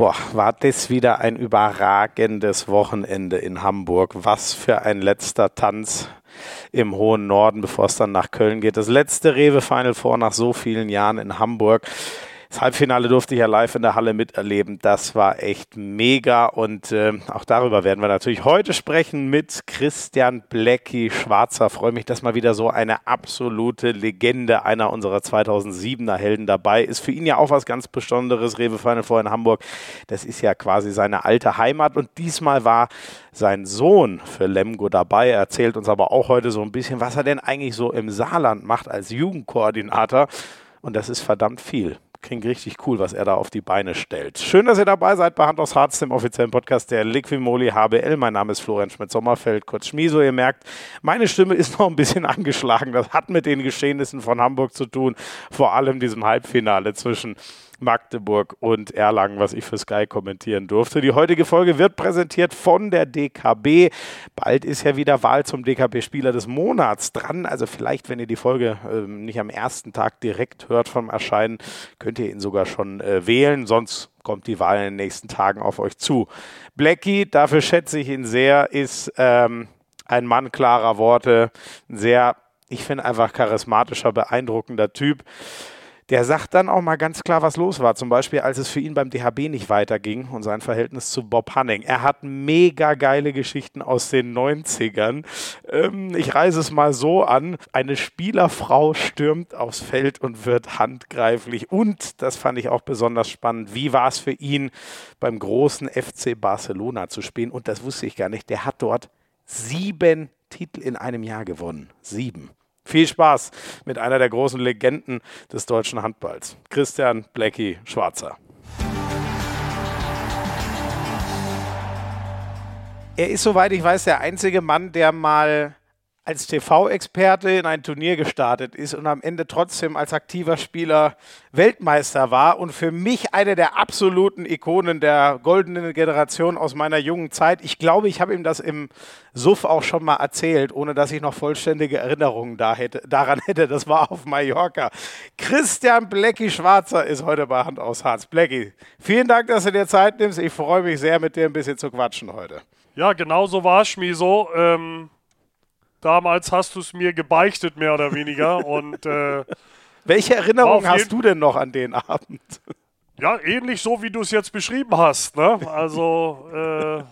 Boah, war das wieder ein überragendes Wochenende in Hamburg. Was für ein letzter Tanz im hohen Norden, bevor es dann nach Köln geht. Das letzte Rewe Final Four nach so vielen Jahren in Hamburg. Das Halbfinale durfte ich ja live in der Halle miterleben. Das war echt mega und äh, auch darüber werden wir natürlich heute sprechen mit Christian Blecki Schwarzer. Freue mich, dass mal wieder so eine absolute Legende, einer unserer 2007er Helden dabei ist. Für ihn ja auch was ganz Besonderes. Rewe Final Four in Hamburg. Das ist ja quasi seine alte Heimat und diesmal war sein Sohn für Lemgo dabei. Er erzählt uns aber auch heute so ein bisschen, was er denn eigentlich so im Saarland macht als Jugendkoordinator. Und das ist verdammt viel klingt richtig cool, was er da auf die Beine stellt. Schön, dass ihr dabei seid bei Hand aus Harz, dem offiziellen Podcast der Liquimoli HBL. Mein Name ist Florian Schmidt-Sommerfeld, kurz Schmiso. Ihr merkt, meine Stimme ist noch ein bisschen angeschlagen. Das hat mit den Geschehnissen von Hamburg zu tun, vor allem diesem Halbfinale zwischen Magdeburg und Erlangen, was ich für Sky kommentieren durfte. Die heutige Folge wird präsentiert von der DKB. Bald ist ja wieder Wahl zum DKB-Spieler des Monats dran. Also vielleicht, wenn ihr die Folge äh, nicht am ersten Tag direkt hört vom Erscheinen, könnt ihr ihn sogar schon äh, wählen. Sonst kommt die Wahl in den nächsten Tagen auf euch zu. Blackie, dafür schätze ich ihn sehr, ist ähm, ein Mann klarer Worte, sehr, ich finde einfach charismatischer, beeindruckender Typ der sagt dann auch mal ganz klar, was los war. Zum Beispiel, als es für ihn beim DHB nicht weiterging und sein Verhältnis zu Bob Hanning. Er hat mega geile Geschichten aus den 90ern. Ähm, ich reise es mal so an. Eine Spielerfrau stürmt aufs Feld und wird handgreiflich. Und, das fand ich auch besonders spannend, wie war es für ihn beim großen FC Barcelona zu spielen? Und das wusste ich gar nicht. Der hat dort sieben Titel in einem Jahr gewonnen. Sieben. Viel Spaß mit einer der großen Legenden des deutschen Handballs, Christian Blecki Schwarzer. Er ist, soweit ich weiß, der einzige Mann, der mal als TV-Experte in ein Turnier gestartet ist und am Ende trotzdem als aktiver Spieler Weltmeister war und für mich eine der absoluten Ikonen der goldenen Generation aus meiner jungen Zeit. Ich glaube, ich habe ihm das im Suff auch schon mal erzählt, ohne dass ich noch vollständige Erinnerungen da hätte, daran hätte. Das war auf Mallorca. Christian Blecki Schwarzer ist heute bei Hand aus Harz. Blecki, vielen Dank, dass du dir Zeit nimmst. Ich freue mich sehr, mit dir ein bisschen zu quatschen heute. Ja, genau so war es, Schmiso. Ähm Damals hast du es mir gebeichtet, mehr oder weniger. Und äh, welche Erinnerungen hast du denn noch an den Abend? Ja, ähnlich so, wie du es jetzt beschrieben hast. Ne? Also, äh,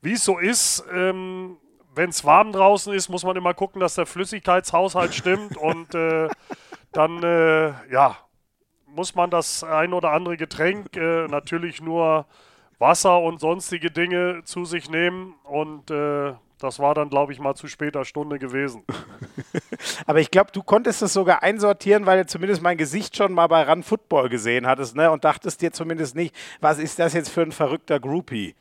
wie es so ist, ähm, wenn es warm draußen ist, muss man immer gucken, dass der Flüssigkeitshaushalt stimmt. Und äh, dann, äh, ja, muss man das ein oder andere Getränk, äh, natürlich nur Wasser und sonstige Dinge zu sich nehmen. Und äh, das war dann, glaube ich, mal zu später Stunde gewesen. Aber ich glaube, du konntest es sogar einsortieren, weil du zumindest mein Gesicht schon mal bei Run Football gesehen hattest ne? und dachtest dir zumindest nicht, was ist das jetzt für ein verrückter Groupie?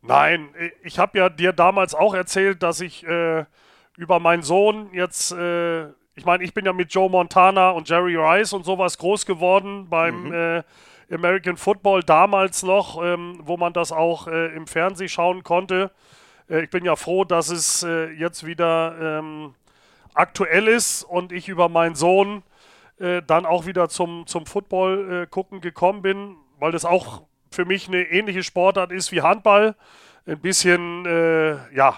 Nein, ich habe ja dir damals auch erzählt, dass ich äh, über meinen Sohn jetzt, äh, ich meine, ich bin ja mit Joe Montana und Jerry Rice und sowas groß geworden beim mhm. Äh, American Football damals noch, ähm, wo man das auch äh, im Fernsehen schauen konnte. Äh, ich bin ja froh, dass es äh, jetzt wieder ähm, aktuell ist und ich über meinen Sohn äh, dann auch wieder zum, zum Football äh, gucken gekommen bin, weil das auch für mich eine ähnliche Sportart ist wie Handball. Ein bisschen, äh, ja,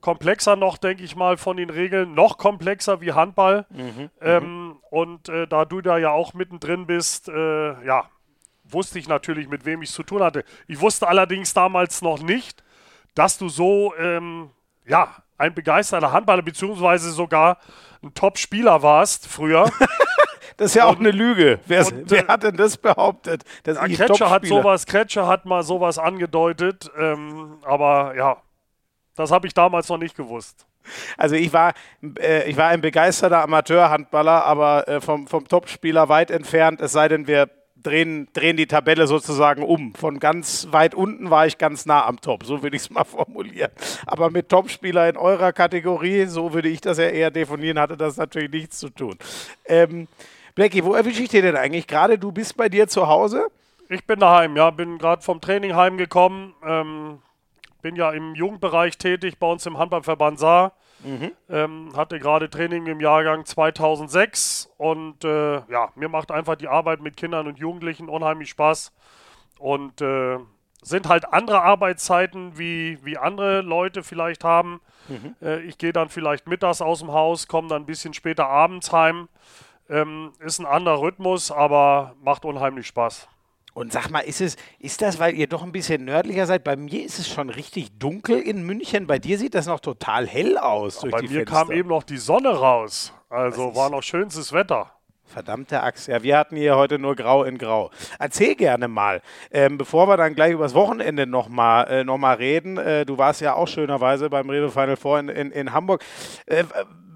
komplexer noch, denke ich mal, von den Regeln, noch komplexer wie Handball. Mhm, ähm, mhm. und äh, da du da ja auch mittendrin bist, ja, wusste ich natürlich, mit wem ich es zu tun hatte. Ich wusste allerdings damals noch nicht, dass du so, ähm, ja, ein begeisterter Handballer beziehungsweise sogar ein Top-Spieler warst früher. das ist ja und, auch eine Lüge. Wer, und, wer, hat denn das behauptet? Dass ja, Kretscher hat sowas, Kretscher hat mal sowas angedeutet, ähm, aber ja, das habe ich damals noch nicht gewusst. Also ich war, äh, ich war ein begeisterter Amateurhandballer, aber äh, vom, vom Topspieler weit entfernt, es sei denn, wir drehen, drehen die Tabelle sozusagen um. Von ganz weit unten war ich ganz nah am Top, so würde ich es mal formulieren. Aber mit Topspieler in eurer Kategorie, so würde ich das ja eher definieren, hatte das natürlich nichts zu tun. Ähm, Blackie, wo erwische ich dir denn eigentlich gerade? Du bist bei dir zu Hause? Ich bin daheim, ja, bin gerade vom Training heimgekommen. Ähm, bin ja im Jugendbereich tätig bei uns im Handballverband Saar. Mhm. Ähm, hatte gerade Training im Jahrgang 2006 und äh, ja, mir macht einfach die Arbeit mit Kindern und Jugendlichen unheimlich Spaß. und äh, sind halt andere Arbeitszeiten, wie, wie andere Leute vielleicht haben. Mhm. Äh, ich gehe dann vielleicht mittags aus dem Haus, komme dann ein bisschen später abends heim. Ähm, ist ein anderer Rhythmus, aber macht unheimlich Spaß. Und sag mal, ist es, ist das, weil ihr doch ein bisschen nördlicher seid? Bei mir ist es schon richtig dunkel in München. Bei dir sieht das noch total hell aus. Ja, bei mir Fenster. kam eben noch die Sonne raus. Also war noch schönstes Wetter. Verdammte Axt. Ja, wir hatten hier heute nur Grau in Grau. Erzähl gerne mal, ähm, bevor wir dann gleich übers Wochenende nochmal äh, noch mal reden. Äh, du warst ja auch schönerweise beim Rewe Final Four in, in, in Hamburg. Äh,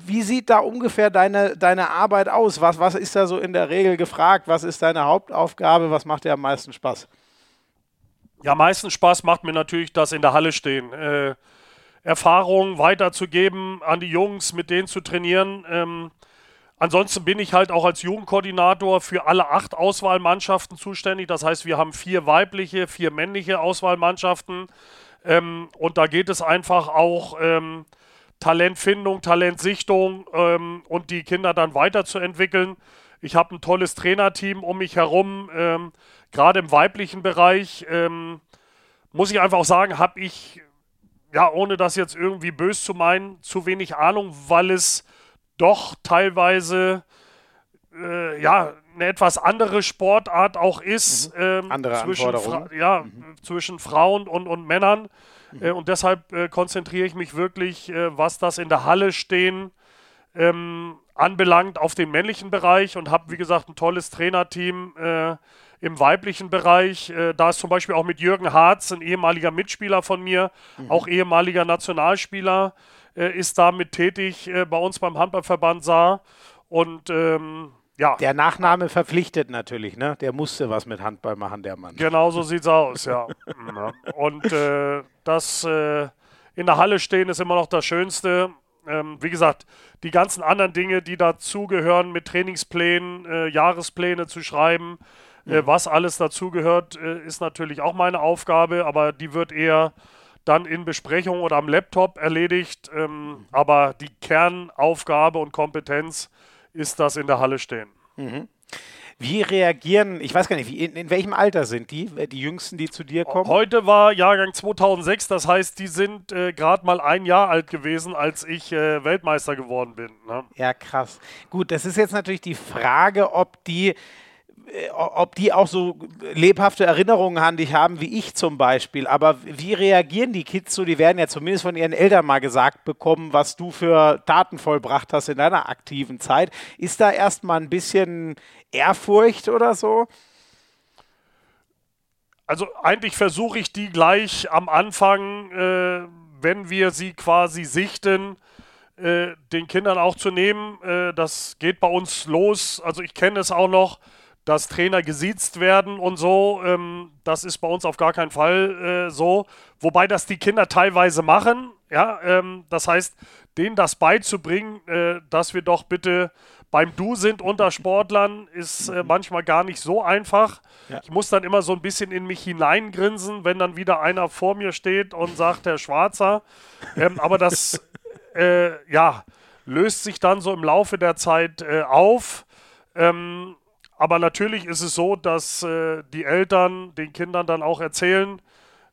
wie sieht da ungefähr deine, deine Arbeit aus? Was, was ist da so in der Regel gefragt? Was ist deine Hauptaufgabe? Was macht dir am meisten Spaß? Ja, am meisten Spaß macht mir natürlich das in der Halle stehen. Äh, Erfahrung weiterzugeben an die Jungs, mit denen zu trainieren. Ähm, ansonsten bin ich halt auch als Jugendkoordinator für alle acht Auswahlmannschaften zuständig. Das heißt, wir haben vier weibliche, vier männliche Auswahlmannschaften. Ähm, und da geht es einfach auch ähm, Talentfindung, Talentsichtung ähm, und die Kinder dann weiterzuentwickeln. Ich habe ein tolles Trainerteam um mich herum, ähm, gerade im weiblichen Bereich. Ähm, muss ich einfach sagen, habe ich, ja, ohne das jetzt irgendwie böse zu meinen, zu wenig Ahnung, weil es doch teilweise, äh, ja, eine etwas andere Sportart auch ist. Mhm. Ähm, andere zwischen, Fra ja, mhm. zwischen Frauen und, und Männern. Äh, und deshalb äh, konzentriere ich mich wirklich, äh, was das in der Halle stehen ähm, anbelangt, auf den männlichen Bereich und habe, wie gesagt, ein tolles Trainerteam im weiblichen Bereich. Da ist zum Beispiel auch mit Jürgen Harz, ein ehemaliger Mitspieler von mir, mhm. auch ehemaliger Nationalspieler, ist damit tätig bei uns beim Handballverband Saar. Und ähm, ja. Der Nachname verpflichtet natürlich, ne? Der musste was mit Handball machen, der Mann. Genau so sieht's aus, ja. Und äh, das äh, in der Halle stehen ist immer noch das Schönste. Ähm, wie gesagt, die ganzen anderen Dinge, die dazugehören, mit Trainingsplänen, äh, Jahrespläne zu schreiben, äh, mhm. was alles dazugehört, äh, ist natürlich auch meine Aufgabe, aber die wird eher dann in Besprechung oder am Laptop erledigt. Ähm, mhm. aber die Kernaufgabe und Kompetenz ist das in der Halle stehen. Mhm. Wie reagieren, ich weiß gar nicht, wie, in, in, welchem Alter sind die, die Jüngsten, die zu dir kommen? Heute war Jahrgang 2006, das heißt, die sind äh, gerade mal ein Jahr alt gewesen, als ich äh, Weltmeister geworden bin. Ne? Ja, krass. Gut, das ist jetzt natürlich die Frage, ob die ob die auch so lebhafte Erinnerungen an dich haben wie ich zum Beispiel. Aber wie reagieren die Kids so? Die werden ja zumindest von ihren Eltern mal gesagt bekommen, was du für Taten vollbracht hast in deiner aktiven Zeit. Ist da erstmal ein bisschen Ehrfurcht oder so? Also eigentlich versuche ich die gleich am Anfang, äh, wenn wir sie quasi sichten, äh, den Kindern auch zu nehmen. Äh, das geht bei uns los. Also ich kenne es auch noch dass Trainer gesiezt werden und so. Ähm, das ist bei uns auf gar keinen Fall äh, so. Wobei das die Kinder teilweise machen. Ja, ähm, das heißt, denen das beizubringen, äh, dass wir doch bitte beim Du sind unter Sportlern, ist äh, manchmal gar nicht so einfach. Ja. Ich muss dann immer so ein bisschen in mich hineingrinsen, wenn dann wieder einer vor mir steht und sagt, Herr Schwarzer. Ähm, aber das, äh, ja, löst sich dann so im Laufe der Zeit äh, auf. Ähm, aber natürlich ist es so, dass äh, die Eltern den Kindern dann auch erzählen,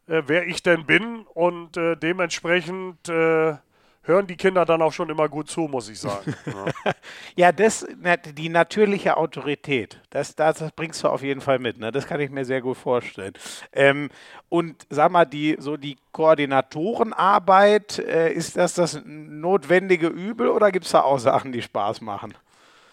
äh, wer ich denn bin und äh, dementsprechend äh, hören die Kinder dann auch schon immer gut zu, muss ich sagen. Ja, ja das, die natürliche Autorität, das, das, das, bringst du auf jeden Fall mit. Ne? Das kann ich mir sehr gut vorstellen. Ähm, und sag mal, die, so die Koordinatorenarbeit, äh, ist das das notwendige Übel oder gibt es da auch Sachen, die Spaß machen?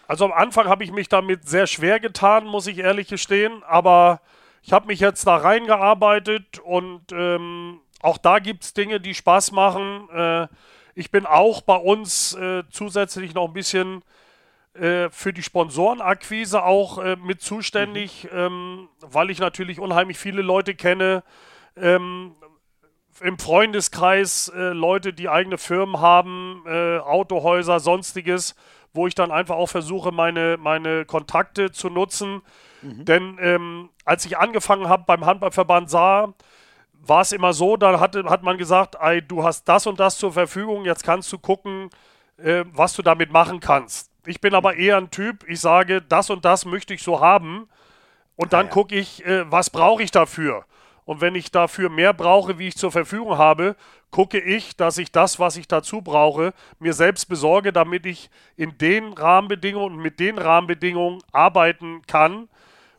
Also am Anfang habe ich mich damit sehr schwer getan, muss ich ehrlich gestehen, aber ich habe mich jetzt da reingearbeitet und ähm, auch da gibt es Dinge, die Spaß machen. Äh, ich bin auch bei uns äh, zusätzlich noch ein bisschen äh, für die Sponsorenakquise auch äh, mit zuständig, mhm. ähm, weil ich natürlich unheimlich viele Leute kenne. Ähm, im Freundeskreis äh, Leute, die eigene Firmen haben, Autohäuser, sonstiges wo ich dann einfach auch versuche, meine, meine Kontakte zu nutzen. Mhm. Denn ähm, als ich angefangen habe beim Handballverband Saar, war es immer so, da hat, hat man gesagt, ey, du hast das und das zur Verfügung, jetzt kannst du gucken, äh, was du damit machen kannst. Ich bin aber eher ein Typ, ich sage, das und das möchte ich so haben. Und dann ah, ja. gucke ich, äh, was brauche ich dafür? Und wenn ich dafür mehr brauche, wie ich zur Verfügung habe, gucke ich, dass ich das, was ich dazu brauche, mir selbst besorge, damit ich in den Rahmenbedingungen und mit den Rahmenbedingungen arbeiten kann,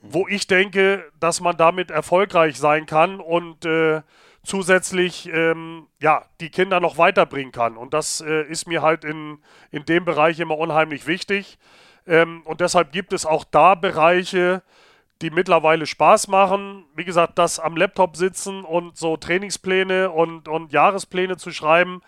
wo ich denke, dass man damit erfolgreich sein kann und äh, zusätzlich ähm, ja, die Kinder noch weiterbringen kann. Und das äh, ist mir halt in, in dem Bereich immer unheimlich wichtig. Ähm, und deshalb gibt es auch da Bereiche, die mittlerweile Spaß machen. Wie gesagt, das am Laptop sitzen und so Trainingspläne und, und Jahrespläne zu schreiben,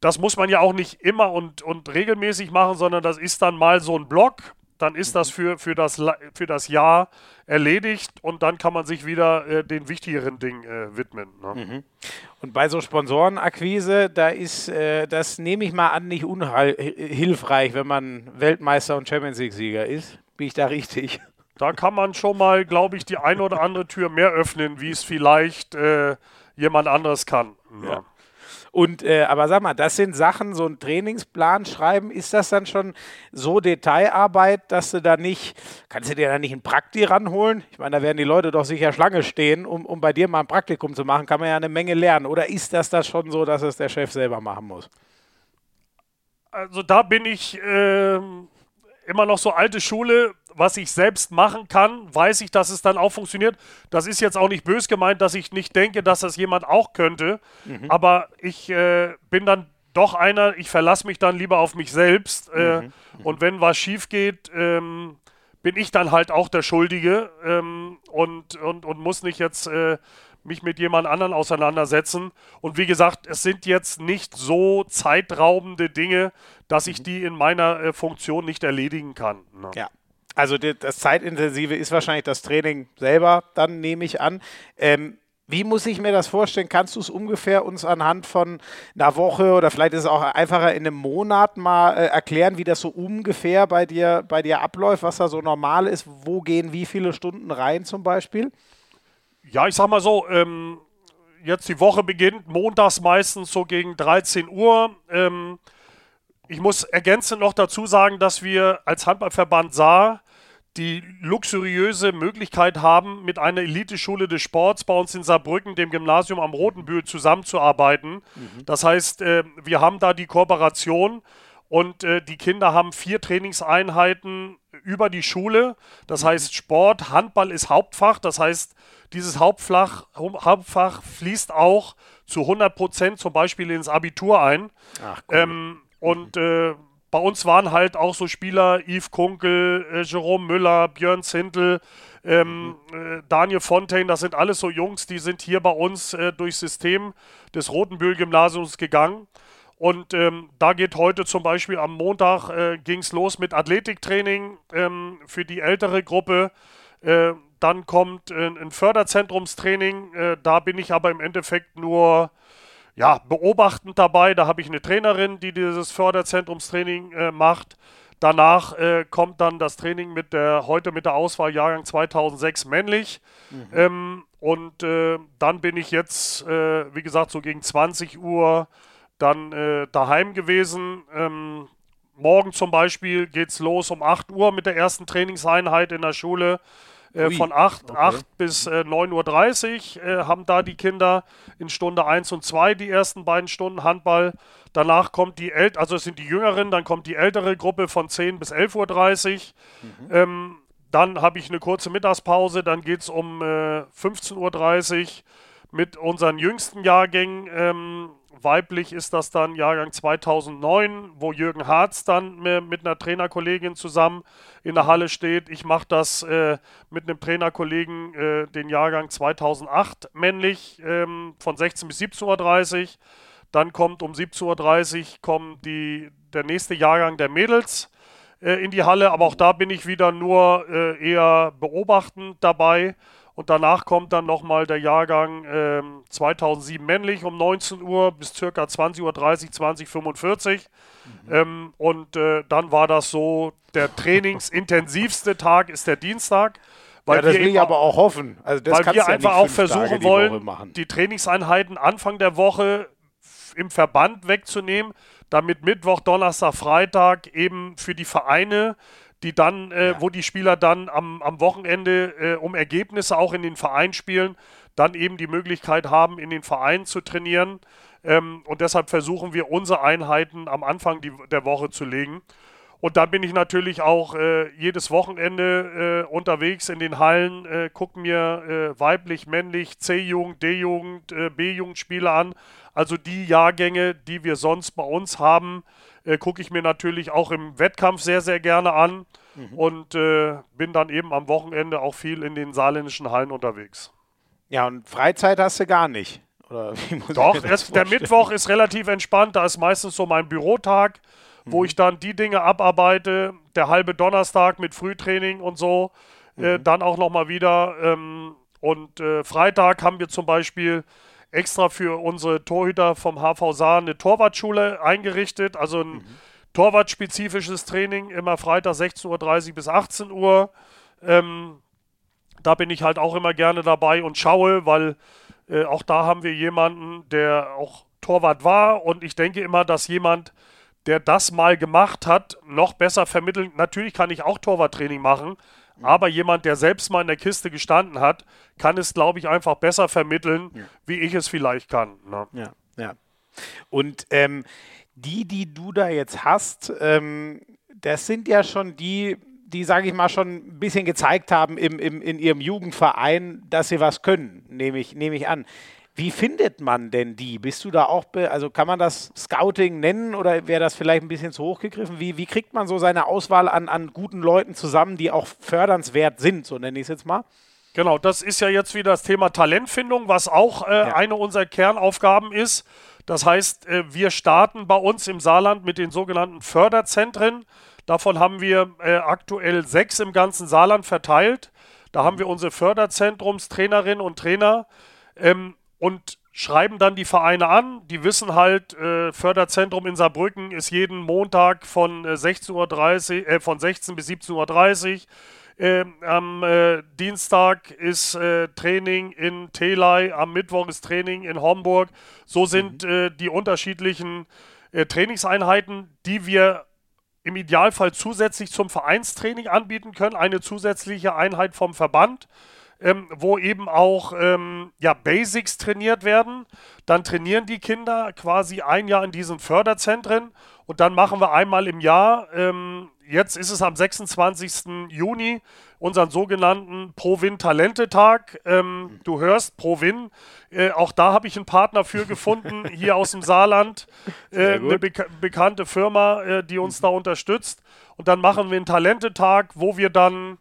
das muss man ja auch nicht immer und, und regelmäßig machen, sondern das ist dann mal so ein Block. Dann ist das für, für, das, für das Jahr erledigt und dann kann man sich wieder äh, den wichtigeren Dingen äh, widmen. Ne? Mhm. Und bei so Sponsorenakquise, da ist, äh, das nehme ich mal an, nicht unhilfreich, wenn man Weltmeister und Champions League-Sieger ist. Bin ich da richtig? Da kann man schon mal, glaube ich, die eine oder andere Tür mehr öffnen, wie es vielleicht äh, jemand anderes kann. Ja. ja. Und äh, aber sag mal, das sind Sachen, so ein Trainingsplan schreiben, ist das dann schon so Detailarbeit, dass du da nicht, kannst du dir da nicht ein Prakti ranholen? Ich meine, da werden die Leute doch sicher Schlange stehen, um, um bei dir mal ein Praktikum zu machen, kann man ja eine Menge lernen. Oder ist das das schon so, dass es der Chef selber machen muss? Also da bin ich äh, immer noch so alte Schule was ich selbst machen kann, weiß ich, dass es dann auch funktioniert. Das ist jetzt auch nicht bös gemeint, dass ich nicht denke, dass das jemand auch könnte. Mhm. Aber ich äh, bin dann doch einer, ich verlasse mich dann lieber auf mich selbst. Äh, mhm. Und wenn was schief geht, ähm, bin ich dann halt auch der Schuldige ähm, und, und, und muss nicht jetzt äh, mich mit jemand anderen auseinandersetzen. Und wie gesagt, es sind jetzt nicht so zeitraubende Dinge, dass ich mhm. die in meiner äh, Funktion nicht erledigen kann. Ne? Ja. Also das Zeitintensive ist wahrscheinlich das Training selber, dann nehme ich an. Ähm, wie muss ich mir das vorstellen? Kannst du es ungefähr uns anhand von einer Woche oder vielleicht ist es auch einfacher in einem Monat mal äh, erklären, wie das so ungefähr bei dir, bei dir abläuft, was da so normal ist? Wo gehen wie viele Stunden rein zum Beispiel? Ja, ich sag mal so, ähm, jetzt die Woche beginnt montags meistens so gegen 13 Uhr. Ähm, ich muss ergänzend noch dazu sagen, dass wir als Handballverband Saar die luxuriöse Möglichkeit haben, mit einer Eliteschule des Sports bei uns in Saarbrücken, dem Gymnasium am Rotenbühl, zusammenzuarbeiten. Mhm. Das heißt, äh, wir haben da die Kooperation und äh, die Kinder haben vier Trainingseinheiten über die Schule. Das mhm. heißt, Sport, Handball ist Hauptfach. Das heißt, dieses Hauptfach, Hauptfach fließt auch zu 100 Prozent zum Beispiel ins Abitur ein. Ach, cool. ähm, und äh, bei uns waren halt auch so Spieler, Yves Kunkel, äh, Jerome Müller, Björn Zintel, ähm, mhm. äh, Daniel Fontaine, das sind alles so Jungs, die sind hier bei uns äh, durchs System des Rotenbühl-Gymnasiums gegangen. Und ähm, da geht heute zum Beispiel am Montag äh, ging es los mit Athletiktraining ähm, für die ältere Gruppe. Dann kommt ein Förderzentrumstraining. Äh, da bin ich aber im Endeffekt nur ja, beobachtend dabei. Da habe ich eine Trainerin, die dieses Förderzentrumstraining äh, macht. Danach äh, kommt dann das Training mit der, heute mit der Auswahl Jahrgang 2006 männlich. Mhm. Ähm, und äh, dann bin ich jetzt, äh, wie gesagt, so gegen 20 Uhr dann daheim gewesen. Ähm, morgen zum Beispiel geht es los um 8 Uhr mit der ersten Trainingseinheit in der Schule. Äh, von 8, okay. 8 bis äh, 9.30 Uhr äh, haben da die Kinder in Stunde 1 und 2 die ersten beiden Stunden Handball. Danach kommt die ältere, also es sind die Jüngeren, dann kommt die ältere Gruppe von 10 bis 11.30 Uhr. Mhm. Ähm, dann habe ich eine kurze Mittagspause, dann geht es um äh, 15.30 Uhr mit unseren jüngsten Jahrgängen. Ähm, weiblich ist das dann Jahrgang 2009, wo Jürgen Harz dann mit einer Trainerkollegin zusammen in der Halle steht. Ich mache das äh, mit einem Trainerkollegen, äh, den Jahrgang 2008 männlich, ähm, von 16 bis 17.30 Uhr. Dann kommt um 17.30 Uhr kommt die, der nächste Jahrgang der Mädels äh, in die Halle, aber auch da bin ich wieder nur äh, eher beobachtend dabei. Und danach kommt dann nochmal der Jahrgang äh, 2007 männlich um 19 Uhr bis circa 20.30 Uhr, 20.45 mhm. ähm, Und äh, dann war das so, der trainingsintensivste Tag ist der Dienstag. Weil ja, das will ich aber auch hoffen. Also weil wir ja einfach auch versuchen wollen, die Trainingseinheiten Anfang der Woche im Verband wegzunehmen, damit Mittwoch, Donnerstag, Freitag eben für die Vereine die dann, äh, ja. wo die Spieler dann am, am Wochenende äh, um Ergebnisse auch in den Verein spielen, dann eben die Möglichkeit haben, in den Verein zu trainieren. Ähm, und deshalb versuchen wir unsere Einheiten am Anfang die, der Woche zu legen. Und dann bin ich natürlich auch äh, jedes Wochenende äh, unterwegs in den Hallen, äh, gucke mir äh, weiblich, männlich, C-Jugend, D-Jugend, äh, B-Jugendspiele an. Also die Jahrgänge, die wir sonst bei uns haben, äh, gucke ich mir natürlich auch im Wettkampf sehr, sehr gerne an. Mhm. Und bin dann eben am Wochenende auch viel in den saarländischen Hallen unterwegs. Ja, und Freizeit hast du gar nicht. Doch, es, der Mittwoch ist relativ entspannt. Da ist meistens so mein Bürotag wo ich dann die Dinge abarbeite, der halbe Donnerstag mit Frühtraining und so, äh, mhm. dann auch nochmal wieder. Ähm, und äh, Freitag haben wir zum Beispiel extra für unsere Torhüter vom HV Saar eine Torwartschule eingerichtet, also ein mhm. Torwartspezifisches Training, immer Freitag 16.30 Uhr bis 18 Uhr. Ähm, da bin ich halt auch immer gerne dabei und schaue, weil äh, auch da haben wir jemanden, der auch Torwart war und ich denke immer, dass jemand, der das mal gemacht hat, noch besser vermitteln. Natürlich kann ich auch Torwarttraining machen. Aber jemand, der selbst mal in der Kiste gestanden hat, kann es, glaube ich, einfach besser vermitteln, ja. wie ich es vielleicht kann. Ne? Ja, ja. Und ähm, die, die du da jetzt hast, ähm, das sind ja schon die, die, sage ich mal, schon ein bisschen gezeigt haben im, im, in ihrem Jugendverein, dass sie was können, nehme ich, nehme ich an. Wie findet man denn die? Bist du da auch, also kann man das Scouting nennen oder wäre das vielleicht ein bisschen zu hoch gegriffen? Wie, wie kriegt man so seine Auswahl an, an guten Leuten zusammen, die auch fördernswert sind, so nenne ich es jetzt mal? Genau, das ist ja jetzt wieder das Thema Talentfindung, was auch äh, ja. eine unserer Kernaufgaben ist. Das heißt, äh, wir starten bei uns im Saarland mit den sogenannten Förderzentren. Davon haben wir äh, aktuell sechs im ganzen Saarland verteilt. Da haben wir unsere Förderzentrumstrainerinnen und Trainer. Ähm, und schreiben dann die Vereine an. Die wissen halt, äh, Förderzentrum in Saarbrücken ist jeden Montag von, äh, 16.30 äh, von 16 bis 17.30 Uhr. Ähm, am äh, Dienstag ist äh, Training in Telei, am Mittwoch ist Training in Homburg. So sind mhm. Äh, die unterschiedlichen Trainingseinheiten, die wir im Idealfall zusätzlich zum Vereinstraining anbieten können. Eine zusätzliche Einheit vom Verband ähm, wo eben auch ähm, ja, Basics trainiert werden. Dann trainieren die Kinder quasi ein Jahr in diesen Förderzentren und dann machen wir einmal im Jahr, ähm, jetzt ist es am 26. Juni, unseren sogenannten Pro-Win-Talente-Tag. Ähm, du hörst Pro-Win. Äh, auch da habe ich einen Partner für gefunden, hier aus dem Saarland. Äh, eine beka bekannte Firma, äh, die uns da unterstützt. Und dann machen wir einen Talentetag, wo wir dann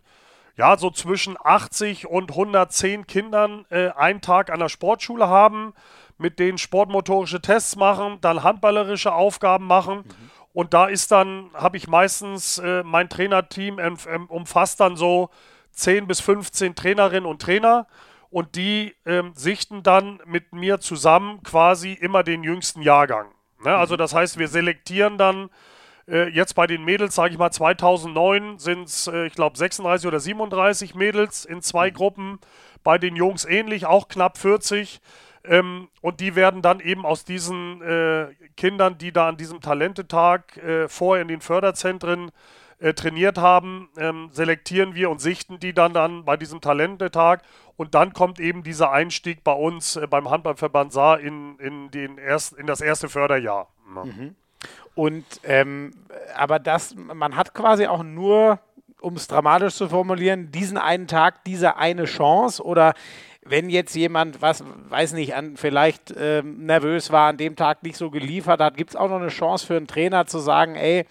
ja, so zwischen 80 und 110 Kindern äh, einen Tag an der Sportschule haben, mit denen sportmotorische Tests machen, dann handballerische Aufgaben machen. Mhm. Und da ist dann, habe ich meistens, äh, mein Trainerteam ähm, umfasst dann so 10 bis 15 Trainerinnen und Trainer. Und die ähm, sichten dann mit mir zusammen quasi immer den jüngsten Jahrgang. Ne? Also mhm. das heißt, wir selektieren dann äh, jetzt bei den Mädels, sage ich mal, 2009 sind es, äh, ich glaube, 36 oder 37 Mädels in zwei mhm. Gruppen. Bei den Jungs ähnlich, auch knapp 40. Ähm, und die werden dann eben aus diesen äh, Kindern, die da an diesem Talentetag äh, vorher in den Förderzentren äh, trainiert haben, ähm, selektieren wir und sichten die dann, dann bei diesem Talentetag. Und dann kommt eben dieser Einstieg bei uns äh, beim Handballverband Saar in, in, den erst, in das erste Förderjahr. Mhm. Und ähm, aber das, man hat quasi auch nur, um es dramatisch zu formulieren, diesen einen Tag, diese eine Chance oder wenn jetzt jemand, was weiß nicht, an, vielleicht ähm, nervös war, an dem Tag nicht so geliefert hat, gibt es auch noch eine Chance für einen Trainer zu sagen, ey,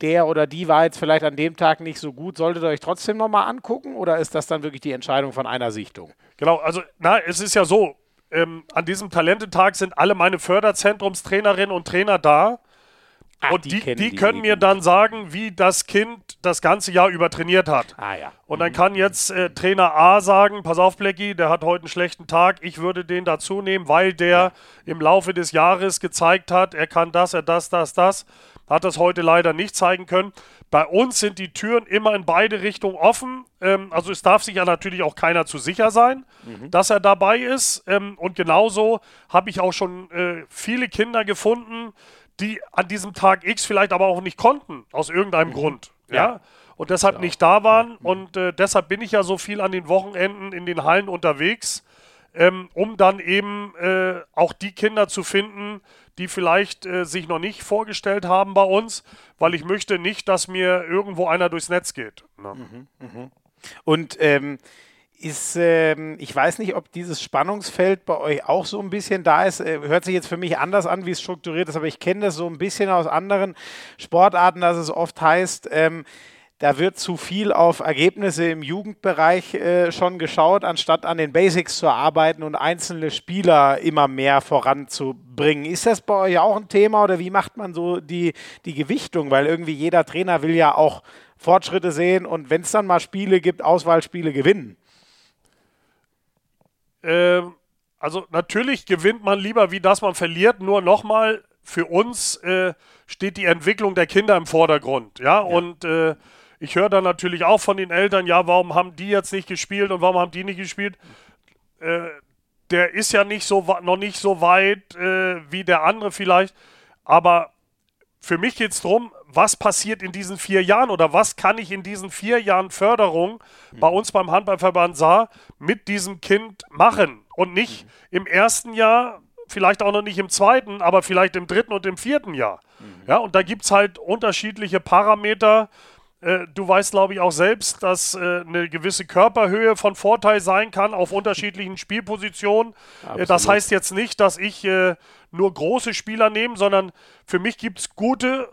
der oder die war jetzt vielleicht an dem Tag nicht so gut, solltet ihr euch trotzdem nochmal angucken oder ist das dann wirklich die Entscheidung von einer Sichtung? Genau, also na, es ist ja so, ähm, an diesem Talentetag sind alle meine Förderzentrumstrainerinnen und Trainer da Ach, und die, die, die können mir dann sagen, wie das Kind das ganze Jahr über trainiert hat. Ah, ja. Und dann mhm. kann jetzt äh, Trainer A sagen, pass auf, Blackie, der hat heute einen schlechten Tag, ich würde den dazu nehmen, weil der ja. im Laufe des Jahres gezeigt hat, er kann das, er das, das, das. Hat das heute leider nicht zeigen können. Bei uns sind die Türen immer in beide Richtungen offen. Ähm, also es darf sich ja natürlich auch keiner zu sicher sein, mhm. dass er dabei ist. Ähm, und genauso habe ich auch schon äh, viele Kinder gefunden, die an diesem Tag X vielleicht aber auch nicht konnten, aus irgendeinem mhm. Grund. Ja. ja. und deshalb ja. nicht da waren. Und äh, deshalb bin ich ja so viel an den Wochenenden in den Hallen unterwegs, ähm, um dann eben äh, auch die Kinder zu finden, die vielleicht äh, sich noch nicht vorgestellt haben bei uns, weil ich möchte nicht, dass mir irgendwo einer durchs Netz geht. Ne? Mhm, mh. Und ähm, ist, ähm, ich weiß nicht, ob dieses Spannungsfeld bei euch auch so ein bisschen da ist. Äh, hört sich jetzt für mich anders an, wie es strukturiert ist, aber ich kenne das so ein bisschen aus anderen Sportarten, dass es oft heißt, ähm, da wird zu viel auf Ergebnisse im Jugendbereich äh, schon geschaut, anstatt an den Basics zu arbeiten und einzelne Spieler immer mehr voranzubringen. Ist das bei euch auch ein Thema oder wie macht man so die, die Gewichtung? Weil irgendwie jeder Trainer will ja auch Fortschritte sehen und wenn es dann mal Spiele gibt, Auswahlspiele gewinnen. Ähm, also natürlich gewinnt man lieber, wie dass man verliert. Nur nochmal, für uns äh, steht die Entwicklung der Kinder im Vordergrund. Ja, ja. und äh, ich höre dann natürlich auch von den Eltern, ja, warum haben die jetzt nicht gespielt und warum haben die nicht gespielt? Äh, der ist ja nicht so noch nicht so weit äh, wie der andere vielleicht. Aber für mich geht es darum, was passiert in diesen vier Jahren oder was kann ich in diesen vier Jahren Förderung mhm. bei uns beim Handballverband Saar mit diesem Kind machen und nicht mhm. im ersten Jahr, vielleicht auch noch nicht im zweiten, aber vielleicht im dritten und im vierten Jahr. Mhm. Ja, und da gibt es halt unterschiedliche Parameter, äh, du weißt, glaube ich, auch selbst, dass äh, eine gewisse Körperhöhe von Vorteil sein kann auf unterschiedlichen Spielpositionen. Äh, das heißt jetzt nicht, dass ich äh, nur große Spieler nehme, sondern für mich gibt es gute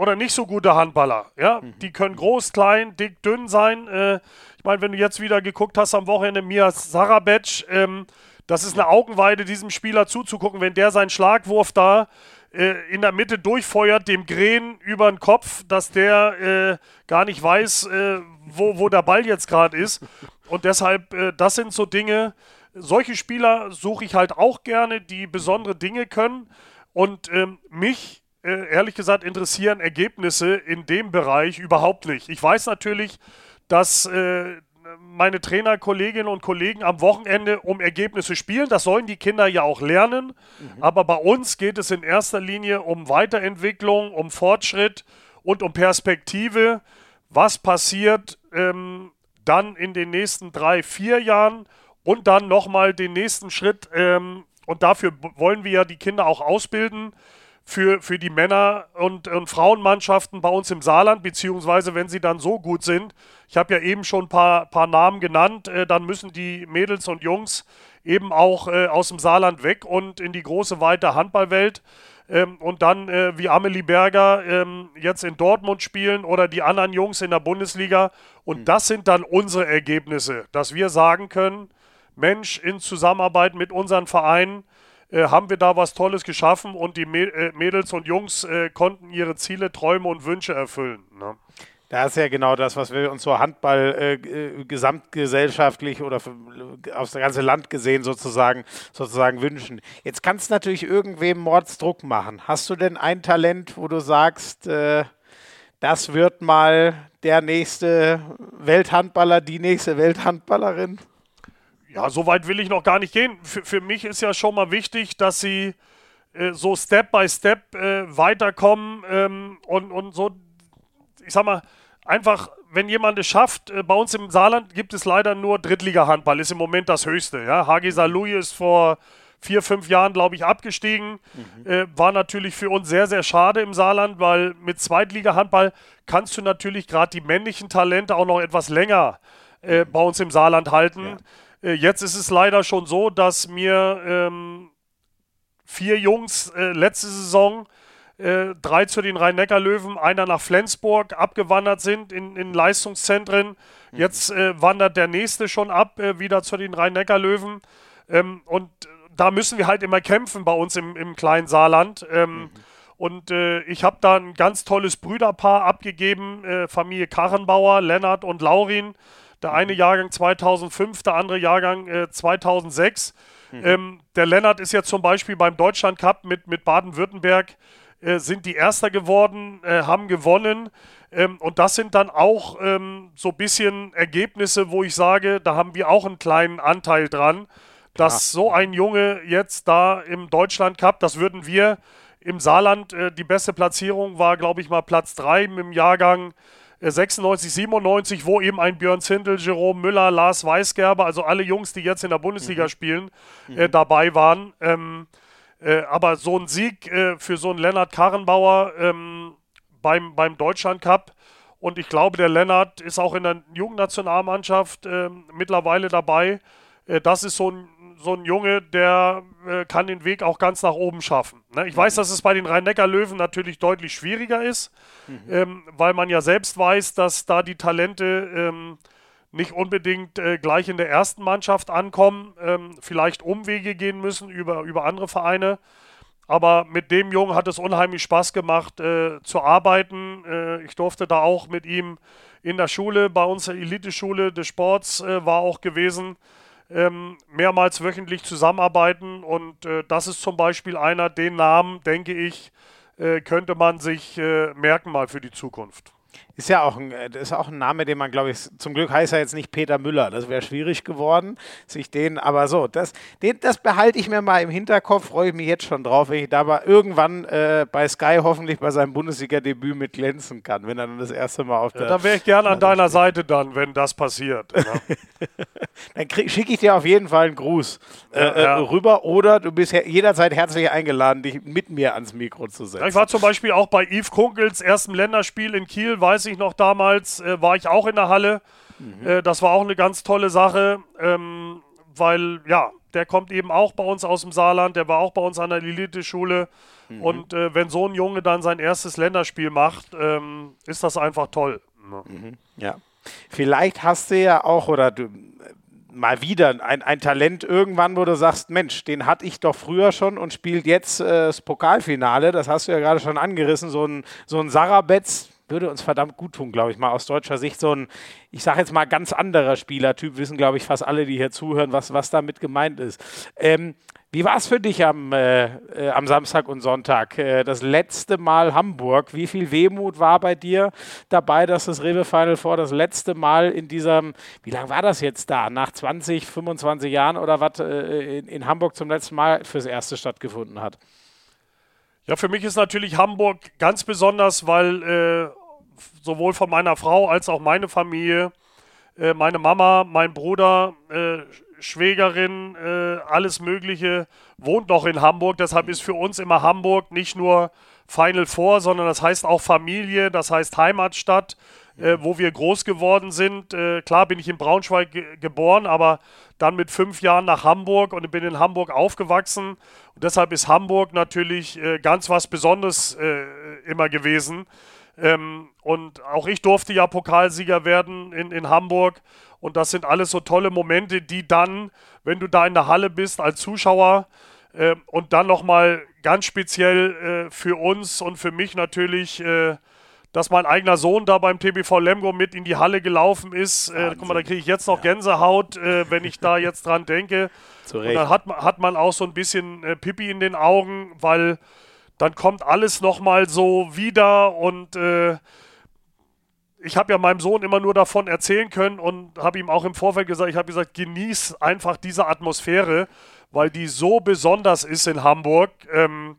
oder nicht so gute Handballer. Ja? Mhm. Die können groß, klein, dick, dünn sein. Äh, ich meine, wenn du jetzt wieder geguckt hast am Wochenende, Mia Sarabec, ähm, das ist eine Augenweide, diesem Spieler zuzugucken, wenn der seinen Schlagwurf da äh, in der Mitte durchfeuert, dem Gren über den Kopf, dass der äh, gar nicht weiß, äh, wo, wo der Ball jetzt gerade ist. Und deshalb, äh, das sind so Dinge, solche Spieler suche ich halt auch gerne, die besondere Dinge können. Und ähm, mich, ehrlich gesagt, interessieren Ergebnisse in dem Bereich überhaupt nicht. Ich weiß natürlich, dass äh, meine Trainer, Kolleginnen und Kollegen am Wochenende um Ergebnisse spielen. Das sollen die Kinder ja auch lernen. Mhm. Aber bei uns geht es in erster Linie um Weiterentwicklung, um Fortschritt und um Perspektive. Was passiert ähm, dann in den nächsten drei, vier Jahren und dann nochmal den nächsten Schritt. Ähm, und dafür wollen wir ja die Kinder auch ausbilden für, für die Männer- und, und Frauenmannschaften bei uns im Saarland, beziehungsweise wenn sie dann so gut sind. Ich habe ja eben schon ein paar, paar Namen genannt, äh, dann müssen die Mädels und Jungs eben auch äh, aus dem Saarland weg und in die große, weite Handballwelt. Ähm, und dann äh, wie Amelie Berger ähm, jetzt in Dortmund spielen oder die anderen Jungs in der Bundesliga. Und mhm. das sind dann unsere Ergebnisse, dass wir sagen können, Mensch, in Zusammenarbeit mit unseren Vereinen, äh, haben wir da was Tolles geschaffen und die äh, Mädels und Jungs äh, konnten ihre Ziele, Träume und Wünsche erfüllen. Ne? Das ist ja genau das, was wir uns so Handball äh, äh gesamtgesellschaftlich oder aufs ganze Land gesehen sozusagen, sozusagen wünschen. Jetzt kannst du natürlich irgendwem Mordsdruck machen. Hast du denn ein Talent, wo du sagst, äh, das wird mal der nächste Welthandballer, die nächste Welthandballerin? Ja, so weit will ich noch gar nicht gehen. Für, für mich ist ja schon mal wichtig, dass sie äh, so Step by Step äh, weiterkommen ähm, und, und so, ich sag mal, einfach, wenn jemand es schafft, äh, bei uns im Saarland gibt es leider nur Drittliga-Handball, ist im Moment das Höchste. Ja? HG Salui ist vor vier, fünf Jahren, glaube ich, abgestiegen. Mhm. Äh, war natürlich für uns sehr, sehr schade im Saarland, weil mit Zweitliga-Handball kannst du natürlich gerade die männlichen Talente auch noch etwas länger äh, bei uns im Saarland halten. Ja. Äh, jetzt ist es leider schon so, dass mir ähm, vier Jungs äh, letzte Saison äh, drei zu den Rhein-Neckar-Löwen, einer nach Flensburg abgewandert sind in, in Leistungszentren. Mhm. Jetzt äh, wandert der nächste schon ab, äh, wieder zu den Rhein-Neckar-Löwen. Ähm, und da müssen wir halt immer kämpfen bei uns im, im kleinen Saarland. Ähm, mhm. Und äh, ich habe da ein ganz tolles Brüderpaar abgegeben, äh, Familie Karrenbauer, Lennart und Laurin. Der eine Jahrgang 2005, der andere Jahrgang äh, 2006. Mhm. Ähm, der Lennart ist jetzt zum Beispiel beim Deutschland Cup mit, mit Baden-Württemberg, äh, sind die Erster geworden, äh, haben gewonnen. Ähm, und das sind dann auch ähm, so ein bisschen Ergebnisse, wo ich sage, da haben wir auch einen kleinen Anteil dran, dass so ein Junge jetzt da im Deutschland Cup, das würden wir im Saarland, äh, die beste Platzierung war, glaube ich, mal Platz 3 im Jahrgang 96, 97, wo eben ein Björn Zindel, Jerome Müller, Lars Weisgerber, also alle Jungs, die jetzt in der Bundesliga mhm. spielen, äh, mhm. dabei waren. Ähm, äh, aber so ein Sieg äh, für so einen Lennart Karrenbauer ähm, beim, beim Deutschland Cup, und ich glaube, der Lennart ist auch in der Jugendnationalmannschaft äh, mittlerweile dabei. Äh, das ist so ein, so ein Junge, der äh, kann den Weg auch ganz nach oben schaffen. Ne? Ich mhm. weiß, dass es bei den Rhein-Neckar-Löwen natürlich deutlich schwieriger ist, mhm. ähm, weil man ja selbst weiß, dass da die Talente ähm, nicht unbedingt äh, gleich in der ersten Mannschaft ankommen, ähm, vielleicht Umwege gehen müssen über, über andere Vereine. Aber mit dem Jungen hat es unheimlich Spaß gemacht äh, zu arbeiten. Äh, ich durfte da auch mit ihm in der Schule, bei uns der Eliteschule des Sports äh, war auch gewesen, ähm, mehrmals wöchentlich zusammenarbeiten. Und äh, das ist zum Beispiel einer, den Namen, denke ich, äh, könnte man sich äh, merken mal für die Zukunft. Ist ja auch ein, äh, ist auch ein Name, den man, glaube ich, zum Glück heißt er jetzt nicht Peter Müller. Das wäre schwierig geworden, sich den, aber so, das, den, das behalte ich mir mal im Hinterkopf, freue ich mich jetzt schon drauf, wenn ich da mal irgendwann äh, bei Sky hoffentlich bei seinem Bundesliga-Debüt mit glänzen kann, wenn er dann das erste Mal auf der. Ja, da wäre ich gerne an deiner Seite dann, wenn das passiert. Dann schicke ich dir auf jeden Fall einen Gruß äh, ja, ja. Äh, rüber oder du bist jederzeit herzlich eingeladen, dich mit mir ans Mikro zu setzen. Ich war zum Beispiel auch bei Yves Kunkels erstem Länderspiel in Kiel, weiß ich ich noch damals, äh, war ich auch in der Halle. Mhm. Äh, das war auch eine ganz tolle Sache, ähm, weil ja, der kommt eben auch bei uns aus dem Saarland, der war auch bei uns an der Lilith-Schule. Mhm. Und äh, wenn so ein Junge dann sein erstes Länderspiel macht, ähm, ist das einfach toll. Mhm. Ja. Vielleicht hast du ja auch, oder du, mal wieder ein, ein Talent irgendwann, wo du sagst, Mensch, den hatte ich doch früher schon und spielt jetzt äh, das Pokalfinale. Das hast du ja gerade schon angerissen. So ein, so ein Sarabetz, würde uns verdammt gut tun, glaube ich, mal aus deutscher Sicht. So ein, ich sage jetzt mal, ganz anderer Spielertyp, wissen, glaube ich, fast alle, die hier zuhören, was, was damit gemeint ist. Ähm, wie war es für dich am, äh, äh, am Samstag und Sonntag? Äh, das letzte Mal Hamburg. Wie viel Wehmut war bei dir dabei, dass das Rewe Final Four das letzte Mal in diesem, wie lange war das jetzt da? Nach 20, 25 Jahren oder was äh, in, in Hamburg zum letzten Mal fürs erste stattgefunden hat? Ja, für mich ist natürlich Hamburg ganz besonders, weil äh, sowohl von meiner Frau als auch meine Familie, äh, meine Mama, mein Bruder, äh, Schwägerin, äh, alles Mögliche wohnt noch in Hamburg. Deshalb ist für uns immer Hamburg nicht nur Final Four, sondern das heißt auch Familie, das heißt Heimatstadt, äh, wo wir groß geworden sind. Äh, klar bin ich in Braunschweig ge geboren, aber dann mit fünf Jahren nach Hamburg und bin in Hamburg aufgewachsen. Und deshalb ist Hamburg natürlich ganz was Besonderes immer gewesen. Ähm, und auch ich durfte ja Pokalsieger werden in, in Hamburg. Und das sind alles so tolle Momente, die dann, wenn du da in der Halle bist als Zuschauer äh, und dann nochmal ganz speziell äh, für uns und für mich natürlich, äh, dass mein eigener Sohn da beim TBV Lemgo mit in die Halle gelaufen ist. Äh, guck mal, da kriege ich jetzt noch Gänsehaut, äh, wenn ich da jetzt dran denke. Und dann hat, hat man auch so ein bisschen äh, Pipi in den Augen, weil dann kommt alles nochmal so wieder und äh, ich habe ja meinem Sohn immer nur davon erzählen können und habe ihm auch im Vorfeld gesagt, ich habe gesagt, genieß einfach diese Atmosphäre, weil die so besonders ist in Hamburg. Ähm,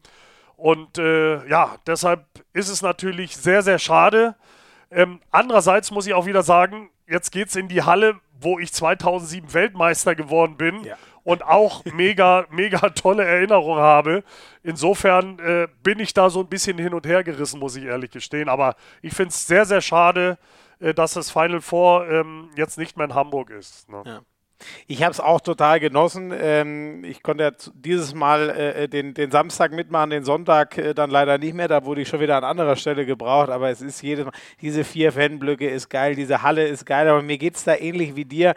und äh, ja, deshalb ist es natürlich sehr, sehr schade. Ähm, andererseits muss ich auch wieder sagen, jetzt geht es in die Halle, wo ich 2007 Weltmeister geworden bin. Ja und auch mega, mega tolle Erinnerungen habe. Insofern äh, bin ich da so ein bisschen hin und her gerissen, muss ich ehrlich gestehen. Aber ich finde es sehr, sehr schade, äh, dass das Final Four ähm, jetzt nicht mehr in Hamburg ist. Ne? Ja. Ich habe es auch total genossen. Ähm, ich konnte ja dieses Mal äh, den, den Samstag mitmachen, den Sonntag äh, dann leider nicht mehr. Da wurde ich schon wieder an anderer Stelle gebraucht. Aber es ist jedes Mal, diese vier Fanblöcke ist geil, diese Halle ist geil. Aber mir geht es da ähnlich wie dir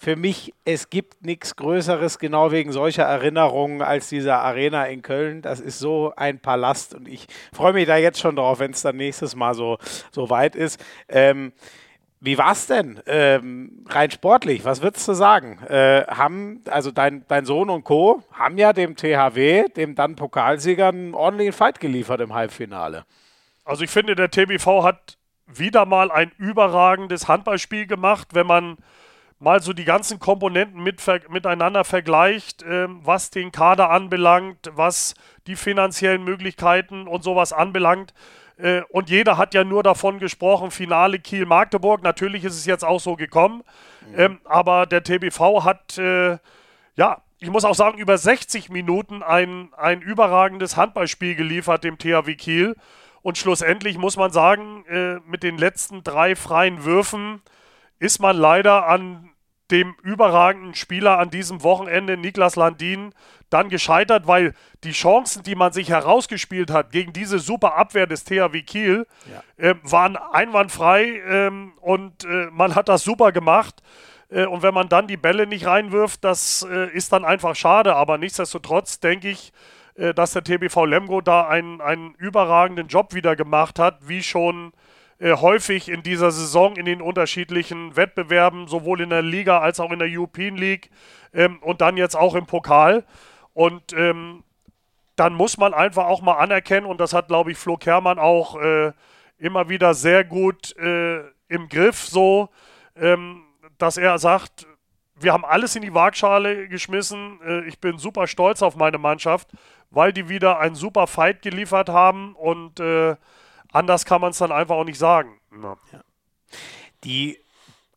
für mich, es gibt nichts Größeres, genau wegen solcher Erinnerungen, als diese Arena in Köln. Das ist so ein Palast und ich freue mich da jetzt schon drauf, wenn es dann nächstes Mal so, so weit ist. Ähm, wie es denn ähm, rein sportlich? Was würdest du sagen? Äh, haben, also dein, dein Sohn und Co. haben ja dem THW, dem dann Pokalsieger, einen ordentlichen Fight geliefert im Halbfinale. Also ich finde, der TBV hat wieder mal ein überragendes Handballspiel gemacht, wenn man mal so die ganzen Komponenten mit, miteinander vergleicht, äh, was den Kader anbelangt, was die finanziellen Möglichkeiten und sowas anbelangt, Äh, und jeder hat ja nur davon gesprochen, Finale Kiel-Magdeburg. Natürlich ist es jetzt auch so gekommen. Mhm. Ähm, aber der TBV hat, äh, ja, ich muss auch sagen, über 60 Minuten ein, ein überragendes Handballspiel geliefert dem THW Kiel. Und schlussendlich muss man sagen, äh, mit den letzten drei freien Würfen ist man leider an dem überragenden Spieler an diesem Wochenende, Niklas Landin, dann gescheitert, weil die Chancen, die man sich herausgespielt hat gegen diese super Abwehr des THW Kiel, ja. äh, waren einwandfrei ähm, und äh, man hat das super gemacht. Äh, und wenn man dann die Bälle nicht reinwirft, das äh, ist dann einfach schade. Aber nichtsdestotrotz denke ich, äh, dass der TBV Lemgo da einen, einen überragenden Job wieder gemacht hat, wie schon äh, häufig in dieser Saison in den unterschiedlichen Wettbewerben, sowohl in der Liga als auch in der European League ähm, und dann jetzt auch im Pokal. Und ähm, dann muss man einfach auch mal anerkennen, und das hat, glaube ich, Flo Kermann auch äh, immer wieder sehr gut äh, im Griff, so, ähm, dass er sagt, wir haben alles in die Waagschale geschmissen. Äh, ich bin super stolz auf meine Mannschaft, weil die wieder einen super Fight geliefert haben und äh, anders kann man es dann einfach auch nicht sagen. Ja. Die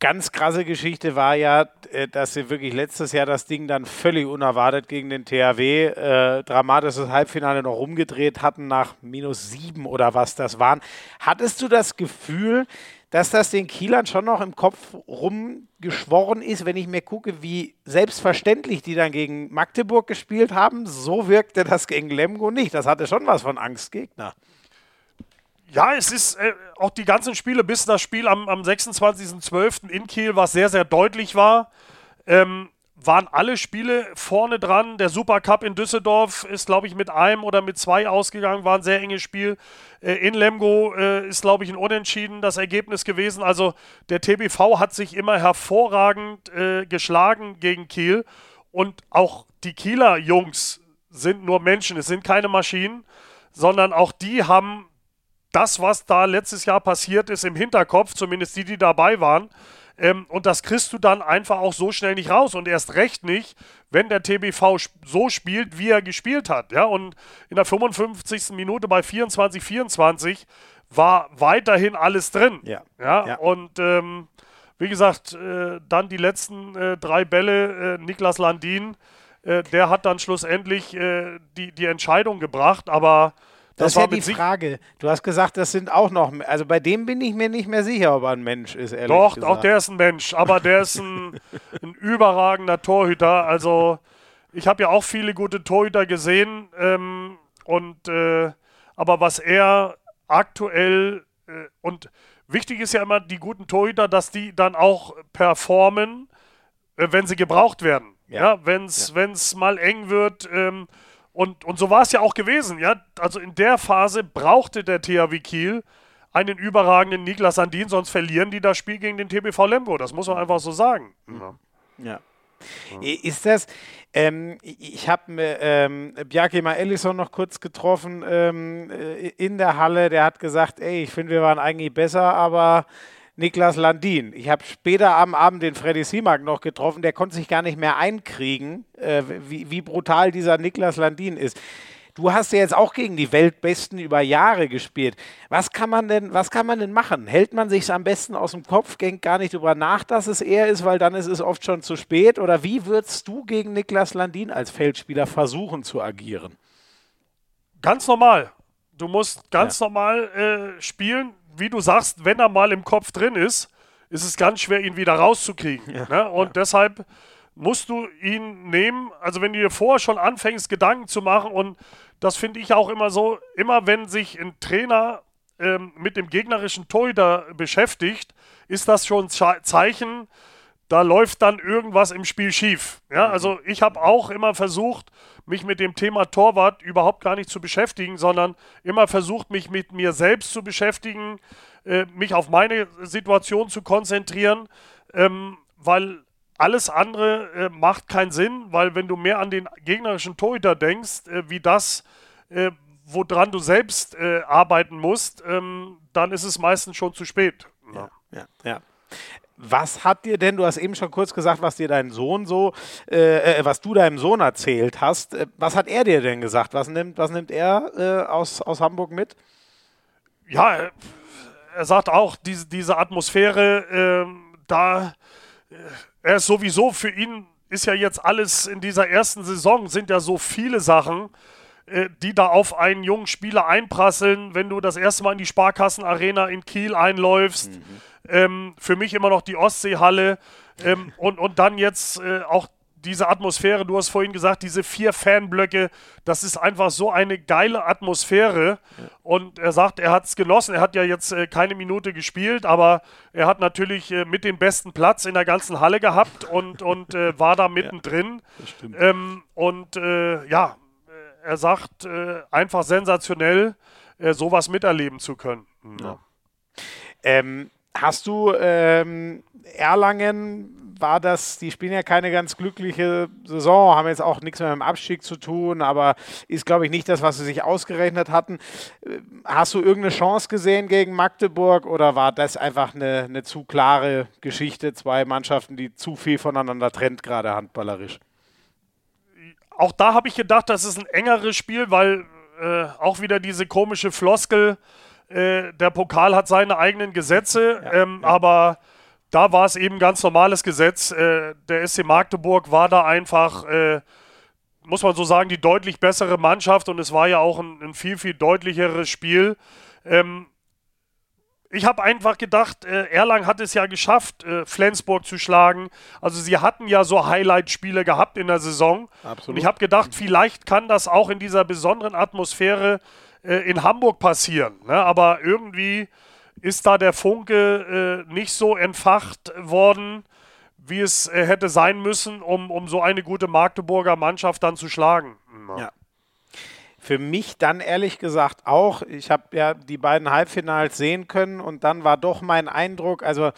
ganz krasse Geschichte war ja, äh, dass sie wirklich letztes Jahr das Ding dann völlig unerwartet gegen den THW äh, dramatisches Halbfinale noch rumgedreht hatten nach minus sieben oder was das waren. Hattest du das Gefühl, dass das den Kielern schon noch im Kopf rumgeschworen ist, wenn ich mir gucke, wie selbstverständlich die dann gegen Magdeburg gespielt haben. So wirkte das gegen Lemgo nicht. Das hatte schon was von Angstgegner. Ja, es ist äh, auch die ganzen Spiele bis das Spiel am, am 26.12. in Kiel, was sehr, sehr deutlich war. Ähm, waren alle Spiele vorne dran. Der Supercup in Düsseldorf ist, glaube ich, mit einem oder mit zwei ausgegangen, war ein sehr enges Spiel. Äh, in Lemgo äh, ist, glaube ich, ein Unentschieden das Ergebnis gewesen. Also der TBV hat sich immer hervorragend äh, geschlagen gegen Kiel. Und auch die Kieler Jungs sind nur Menschen, es sind keine Maschinen, sondern auch die haben das, was da letztes Jahr passiert ist, im Hinterkopf, zumindest die, die dabei waren. Ähm, und das kriegst du dann einfach auch so schnell nicht raus und erst recht nicht, wenn der TBV so spielt, wie er gespielt hat. Ja, und in der 55. Minute bei 24, 24 war weiterhin alles drin. Ja. ja, ja. Und ähm, wie gesagt, äh, dann die letzten äh, drei Bälle, äh, Niklas Landin, äh, der hat dann schlussendlich äh, die, die Entscheidung gebracht, aber das, das ist ja die Frage. Du hast gesagt, das sind auch noch. Also bei dem bin ich mir nicht mehr sicher, ob er ein Mensch ist, ehrlich Doch, gesagt. auch der ist ein Mensch, aber der ist ein, ein überragender Torhüter. Also ich habe ja auch viele gute Torhüter gesehen. Ähm, und äh, aber was er aktuell äh, und wichtig ist ja immer die guten Torhüter, dass die dann auch performen, äh, wenn sie gebraucht werden. Ja, ja wenn es ja. mal eng wird. Ähm, und, und so war es ja auch gewesen, ja. Also in der Phase brauchte der THW Kiel einen überragenden Niklas Sandin, sonst verlieren die das Spiel gegen den TBV Lemgo. Das muss man einfach so sagen. Ja. ja. Ist das, ähm, ich habe ähm, Bjarke Ellison noch kurz getroffen ähm, äh, in der Halle, der hat gesagt, ey, ich finde, wir waren eigentlich besser, aber Niklas Landin. Ich habe später am Abend den Freddy Simak noch getroffen, der konnte sich gar nicht mehr einkriegen, äh, wie, wie brutal dieser Niklas Landin ist. Du hast ja jetzt auch gegen die Weltbesten über Jahre gespielt. Was kann man denn, was kann man denn machen? Hält man sich am besten aus dem Kopf, denkt gar nicht darüber nach, dass es er ist, weil dann ist es oft schon zu spät? Oder wie würdest du gegen Niklas Landin als Feldspieler versuchen zu agieren? Ganz normal. Du musst ganz ja. normal äh, spielen wie du sagst, wenn er mal im Kopf drin ist, ist es ganz schwer, ihn wieder rauszukriegen. Ja, ne? Und ja. deshalb musst du ihn nehmen. Also wenn du dir vorher schon anfängst, Gedanken zu machen, und das finde ich auch immer so, immer wenn sich ein Trainer ähm, mit dem gegnerischen Torhüter beschäftigt, ist das schon ein Zeichen, da läuft dann irgendwas im Spiel schief. Ja, mhm. also ich habe auch immer versucht, mich mit dem Thema Torwart überhaupt gar nicht zu beschäftigen, sondern immer versucht, mich mit mir selbst zu beschäftigen, äh, mich auf meine Situation zu konzentrieren, ähm, weil alles andere äh, macht keinen Sinn, weil wenn du mehr an den gegnerischen Torhüter denkst, äh, wie das, äh, woran du selbst äh, arbeiten musst, ähm, dann ist es meistens schon zu spät. Ja, ja, ja. Was hat dir denn, du hast eben schon kurz gesagt, was dir dein Sohn so, äh, äh, was du deinem Sohn erzählt hast. Äh, was hat er dir denn gesagt? Was nimmt, was nimmt er äh, aus, aus Hamburg mit? ja, er sagt auch, diese, diese Atmosphäre, äh, da, äh, er ist sowieso für ihn, ist ja jetzt alles in dieser ersten Saison, sind ja so viele Sachen, äh, die da auf einen jungen Spieler einprasseln, wenn du das erste Mal in die Sparkassenarena in Kiel einläufst. Mhm. Ähm, für mich immer noch die Ostseehalle. Ähm, und, und dann jetzt äh, auch diese Atmosphäre, du hast vorhin gesagt, diese vier Fanblöcke, das ist einfach so eine geile Atmosphäre. Ja. Und er sagt, er hat es genossen. Er hat ja jetzt äh, keine Minute gespielt, aber er hat natürlich äh, mit dem besten Platz in der ganzen Halle gehabt und, und äh, war da mittendrin. Ja, ähm, und äh, ja, äh, er sagt, äh, einfach sensationell, sowas miterleben zu können. Ja. Ähm, hast du ähm, Erlangen war das, die spielen ja keine ganz glückliche Saison, haben jetzt auch nichts mehr mit dem Abstieg zu tun, aber ist, glaube ich, nicht das, was sie sich ausgerechnet hatten. Hast du irgendeine Chance gesehen gegen Magdeburg oder war das einfach eine, eine zu klare Geschichte? Zwei Mannschaften, die zu viel voneinander trennt, gerade handballerisch. Auch da habe ich gedacht, das ist ein engeres Spiel, weil äh, auch wieder diese komische Floskel, äh, der Pokal hat seine eigenen Gesetze, ja, ähm, ja. aber da war es eben ganz normales Gesetz. Äh, der SC Magdeburg war da einfach, äh, muss man so sagen, die deutlich bessere Mannschaft und es war ja auch ein, ein viel, viel deutlicheres Spiel. Ähm, ich habe einfach gedacht, äh, Erlang hat es ja geschafft, äh, Flensburg zu schlagen. Also sie hatten ja so Highlight-Spiele gehabt in der Saison. Absolut. Und ich habe gedacht, vielleicht kann das auch in dieser besonderen Atmosphäre in Hamburg passieren. Ne? Aber irgendwie ist da der Funke äh, nicht so entfacht worden, wie es äh, hätte sein müssen, um, um so eine gute Magdeburger Mannschaft dann zu schlagen. Ja. Für mich dann ehrlich gesagt auch. Ich habe ja die beiden Halbfinals sehen können und dann war doch mein Eindruck, also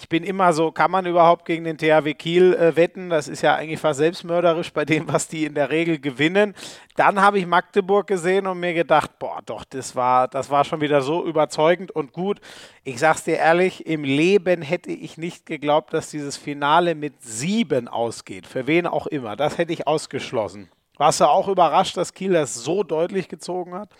ich bin immer so, kann man überhaupt gegen den THW Kiel äh, wetten? Das ist ja eigentlich fast selbstmörderisch bei dem, was die in der Regel gewinnen. Dann habe ich Magdeburg gesehen und mir gedacht, boah, doch, das war, das war schon wieder so überzeugend und gut. Ich sag's dir ehrlich, im Leben hätte ich nicht geglaubt, dass dieses Finale mit sieben ausgeht. Für wen auch immer. Das hätte ich ausgeschlossen. Warst du auch überrascht, dass Kiel das so deutlich gezogen hat?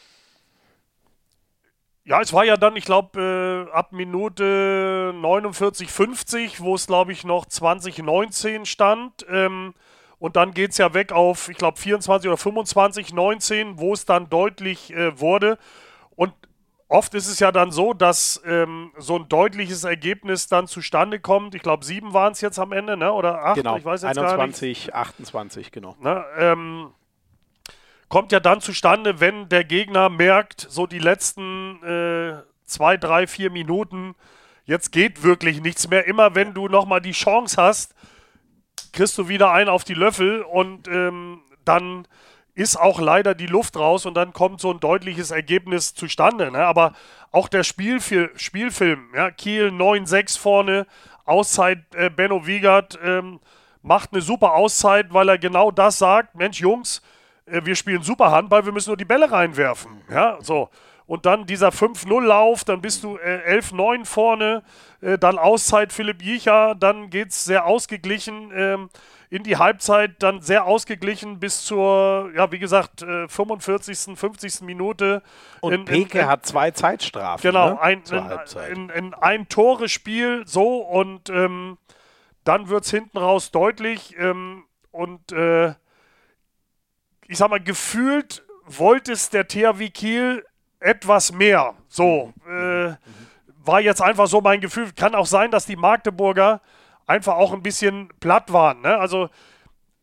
Ja, es war ja dann, ich glaube, äh, ab Minute 49, 50, wo es, glaube ich, noch 2019 stand. Ähm, und dann geht es ja weg auf, ich glaube, 24 oder 25, 19, wo es dann deutlich äh, wurde. Und oft ist es ja dann so, dass ähm, so ein deutliches Ergebnis dann zustande kommt. Ich glaube, sieben waren es jetzt am Ende, ne? oder acht? Genau, ich weiß jetzt 21, gar nicht. 28, genau. Ne? Ähm, kommt ja dann zustande, wenn der Gegner merkt, so die letzten äh, zwei, drei, vier Minuten, jetzt geht wirklich nichts mehr. Immer wenn du nochmal die Chance hast, kriegst du wieder einen auf die Löffel und ähm, dann ist auch leider die Luft raus und dann kommt so ein deutliches Ergebnis zustande. Ne? Aber auch der Spielfil Spielfilm, ja, Kiel 9-6 vorne, Auszeit äh, Benno Wiegert ähm, macht eine super Auszeit, weil er genau das sagt, Mensch Jungs, wir spielen super Handball, wir müssen nur die Bälle reinwerfen. Ja, so. Und dann dieser 5-0-Lauf, dann bist du äh, 11-9 vorne, äh, dann Auszeit Philipp Jicher, dann geht es sehr ausgeglichen ähm, in die Halbzeit, dann sehr ausgeglichen bis zur, ja, wie gesagt, äh, 45., 50. Minute. Und in, Peke in, hat zwei Zeitstrafen. Genau, ne? ein, in, in, ein Tore-Spiel so und ähm, dann wird es hinten raus deutlich ähm, und äh, ich sag mal, gefühlt wollte es der THW Kiel etwas mehr. So, äh, war jetzt einfach so mein Gefühl. Kann auch sein, dass die Magdeburger einfach auch ein bisschen platt waren. Ne? Also,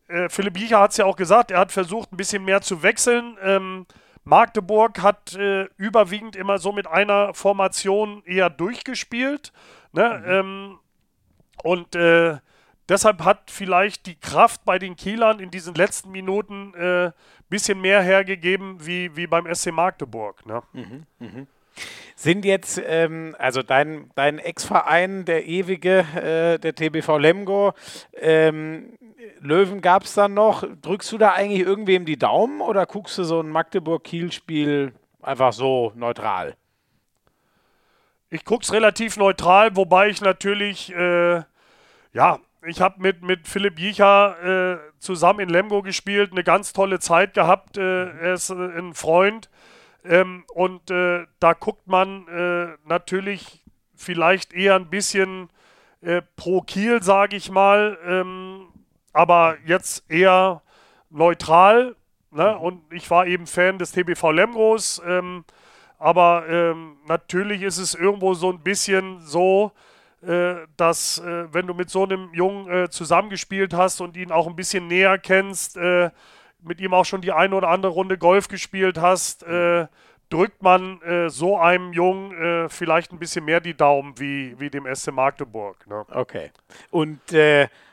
äh, Philipp Jicher hat es ja auch gesagt, er hat versucht, ein bisschen mehr zu wechseln. Ähm, Magdeburg hat äh, überwiegend immer so mit einer Formation eher durchgespielt. Ne? Mhm. Ähm, und äh, Deshalb hat vielleicht die Kraft bei den Kielern in diesen letzten Minuten ein äh, bisschen mehr hergegeben wie, wie beim SC Magdeburg. Ne? Mhm, mh. Sind jetzt, ähm, also dein, dein Ex-Verein, der ewige, äh, der TBV Lemgo, ähm, Löwen gab es dann noch. Drückst du da eigentlich irgendwem die Daumen oder guckst du so ein Magdeburg-Kiel-Spiel einfach so neutral? Ich gucke es relativ neutral, wobei ich natürlich, äh, ja, ich habe mit, mit Philipp Jicha äh, zusammen in Lemgo gespielt, eine ganz tolle Zeit gehabt. Äh, er ist äh, ein Freund. Ähm, und äh, da guckt man äh, natürlich vielleicht eher ein bisschen äh, pro Kiel, sage ich mal, ähm, aber jetzt eher neutral. Ne? Mhm. Und ich war eben Fan des TBV Lemgos. Ähm, aber ähm, natürlich ist es irgendwo so ein bisschen so, dass äh, wenn du mit so einem Jungen äh, zusammengespielt hast und ihn auch ein bisschen näher kennst, äh, mit ihm auch schon die eine oder andere Runde Golf gespielt hast, äh, drückt man äh, so einem Jungen vielleicht ein bisschen mehr die Daumen wie, wie dem SC Magdeburg. Ne? Okay. Und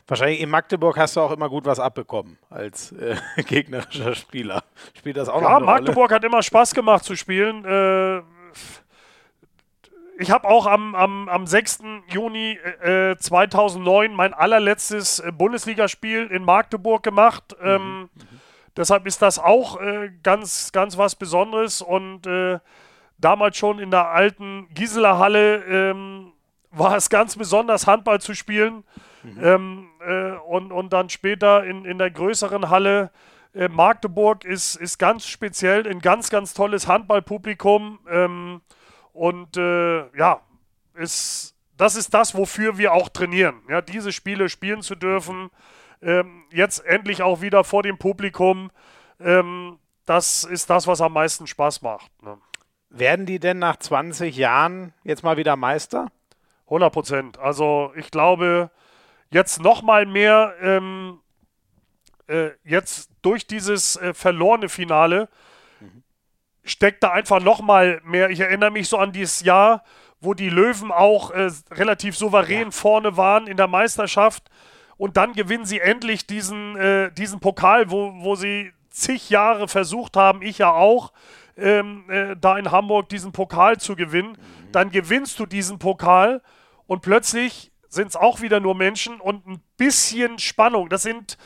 wahrscheinlich in Magdeburg hast du auch immer gut was abbekommen als gegnerischer Spieler. Spielt das auch ja, noch eine Magdeburg Rolle? hat immer Spaß gemacht zu spielen ich habe auch am, am, am 6. Juni äh, 2009 mein allerletztes äh, Bundesligaspiel in Magdeburg gemacht. Mhm. Ähm, mhm. Deshalb ist das auch äh, ganz, ganz was Besonderes. Und äh, damals schon in der alten Gisela Halle ähm, war es ganz besonders, Handball zu spielen. Mhm. Ähm, äh, und, und dann später in, in der größeren Halle. Äh, Magdeburg ist, ist ganz speziell, ein ganz, ganz tolles Handballpublikum. Ähm, und äh, ja, ist, das ist das, wofür wir auch trainieren. Ja, diese Spiele spielen zu dürfen. Ähm, jetzt endlich auch wieder vor dem Publikum. Ähm, das ist das, was am meisten Spaß macht. Ne? Werden die denn nach 20 Jahren jetzt mal wieder Meister? 100 Prozent. Also ich glaube, jetzt noch mal mehr, ähm, äh, jetzt durch dieses äh, verlorene Finale, steckt da einfach nochmal mehr. Ich erinnere mich so an dieses Jahr, wo die Löwen auch äh, relativ souverän ja. vorne waren in der Meisterschaft. Und dann gewinnen sie endlich diesen, äh, diesen Pokal, wo, wo sie zig Jahre versucht haben, ich ja auch, ähm, äh, da in Hamburg diesen Pokal zu gewinnen. Mhm. Dann gewinnst du diesen Pokal und plötzlich sind es auch wieder nur Menschen und ein bisschen Spannung. Das sind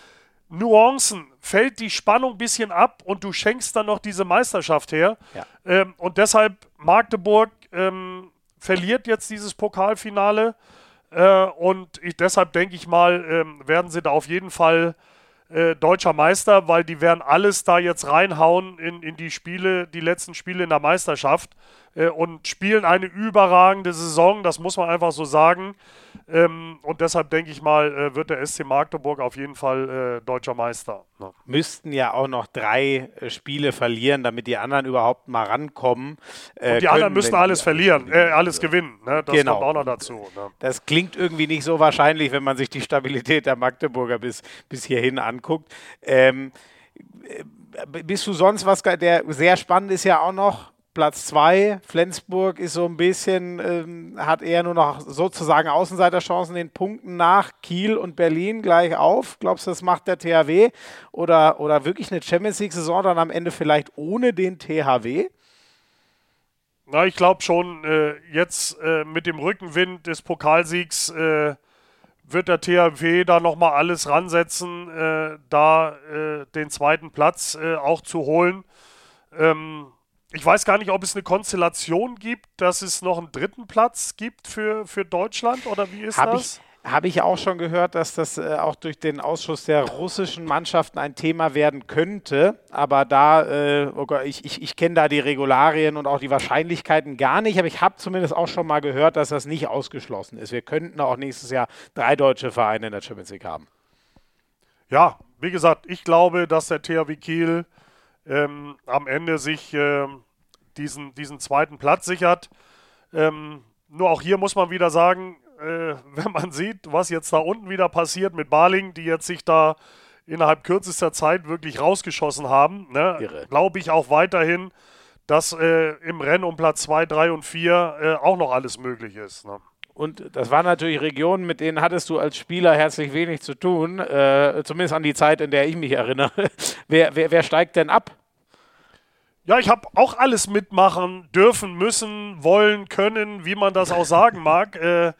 Nuancen fällt die Spannung ein bisschen ab und du schenkst dann noch diese Meisterschaft her. Ja. Ähm, und deshalb Magdeburg ähm, verliert jetzt dieses Pokalfinale. Äh, und ich, deshalb denke ich mal, ähm, werden sie da auf jeden Fall äh, deutscher Meister, weil die werden alles da jetzt reinhauen in, in die Spiele, die letzten Spiele in der Meisterschaft äh, und spielen eine überragende Saison, das muss man einfach so sagen. Ähm, und deshalb denke ich mal, äh, wird der SC Magdeburg auf jeden Fall äh, deutscher Meister. Ne? Müssten ja auch noch drei äh, Spiele verlieren, damit die anderen überhaupt mal rankommen. Äh, und die anderen müssen alles verlieren, alles gewinnen. Ne? Das genau. kommt auch noch dazu. Ne? Das klingt irgendwie nicht so wahrscheinlich, wenn man sich die Stabilität der Magdeburger bis, bis hierhin anguckt. Ähm, bist du sonst was, der sehr spannend ist ja auch noch, Platz 2. Flensburg ist so ein bisschen, ähm, hat eher nur noch sozusagen Außenseiterchancen den Punkten nach Kiel und Berlin gleich auf. Glaubst du, das macht der THW? Oder, oder wirklich eine Champions League-Saison dann am Ende vielleicht ohne den THW? Na, ich glaube schon, äh, jetzt äh, mit dem Rückenwind des Pokalsiegs äh, wird der THW da nochmal alles ransetzen, äh, da äh, den zweiten Platz äh, auch zu holen. Ähm, ich weiß gar nicht, ob es eine Konstellation gibt, dass es noch einen dritten Platz gibt für, für Deutschland oder wie ist Hab das? Habe ich auch schon gehört, dass das äh, auch durch den Ausschuss der russischen Mannschaften ein Thema werden könnte. Aber da, äh, oh Gott, ich, ich, ich kenne da die Regularien und auch die Wahrscheinlichkeiten gar nicht. Aber ich habe zumindest auch schon mal gehört, dass das nicht ausgeschlossen ist. Wir könnten auch nächstes Jahr drei deutsche Vereine in der Champions League haben. Ja, wie gesagt, ich glaube, dass der THW Kiel ähm, am Ende sich ähm, diesen, diesen zweiten Platz sichert. Ähm, nur auch hier muss man wieder sagen, äh, wenn man sieht, was jetzt da unten wieder passiert mit Barling, die jetzt sich da innerhalb kürzester Zeit wirklich rausgeschossen haben, ne, glaube ich auch weiterhin, dass äh, im Rennen um Platz 2, 3 und 4 äh, auch noch alles möglich ist. Ne. Und das waren natürlich Regionen, mit denen hattest du als Spieler herzlich wenig zu tun, äh, zumindest an die Zeit, in der ich mich erinnere. wer, wer, wer steigt denn ab? Ja, ich habe auch alles mitmachen dürfen, müssen, wollen, können, wie man das auch sagen mag. Äh,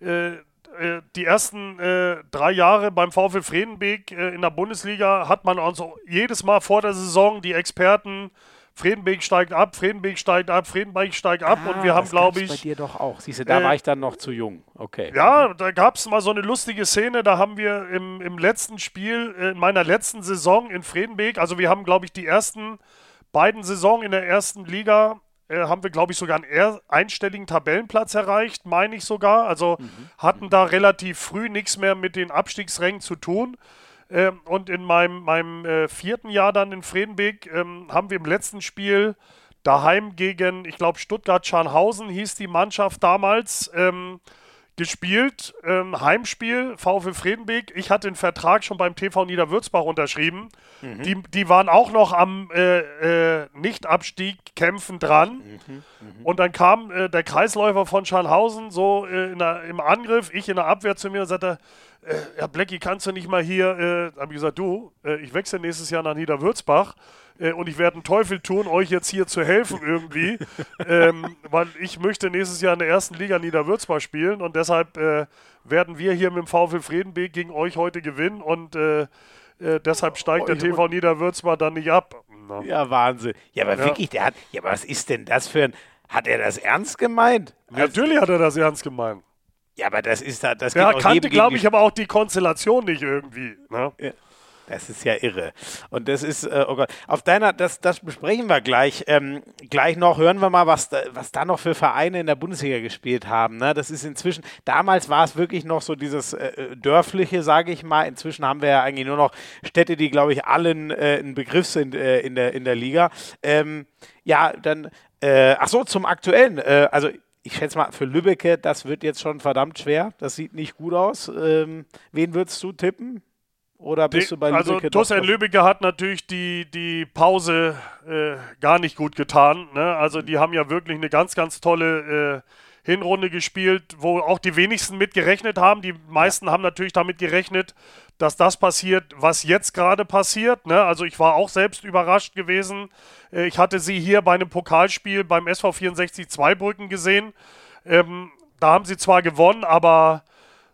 äh, äh, die ersten äh, drei Jahre beim VfL Fredenbeek äh, in der Bundesliga hat man also jedes Mal vor der Saison die Experten Fredenbeek steigt ab, Fredenbeek steigt ab, Fredenbeek steigt ab ah, und wir haben, glaube ich. bei dir doch auch. Siehst du, da äh, war ich dann noch zu jung. Okay. Ja, da gab es mal so eine lustige Szene. Da haben wir im, im letzten Spiel, in meiner letzten Saison in Fredenbeek, also wir haben, glaube ich, die ersten beiden Saisonen in der ersten Liga äh, haben wir, glaube ich, sogar einen einstelligen Tabellenplatz erreicht, meine ich sogar. Also mhm. hatten da relativ früh nichts mehr mit den Abstiegsrängen zu tun. Ähm, und in meinem, meinem äh, vierten Jahr dann in Fredenbeck ähm, haben wir im letzten Spiel daheim gegen, ich glaube, Stuttgart-Scharnhausen hieß die Mannschaft damals, ähm, gespielt. Ähm, Heimspiel, VfL Fredenbeck. Ich hatte den Vertrag schon beim TV Niederwürzbach unterschrieben. Mhm. Die, die waren auch noch am äh, äh, Nicht-Abstieg kämpfen dran. Mhm. Mhm. Und dann kam äh, der Kreisläufer von Scharnhausen so äh, der, im Angriff, ich in der Abwehr zu mir und sagte, ja, Blackie, kannst du nicht mal hier, äh, habe ich gesagt, du, äh, ich wechsle nächstes Jahr nach Niederwürzbach äh, und ich werde einen Teufel tun, euch jetzt hier zu helfen irgendwie, ähm, weil ich möchte nächstes Jahr in der ersten Liga Niederwürzbach spielen und deshalb äh, werden wir hier mit dem VfL Friedenbeek gegen euch heute gewinnen und äh, äh deshalb steigt der TV Niederwürzbach dann nicht ab. Na. Ja, Wahnsinn. Ja, aber ja. wirklich, der hat, ja, was ist denn das für ein, hat er das ernst gemeint? Also, Natürlich hat er das ernst gemeint. Ja, aber das ist da, das Ja, kannte, glaube ich, aber auch die Konstellation nicht irgendwie. Ne? Ja. Das ist ja irre. Und das ist, äh, oh Gott, auf deiner, das, das besprechen wir gleich. Ähm, gleich noch hören wir mal, was da, was da noch für Vereine in der Bundesliga gespielt haben. Ne? Das ist inzwischen, damals war es wirklich noch so dieses äh, äh dörfliche, sage ich mal. Inzwischen haben wir ja eigentlich nur noch Städte, die, glaube ich, allen äh, ein Begriff sind äh, in, der, in der Liga. Ähm, ja, dann, äh, ach so, zum aktuellen. Äh, also ich schätze mal, für Lübbecke, das wird jetzt schon verdammt schwer. Das sieht nicht gut aus. Ähm, wen würdest du tippen? Oder bist die, du bei also Lübbecke? Also, Tussen Lübbecke hat natürlich die, die Pause äh, gar nicht gut getan. Ne? Also, die haben ja wirklich eine ganz, ganz tolle äh, Hinrunde gespielt, wo auch die wenigsten mit gerechnet haben. Die meisten ja. haben natürlich damit gerechnet, dass das passiert, was jetzt gerade passiert. Ne? Also, ich war auch selbst überrascht gewesen äh, ich hatte sie hier bei einem Pokalspiel beim SV 64 Zweibrücken gesehen. Ähm, da haben sie zwar gewonnen, aber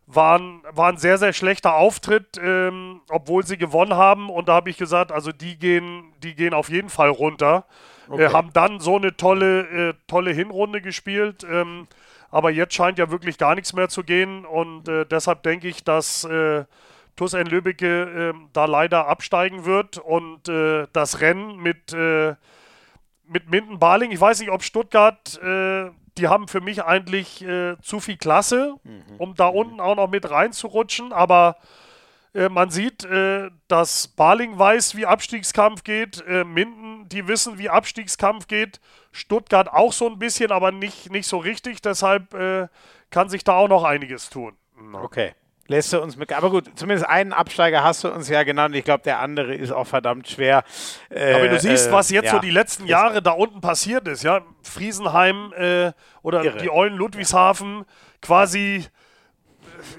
waren, war ein sehr, sehr schlechter Auftritt, ähm, obwohl sie gewonnen haben. Und da habe ich gesagt, also die gehen, die gehen auf jeden Fall runter. Okay. Äh, haben dann so eine tolle, äh, tolle Hinrunde gespielt. Ähm, aber jetzt scheint ja wirklich gar nichts mehr zu gehen. Und äh, deshalb denke ich, dass äh, TuS N Lübbecke äh, da leider absteigen wird und äh, das Rennen mit, äh, mit Minden-Baling, ich weiß nicht, ob Stuttgart, äh, die haben für mich eigentlich äh, zu viel Klasse, mhm. um da mhm. unten auch noch mit reinzurutschen, aber äh, man sieht, dass Baling weiß, wie Abstiegskampf geht, Minden, die wissen, wie Abstiegskampf geht, Stuttgart auch so ein bisschen, aber nicht, nicht so richtig, deshalb kann sich da auch noch einiges tun. Okay lässt du uns mit. Aber gut, zumindest einen Absteiger hast du uns ja genannt. Ich glaube, der andere ist auch verdammt schwer. Äh, Aber wenn du siehst, äh, was jetzt ja. so die letzten Jahre da unten passiert ist, ja, Friesenheim äh, oder Irre. die Eulen Ludwigshafen quasi.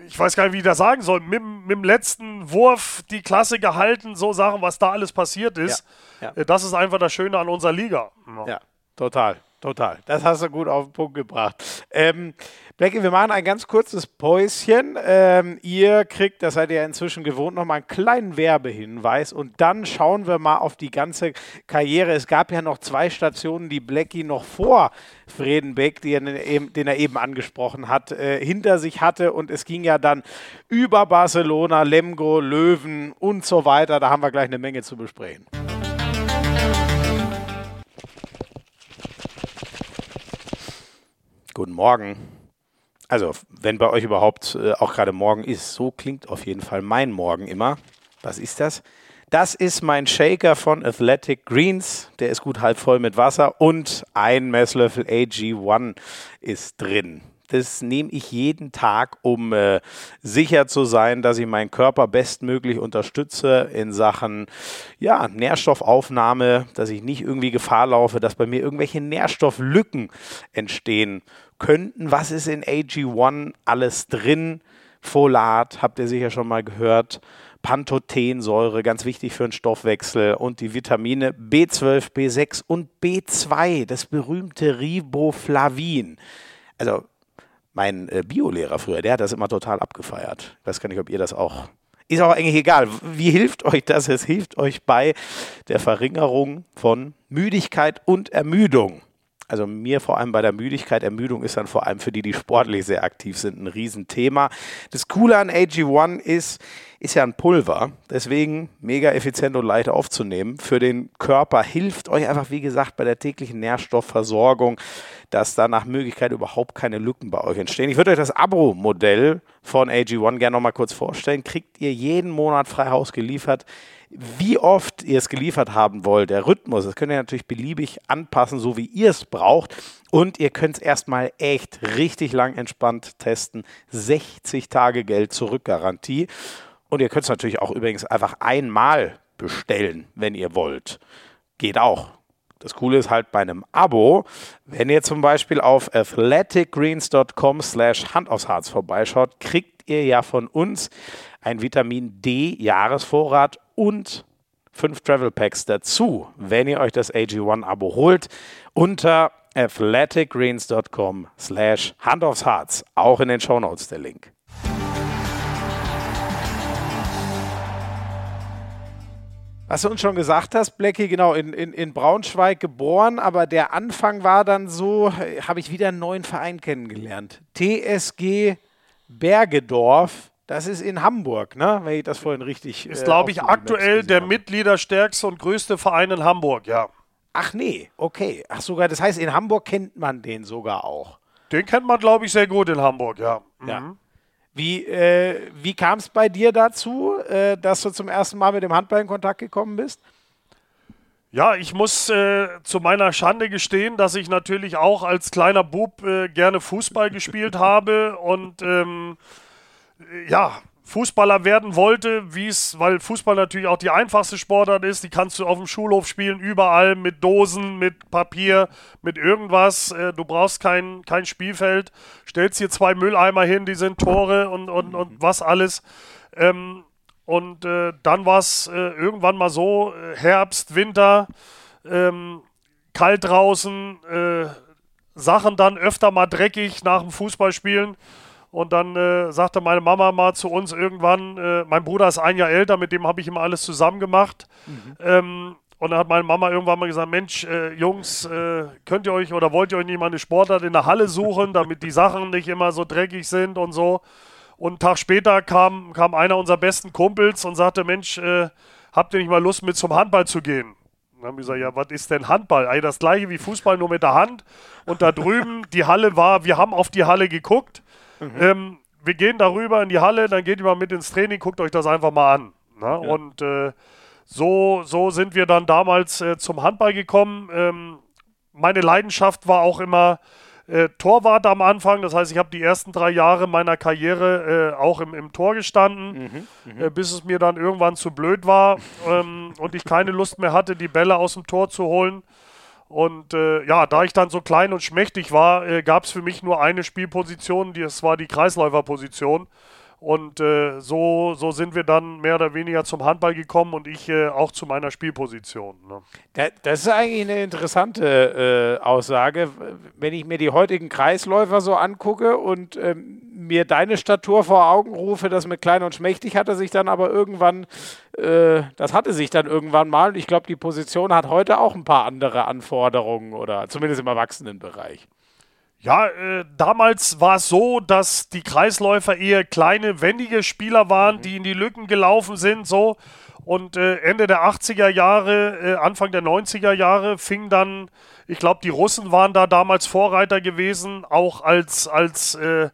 Ich weiß gar nicht, wie ich das sagen soll. Mit, mit dem letzten Wurf die Klasse gehalten, so Sachen, was da alles passiert ist. Ja. Ja. Das ist einfach das Schöne an unserer Liga. Ja, total. Total. Das hast du gut auf den Punkt gebracht. Ähm, Blackie, wir machen ein ganz kurzes Päuschen. Ähm, ihr kriegt, das seid ihr inzwischen gewohnt, noch mal einen kleinen Werbehinweis und dann schauen wir mal auf die ganze Karriere. Es gab ja noch zwei Stationen, die Blackie noch vor Fredenbeck, den er eben angesprochen hat, äh, hinter sich hatte und es ging ja dann über Barcelona, Lemgo, Löwen und so weiter. Da haben wir gleich eine Menge zu besprechen. Guten Morgen. Also, wenn bei euch überhaupt äh, auch gerade morgen ist, so klingt auf jeden Fall mein Morgen immer. Was ist das? Das ist mein Shaker von Athletic Greens. Der ist gut halb voll mit Wasser und ein Messlöffel AG1 ist drin. Das nehme ich jeden Tag, um äh, sicher zu sein, dass ich meinen Körper bestmöglich unterstütze in Sachen ja, Nährstoffaufnahme, dass ich nicht irgendwie Gefahr laufe, dass bei mir irgendwelche Nährstofflücken entstehen könnten. Was ist in AG1 alles drin? Folat, habt ihr sicher schon mal gehört. Pantothensäure, ganz wichtig für den Stoffwechsel und die Vitamine B12, B6 und B2, das berühmte Riboflavin. Also mein äh, Biolehrer früher, der hat das immer total abgefeiert. Ich weiß gar nicht, ob ihr das auch. Ist auch eigentlich egal. Wie hilft euch das? Es hilft euch bei der Verringerung von Müdigkeit und Ermüdung. Also mir vor allem bei der Müdigkeit. Ermüdung ist dann vor allem für die, die sportlich sehr aktiv sind, ein Riesenthema. Das Coole an AG1 ist, ist ja ein Pulver, deswegen mega effizient und leicht aufzunehmen. Für den Körper hilft euch einfach, wie gesagt, bei der täglichen Nährstoffversorgung, dass da nach Möglichkeit überhaupt keine Lücken bei euch entstehen. Ich würde euch das Abo-Modell von AG1 gerne nochmal kurz vorstellen. Kriegt ihr jeden Monat frei Haus geliefert wie oft ihr es geliefert haben wollt, der Rhythmus, das könnt ihr natürlich beliebig anpassen, so wie ihr es braucht. Und ihr könnt es erstmal echt richtig lang entspannt testen. 60 Tage Geld zurück Garantie. Und ihr könnt es natürlich auch übrigens einfach einmal bestellen, wenn ihr wollt. Geht auch. Das Coole ist halt bei einem Abo, wenn ihr zum Beispiel auf athleticgreens.com slash Hand aufs Harz vorbeischaut, kriegt ihr ja von uns ein Vitamin D Jahresvorrat und fünf Travel Packs dazu, wenn ihr euch das AG1 Abo holt, unter athleticgreens.com slash Hand aufs Harz. Auch in den Show Notes der Link. Was du uns schon gesagt hast, Blackie, genau, in, in, in Braunschweig geboren, aber der Anfang war dann so, habe ich wieder einen neuen Verein kennengelernt. TSG Bergedorf das ist in Hamburg, ne? wenn ich das vorhin richtig. Ist, äh, glaube ich, aktuell der mitgliederstärkste und größte Verein in Hamburg, ja. Ach nee, okay. Ach sogar, das heißt, in Hamburg kennt man den sogar auch. Den kennt man, glaube ich, sehr gut in Hamburg, ja. Mhm. ja. Wie, äh, wie kam es bei dir dazu, äh, dass du zum ersten Mal mit dem Handball in Kontakt gekommen bist? Ja, ich muss äh, zu meiner Schande gestehen, dass ich natürlich auch als kleiner Bub äh, gerne Fußball gespielt habe und ähm, ja, Fußballer werden wollte, wie es, weil Fußball natürlich auch die einfachste Sportart ist, die kannst du auf dem Schulhof spielen, überall mit Dosen, mit Papier, mit irgendwas. Äh, du brauchst kein, kein Spielfeld, stellst hier zwei Mülleimer hin, die sind Tore und, und, und was alles. Ähm, und äh, dann war es äh, irgendwann mal so, äh, Herbst, Winter, ähm, kalt draußen, äh, Sachen dann öfter mal dreckig nach dem Fußballspielen. Und dann äh, sagte meine Mama mal zu uns irgendwann, äh, mein Bruder ist ein Jahr älter, mit dem habe ich immer alles zusammen gemacht. Mhm. Ähm, und dann hat meine Mama irgendwann mal gesagt, Mensch, äh, Jungs, äh, könnt ihr euch oder wollt ihr euch nicht mal eine Sportart in der Halle suchen, damit die Sachen nicht immer so dreckig sind und so. Und einen Tag später kam, kam einer unserer besten Kumpels und sagte, Mensch, äh, habt ihr nicht mal Lust mit zum Handball zu gehen? dann haben wir gesagt, ja, was ist denn Handball? Ey, das gleiche wie Fußball, nur mit der Hand. Und da drüben, die Halle war, wir haben auf die Halle geguckt Mhm. Ähm, wir gehen darüber in die Halle, dann geht ihr mal mit ins Training, guckt euch das einfach mal an. Ne? Ja. Und äh, so, so sind wir dann damals äh, zum Handball gekommen. Ähm, meine Leidenschaft war auch immer äh, Torwart am Anfang. Das heißt, ich habe die ersten drei Jahre meiner Karriere äh, auch im, im Tor gestanden, mhm, mhm. äh, bis es mir dann irgendwann zu blöd war ähm, und ich keine Lust mehr hatte, die Bälle aus dem Tor zu holen. Und äh, ja, da ich dann so klein und schmächtig war, äh, gab es für mich nur eine Spielposition, das war die Kreisläuferposition. Und äh, so, so sind wir dann mehr oder weniger zum Handball gekommen und ich äh, auch zu meiner Spielposition. Ne? Das ist eigentlich eine interessante äh, Aussage. Wenn ich mir die heutigen Kreisläufer so angucke und ähm, mir deine Statur vor Augen rufe, das mit klein und schmächtig hatte sich dann aber irgendwann, äh, das hatte sich dann irgendwann mal. Und ich glaube, die Position hat heute auch ein paar andere Anforderungen oder zumindest im Erwachsenenbereich. Ja, äh, damals war es so, dass die Kreisläufer eher kleine, wendige Spieler waren, mhm. die in die Lücken gelaufen sind, so. Und äh, Ende der 80er Jahre, äh, Anfang der 90er Jahre fing dann, ich glaube, die Russen waren da damals Vorreiter gewesen, auch als, als äh,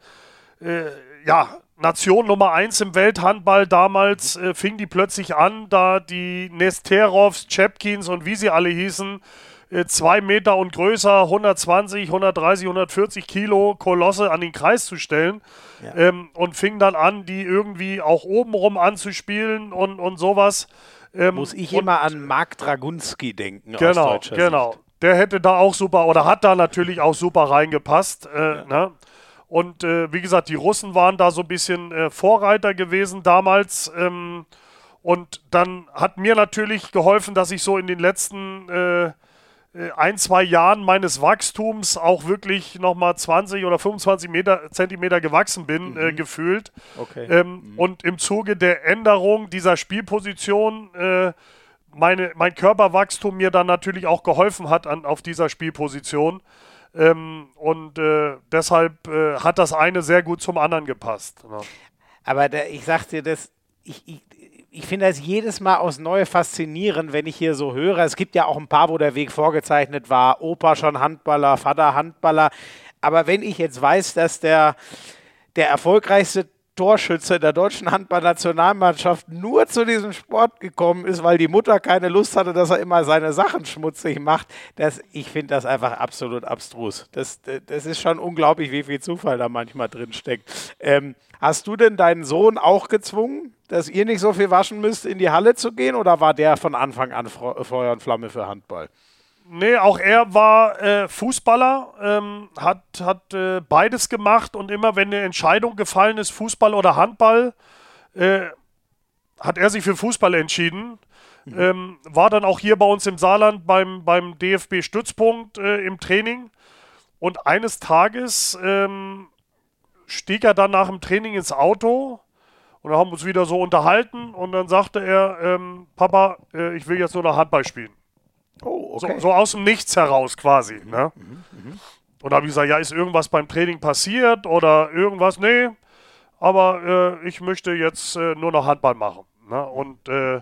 äh, ja, Nation Nummer 1 im Welthandball damals, äh, fing die plötzlich an, da die Nesterovs, Chepkins und wie sie alle hießen, zwei Meter und größer, 120, 130, 140 Kilo Kolosse an den Kreis zu stellen. Ja. Ähm, und fing dann an, die irgendwie auch obenrum anzuspielen und, und sowas. Ähm, Muss ich immer an Mark Dragunski denken. Genau, genau. Sicht. Der hätte da auch super oder hat da natürlich auch super reingepasst. Äh, ja. ne? Und äh, wie gesagt, die Russen waren da so ein bisschen äh, Vorreiter gewesen damals. Ähm, und dann hat mir natürlich geholfen, dass ich so in den letzten äh, äh, ein, zwei Jahren meines Wachstums auch wirklich nochmal 20 oder 25 Meter, Zentimeter gewachsen bin, äh, mhm. äh, gefühlt. Okay. Ähm, mhm. Und im Zuge der Änderung dieser Spielposition äh, meine, mein Körperwachstum mir dann natürlich auch geholfen hat an, auf dieser Spielposition. Ähm, und äh, deshalb äh, hat das eine sehr gut zum anderen gepasst. Ja. Aber der, ich sag dir, das, ich, ich, ich finde das jedes Mal aufs Neue faszinierend, wenn ich hier so höre. Es gibt ja auch ein paar, wo der Weg vorgezeichnet war. Opa schon Handballer, Vater Handballer. Aber wenn ich jetzt weiß, dass der, der erfolgreichste Torschütze der deutschen Handballnationalmannschaft nur zu diesem Sport gekommen ist, weil die Mutter keine Lust hatte, dass er immer seine Sachen schmutzig macht. Das, ich finde das einfach absolut abstrus. Das, das ist schon unglaublich, wie viel Zufall da manchmal drin steckt. Ähm, hast du denn deinen Sohn auch gezwungen, dass ihr nicht so viel waschen müsst, in die Halle zu gehen? Oder war der von Anfang an Feuer und Flamme für Handball? Nee, auch er war äh, Fußballer, ähm, hat, hat äh, beides gemacht und immer wenn eine Entscheidung gefallen ist, Fußball oder Handball, äh, hat er sich für Fußball entschieden. Mhm. Ähm, war dann auch hier bei uns im Saarland beim, beim DFB-Stützpunkt äh, im Training. Und eines Tages ähm, stieg er dann nach dem Training ins Auto und haben uns wieder so unterhalten und dann sagte er, ähm, Papa, äh, ich will jetzt nur noch Handball spielen. Oh, okay. so, so, aus dem Nichts heraus quasi. Mhm, ne? Mhm, mh. Und da habe ich gesagt, ja, ist irgendwas beim Training passiert oder irgendwas? Nee, aber äh, ich möchte jetzt äh, nur noch Handball machen. Ne? Und äh,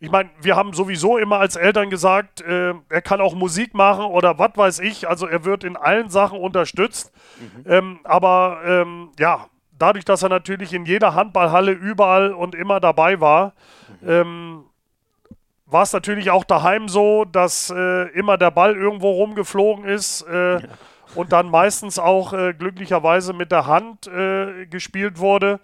ich meine, wir haben sowieso immer als Eltern gesagt, äh, er kann auch Musik machen oder was weiß ich. Also er wird in allen Sachen unterstützt. Mhm. Ähm, aber ähm, ja, dadurch, dass er natürlich in jeder Handballhalle überall und immer dabei war, mhm. ähm, war es natürlich auch daheim so, dass äh, immer der Ball irgendwo rumgeflogen ist äh, ja. und dann meistens auch äh, glücklicherweise mit der Hand äh, gespielt wurde.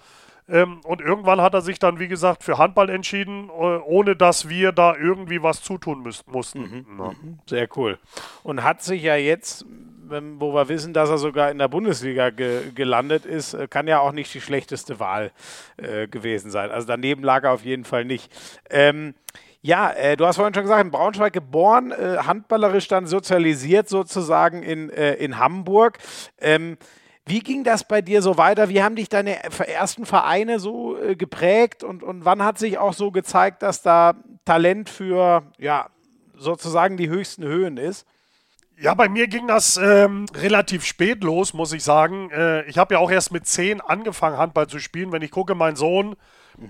Ähm, und irgendwann hat er sich dann, wie gesagt, für Handball entschieden, äh, ohne dass wir da irgendwie was zutun müssten, mussten. Mhm. Ja. Mhm. Sehr cool. Und hat sich ja jetzt, wo wir wissen, dass er sogar in der Bundesliga ge gelandet ist, äh, kann ja auch nicht die schlechteste Wahl gewesen sein. Also daneben lag er auf jeden Fall nicht. Ähm, ja, äh, du hast vorhin schon gesagt, in Braunschweig geboren, äh, handballerisch dann sozialisiert sozusagen in, äh, in Hamburg. Ähm, wie ging das bei dir so weiter? Wie haben dich deine ersten Vereine so äh, geprägt und, und wann hat sich auch so gezeigt, dass da Talent für ja, sozusagen die höchsten Höhen ist? Ja, bei mir ging das ähm, relativ spät los, muss ich sagen. Äh, ich habe ja auch erst mit zehn angefangen, Handball zu spielen. Wenn ich gucke, mein Sohn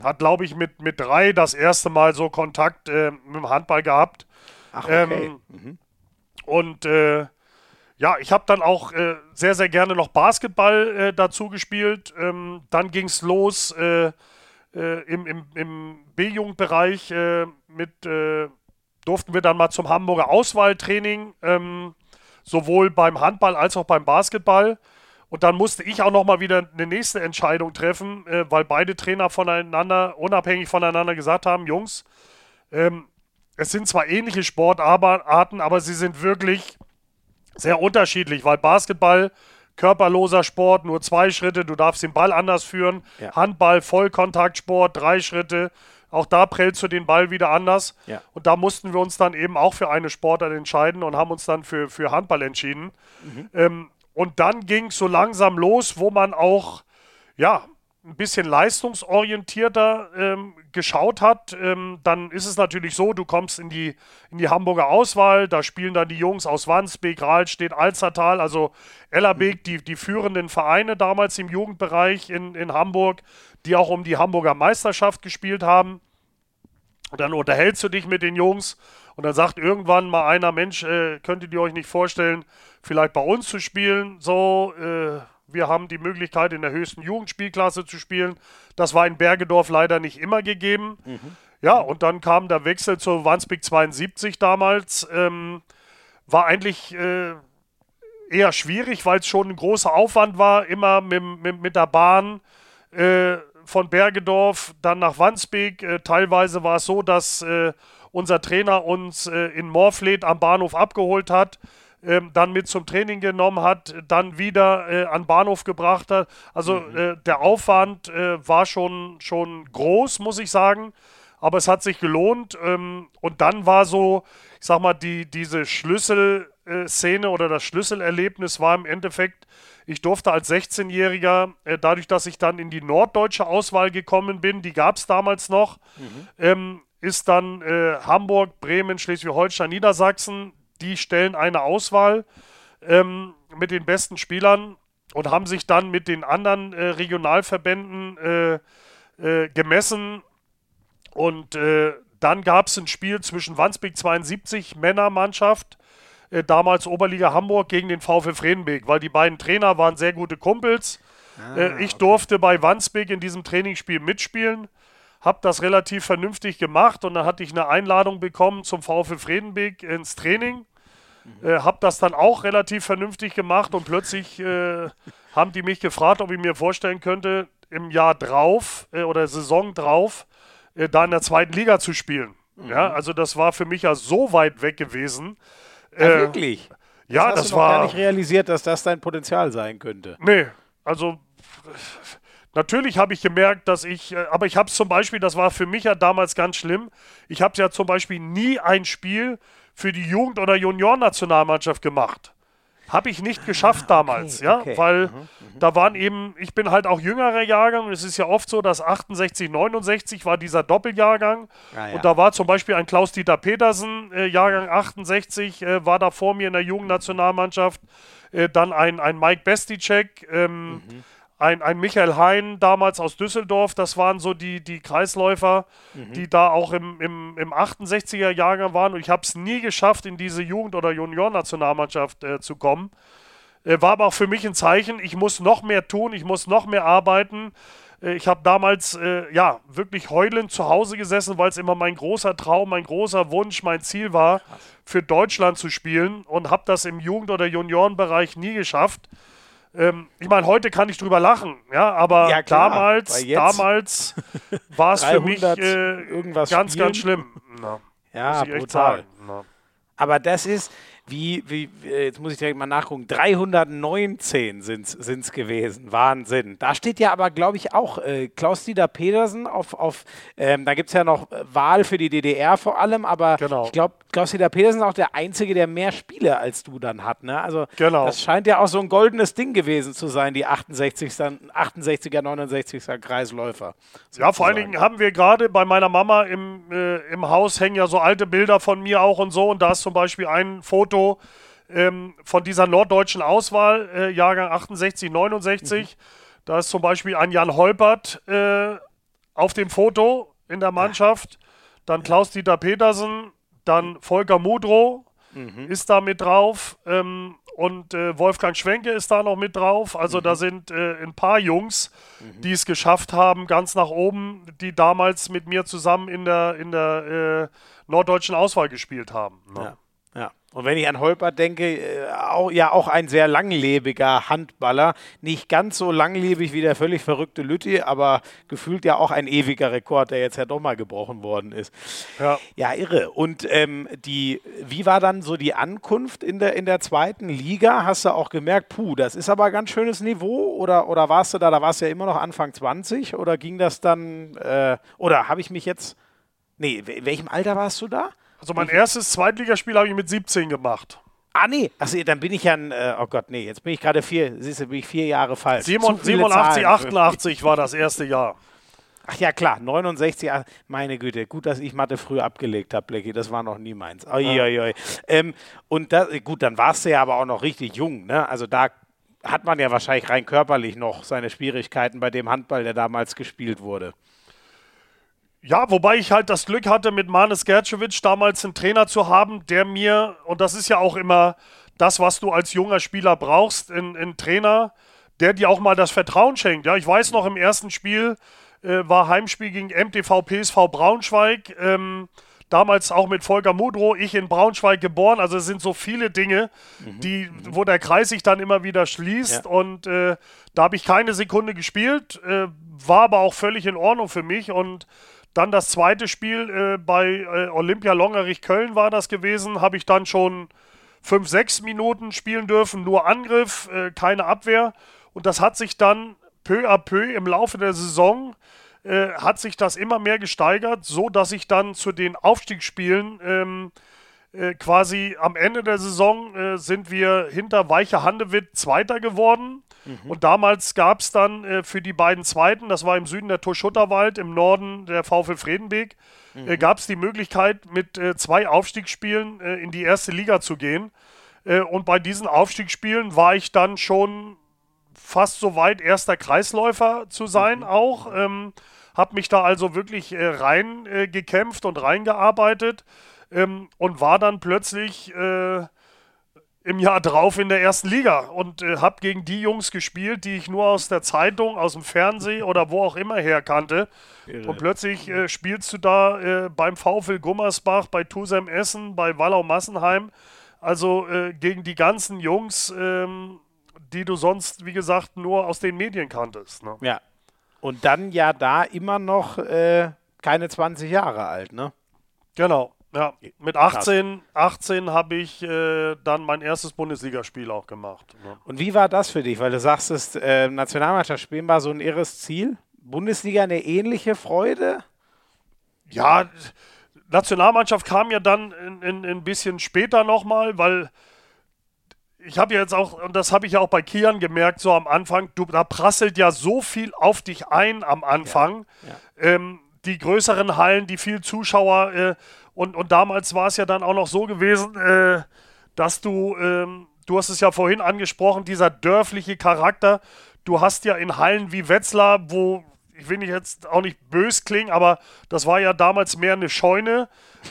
hat, glaube ich, mit, mit drei das erste Mal so Kontakt äh, mit dem Handball gehabt. Ach, okay. Ähm, mhm. Und äh, ja, ich habe dann auch äh, sehr, sehr gerne noch Basketball äh, dazu gespielt. Ähm, dann ging es los äh, äh, im, im, im B-Jugendbereich mit, durften wir dann mal zum Hamburger Auswahltraining, ähm, sowohl beim Handball als auch beim Basketball. Und dann musste ich auch nochmal wieder eine nächste Entscheidung treffen, äh, weil beide Trainer voneinander, unabhängig voneinander gesagt haben, Jungs, ähm, es sind zwar ähnliche Sportarten, aber sie sind wirklich sehr unterschiedlich, weil Basketball körperloser Sport, nur zwei Schritte, du darfst den Ball anders führen. Ja. Handball, Vollkontaktsport, drei Schritte. Auch da prellst du den Ball wieder anders. Ja. Und da mussten wir uns dann eben auch für eine Sportart entscheiden und haben uns dann für, für Handball entschieden. Mhm. Ähm, und dann ging es so langsam los, wo man auch, ja, ein bisschen leistungsorientierter ähm, geschaut hat, ähm, dann ist es natürlich so, du kommst in die, in die Hamburger Auswahl, da spielen dann die Jungs aus Wandsbek, Rahlstedt, Alzertal, also Ellerbeek, die, die führenden Vereine damals im Jugendbereich in, in Hamburg, die auch um die Hamburger Meisterschaft gespielt haben. Und dann unterhältst du dich mit den Jungs und dann sagt irgendwann mal einer, Mensch, äh, könntet ihr euch nicht vorstellen, vielleicht bei uns zu spielen. So, äh, wir haben die Möglichkeit, in der höchsten Jugendspielklasse zu spielen. Das war in Bergedorf leider nicht immer gegeben. Mhm. Ja, und dann kam der Wechsel zu Wandsbek 72 damals. Ähm, war eigentlich äh, eher schwierig, weil es schon ein großer Aufwand war, immer mit, mit, mit der Bahn äh, von Bergedorf dann nach Wandsbek. Äh, teilweise war es so, dass äh, unser Trainer uns äh, in Morfleet am Bahnhof abgeholt hat ähm, dann mit zum Training genommen hat, dann wieder äh, an Bahnhof gebracht hat. Also mhm. äh, der Aufwand äh, war schon, schon groß, muss ich sagen. Aber es hat sich gelohnt. Ähm, und dann war so, ich sag mal, die, diese Schlüsselszene oder das Schlüsselerlebnis war im Endeffekt, ich durfte als 16-Jähriger, äh, dadurch, dass ich dann in die norddeutsche Auswahl gekommen bin, die gab es damals noch, mhm. ähm, ist dann äh, Hamburg, Bremen, Schleswig-Holstein, Niedersachsen. Die stellen eine Auswahl ähm, mit den besten Spielern und haben sich dann mit den anderen äh, Regionalverbänden äh, äh, gemessen. Und äh, dann gab es ein Spiel zwischen Wandsbek 72, Männermannschaft, damals Oberliga Hamburg, gegen den VfL Fredenbeek, weil die beiden Trainer waren sehr gute Kumpels. Ah, ich okay. durfte bei Wandsbek in diesem Trainingsspiel mitspielen, habe das relativ vernünftig gemacht und dann hatte ich eine Einladung bekommen zum VfL Fredenbeek ins Training. Mhm. Äh, habe das dann auch relativ vernünftig gemacht und plötzlich äh, haben die mich gefragt, ob ich mir vorstellen könnte, im Jahr drauf äh, oder Saison drauf äh, da in der zweiten Liga zu spielen. Mhm. Ja, also das war für mich ja so weit weg gewesen. Ja, äh, wirklich? Ja, das, das war. gar nicht realisiert, dass das dein Potenzial sein könnte. Nee, also natürlich habe ich gemerkt, dass ich, äh, aber ich habe es zum Beispiel, das war für mich ja damals ganz schlimm. Ich habe ja zum Beispiel nie ein Spiel für die Jugend- oder Juniorennationalmannschaft gemacht. Habe ich nicht geschafft ah, damals, okay, ja, okay. weil mhm, mhm, da waren eben, ich bin halt auch jüngerer Jahrgang und es ist ja oft so, dass 68, 69 war dieser Doppeljahrgang ah, ja. und da war zum Beispiel ein Klaus-Dieter Petersen, äh, Jahrgang 68, äh, war da vor mir in der Jugendnationalmannschaft, äh, dann ein, ein Mike Besticek, ähm, mhm ein, ein Michael Hein damals aus Düsseldorf, das waren so die, die Kreisläufer, mhm. die da auch im, im, im 68er Jahrgang waren. Und ich habe es nie geschafft, in diese Jugend- oder Junior-Nationalmannschaft äh, zu kommen. Äh, war aber auch für mich ein Zeichen, ich muss noch mehr tun, ich muss noch mehr arbeiten. Äh, ich habe damals äh, ja wirklich heulend zu Hause gesessen, weil es immer mein großer Traum, mein großer Wunsch, mein Ziel war, für Deutschland zu spielen und habe das im Jugend- oder Juniorenbereich nie geschafft. Ähm, ich meine, heute kann ich drüber lachen, ja, aber ja, klar, damals, damals war es für mich äh, ganz, spielen. ganz schlimm. Na, ja, brutal. Aber das ist, wie, wie, jetzt muss ich direkt mal nachgucken, 319 sind es gewesen. Wahnsinn. Da steht ja aber, glaube ich, auch äh, Klaus-Dieter Petersen auf, auf ähm, da gibt es ja noch äh, Wahl für die DDR vor allem, aber genau. ich glaube, Klaus-Dieter Petersen ist auch der Einzige, der mehr Spiele als du dann hat. Ne? Also genau. das scheint ja auch so ein goldenes Ding gewesen zu sein, die 68, 68er, 69er Kreisläufer. Ja, vor allen Dingen haben wir gerade bei meiner Mama im, äh, im Haus hängen ja so alte Bilder von mir auch und so und da ist zum Beispiel ein Foto Foto ähm, von dieser norddeutschen Auswahl, äh, Jahrgang 68, 69. Mhm. Da ist zum Beispiel ein Jan Holpert äh, auf dem Foto in der Mannschaft. Dann Klaus-Dieter Petersen, dann Volker Mudrow mhm. ist da mit drauf. Ähm, und äh, Wolfgang Schwenke ist da noch mit drauf. Also mhm. da sind äh, ein paar Jungs, mhm. die es geschafft haben, ganz nach oben, die damals mit mir zusammen in der, in der äh, norddeutschen Auswahl gespielt haben. Ne? Ja. Und wenn ich an Holpert denke, äh, auch, ja auch ein sehr langlebiger Handballer. Nicht ganz so langlebig wie der völlig verrückte Lütti, aber gefühlt ja auch ein ewiger Rekord, der jetzt ja doch mal gebrochen worden ist. Ja, ja irre. Und ähm, die, wie war dann so die Ankunft in der, in der zweiten Liga? Hast du auch gemerkt, puh, das ist aber ganz schönes Niveau? Oder, oder warst du da, da warst du ja immer noch Anfang 20 oder ging das dann, äh, oder habe ich mich jetzt, nee, in welchem Alter warst du da? Also mein erstes Zweitligaspiel habe ich mit 17 gemacht. Ah, nee. Achso, dann bin ich ja ein. Äh, oh Gott, nee. Jetzt bin ich gerade vier. Siehst du, bin ich vier Jahre falsch. 87, 88 war das erste Jahr. Ach ja, klar. 69. Meine Güte. Gut, dass ich Mathe früh abgelegt habe, Blackie. Das war noch nie meins. Oi, oi, oi. Ähm, und da, gut, dann warst du ja aber auch noch richtig jung. Ne? Also da hat man ja wahrscheinlich rein körperlich noch seine Schwierigkeiten bei dem Handball, der damals gespielt wurde. Ja, wobei ich halt das Glück hatte, mit Manes Gercevic damals einen Trainer zu haben, der mir, und das ist ja auch immer das, was du als junger Spieler brauchst, ein Trainer, der dir auch mal das Vertrauen schenkt. Ja, ich weiß noch, im ersten Spiel äh, war Heimspiel gegen MTV PSV Braunschweig. Ähm, damals auch mit Volker Mudrow, ich in Braunschweig geboren. Also es sind so viele Dinge, mhm. die, wo der Kreis sich dann immer wieder schließt. Ja. Und äh, da habe ich keine Sekunde gespielt, äh, war aber auch völlig in Ordnung für mich. Und dann das zweite Spiel äh, bei äh, Olympia Longerich Köln war das gewesen, habe ich dann schon fünf, sechs Minuten spielen dürfen, nur Angriff, äh, keine Abwehr. Und das hat sich dann peu à peu im Laufe der Saison äh, hat sich das immer mehr gesteigert, so dass ich dann zu den Aufstiegsspielen ähm, äh, quasi am Ende der Saison äh, sind wir hinter Weiche Handewitt Zweiter geworden. Mhm. Und damals gab es dann äh, für die beiden Zweiten, das war im Süden der Torschutterwald, im Norden der VfL Fredenbeek, äh, mhm. äh, gab es die Möglichkeit, mit äh, zwei Aufstiegsspielen äh, in die erste Liga zu gehen. Äh, und bei diesen Aufstiegsspielen war ich dann schon fast so weit, erster Kreisläufer zu sein mhm. auch. Ähm, habe mich da also wirklich äh, rein äh, gekämpft und reingearbeitet ähm, und war dann plötzlich im Jahr drauf in der ersten Liga und äh, habe gegen die Jungs gespielt, die ich nur aus der Zeitung, aus dem Fernsehen oder wo auch immer her kannte. Irre. Und plötzlich äh, spielst du da äh, beim VfL Gummersbach, bei Tusem Essen, bei Wallau Massenheim. Also äh, gegen die ganzen Jungs, ähm, die du sonst, wie gesagt, nur aus den Medien kanntest. Ne? Ja, und dann ja da immer noch äh, keine 20 Jahre alt, ne? Genau. Ja, mit 18, 18 habe ich äh, dann mein erstes Bundesligaspiel auch gemacht. Ne? Und wie war das für dich? Weil du sagst, das äh, Nationalmannschaft spielen war so ein irres Ziel. Bundesliga eine ähnliche Freude? Ja, Nationalmannschaft kam ja dann ein bisschen später nochmal, weil ich habe ja jetzt auch, und das habe ich ja auch bei Kian gemerkt, so am Anfang, du, da prasselt ja so viel auf dich ein am Anfang. Ja, ja. Ähm, die größeren Hallen, die viel Zuschauer, äh, und, und damals war es ja dann auch noch so gewesen, äh, dass du, ähm, du hast es ja vorhin angesprochen, dieser dörfliche Charakter, du hast ja in Hallen wie Wetzlar, wo ich will nicht jetzt auch nicht bös klingen, aber das war ja damals mehr eine Scheune,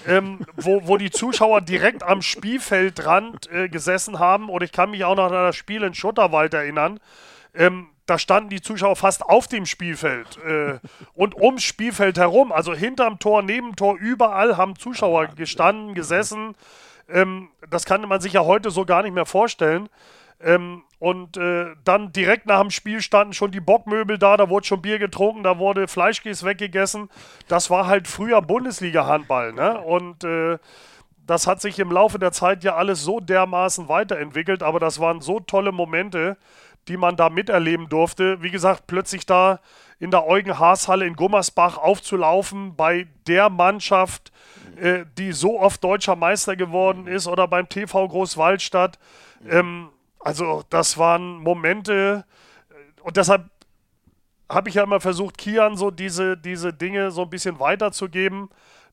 ähm, wo, wo die Zuschauer direkt am Spielfeldrand äh, gesessen haben. Und ich kann mich auch noch an das Spiel in Schutterwald erinnern. Ähm, da standen die Zuschauer fast auf dem Spielfeld äh, und ums Spielfeld herum, also hinterm Tor, neben Tor, überall haben Zuschauer gestanden, gesessen. Ähm, das kann man sich ja heute so gar nicht mehr vorstellen. Ähm, und äh, dann direkt nach dem Spiel standen schon die Bockmöbel da, da wurde schon Bier getrunken, da wurde Fleischkäse weggegessen. Das war halt früher Bundesliga-Handball. Ne? Und äh, das hat sich im Laufe der Zeit ja alles so dermaßen weiterentwickelt, aber das waren so tolle Momente, die man da miterleben durfte. Wie gesagt, plötzlich da in der Eugen-Haas-Halle in Gummersbach aufzulaufen bei der Mannschaft, äh, die so oft deutscher Meister geworden ist, oder beim TV Großwaldstadt. Ähm, also das waren Momente und deshalb habe ich ja immer versucht, Kian so diese, diese Dinge so ein bisschen weiterzugeben,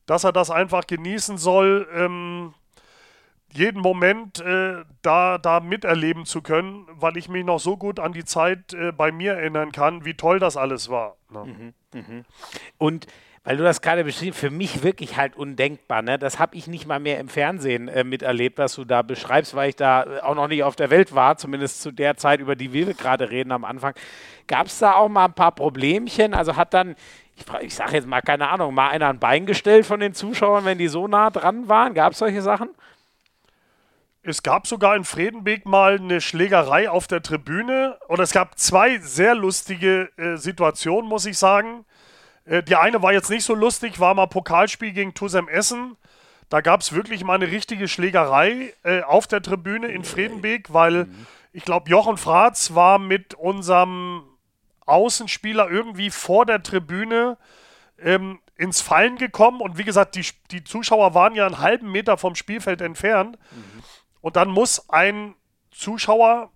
dass er das einfach genießen soll, ähm, jeden Moment äh, da, da miterleben zu können, weil ich mich noch so gut an die Zeit äh, bei mir erinnern kann, wie toll das alles war. Ne? Mhm, mh. Und weil du das gerade beschrieben für mich wirklich halt undenkbar. Ne? Das habe ich nicht mal mehr im Fernsehen äh, miterlebt, was du da beschreibst, weil ich da äh, auch noch nicht auf der Welt war, zumindest zu der Zeit, über die wir gerade reden am Anfang. Gab es da auch mal ein paar Problemchen? Also hat dann, ich, ich sage jetzt mal, keine Ahnung, mal einer ein Bein gestellt von den Zuschauern, wenn die so nah dran waren? Gab es solche Sachen? Es gab sogar in Fredenbeek mal eine Schlägerei auf der Tribüne und es gab zwei sehr lustige äh, Situationen, muss ich sagen. Äh, die eine war jetzt nicht so lustig, war mal Pokalspiel gegen Tusem Essen. Da gab es wirklich mal eine richtige Schlägerei äh, auf der Tribüne in Fredenbeek, weil mhm. ich glaube, Jochen Fratz war mit unserem Außenspieler irgendwie vor der Tribüne ähm, ins Fallen gekommen. Und wie gesagt, die, die Zuschauer waren ja einen halben Meter vom Spielfeld entfernt. Mhm. Und dann muss ein Zuschauer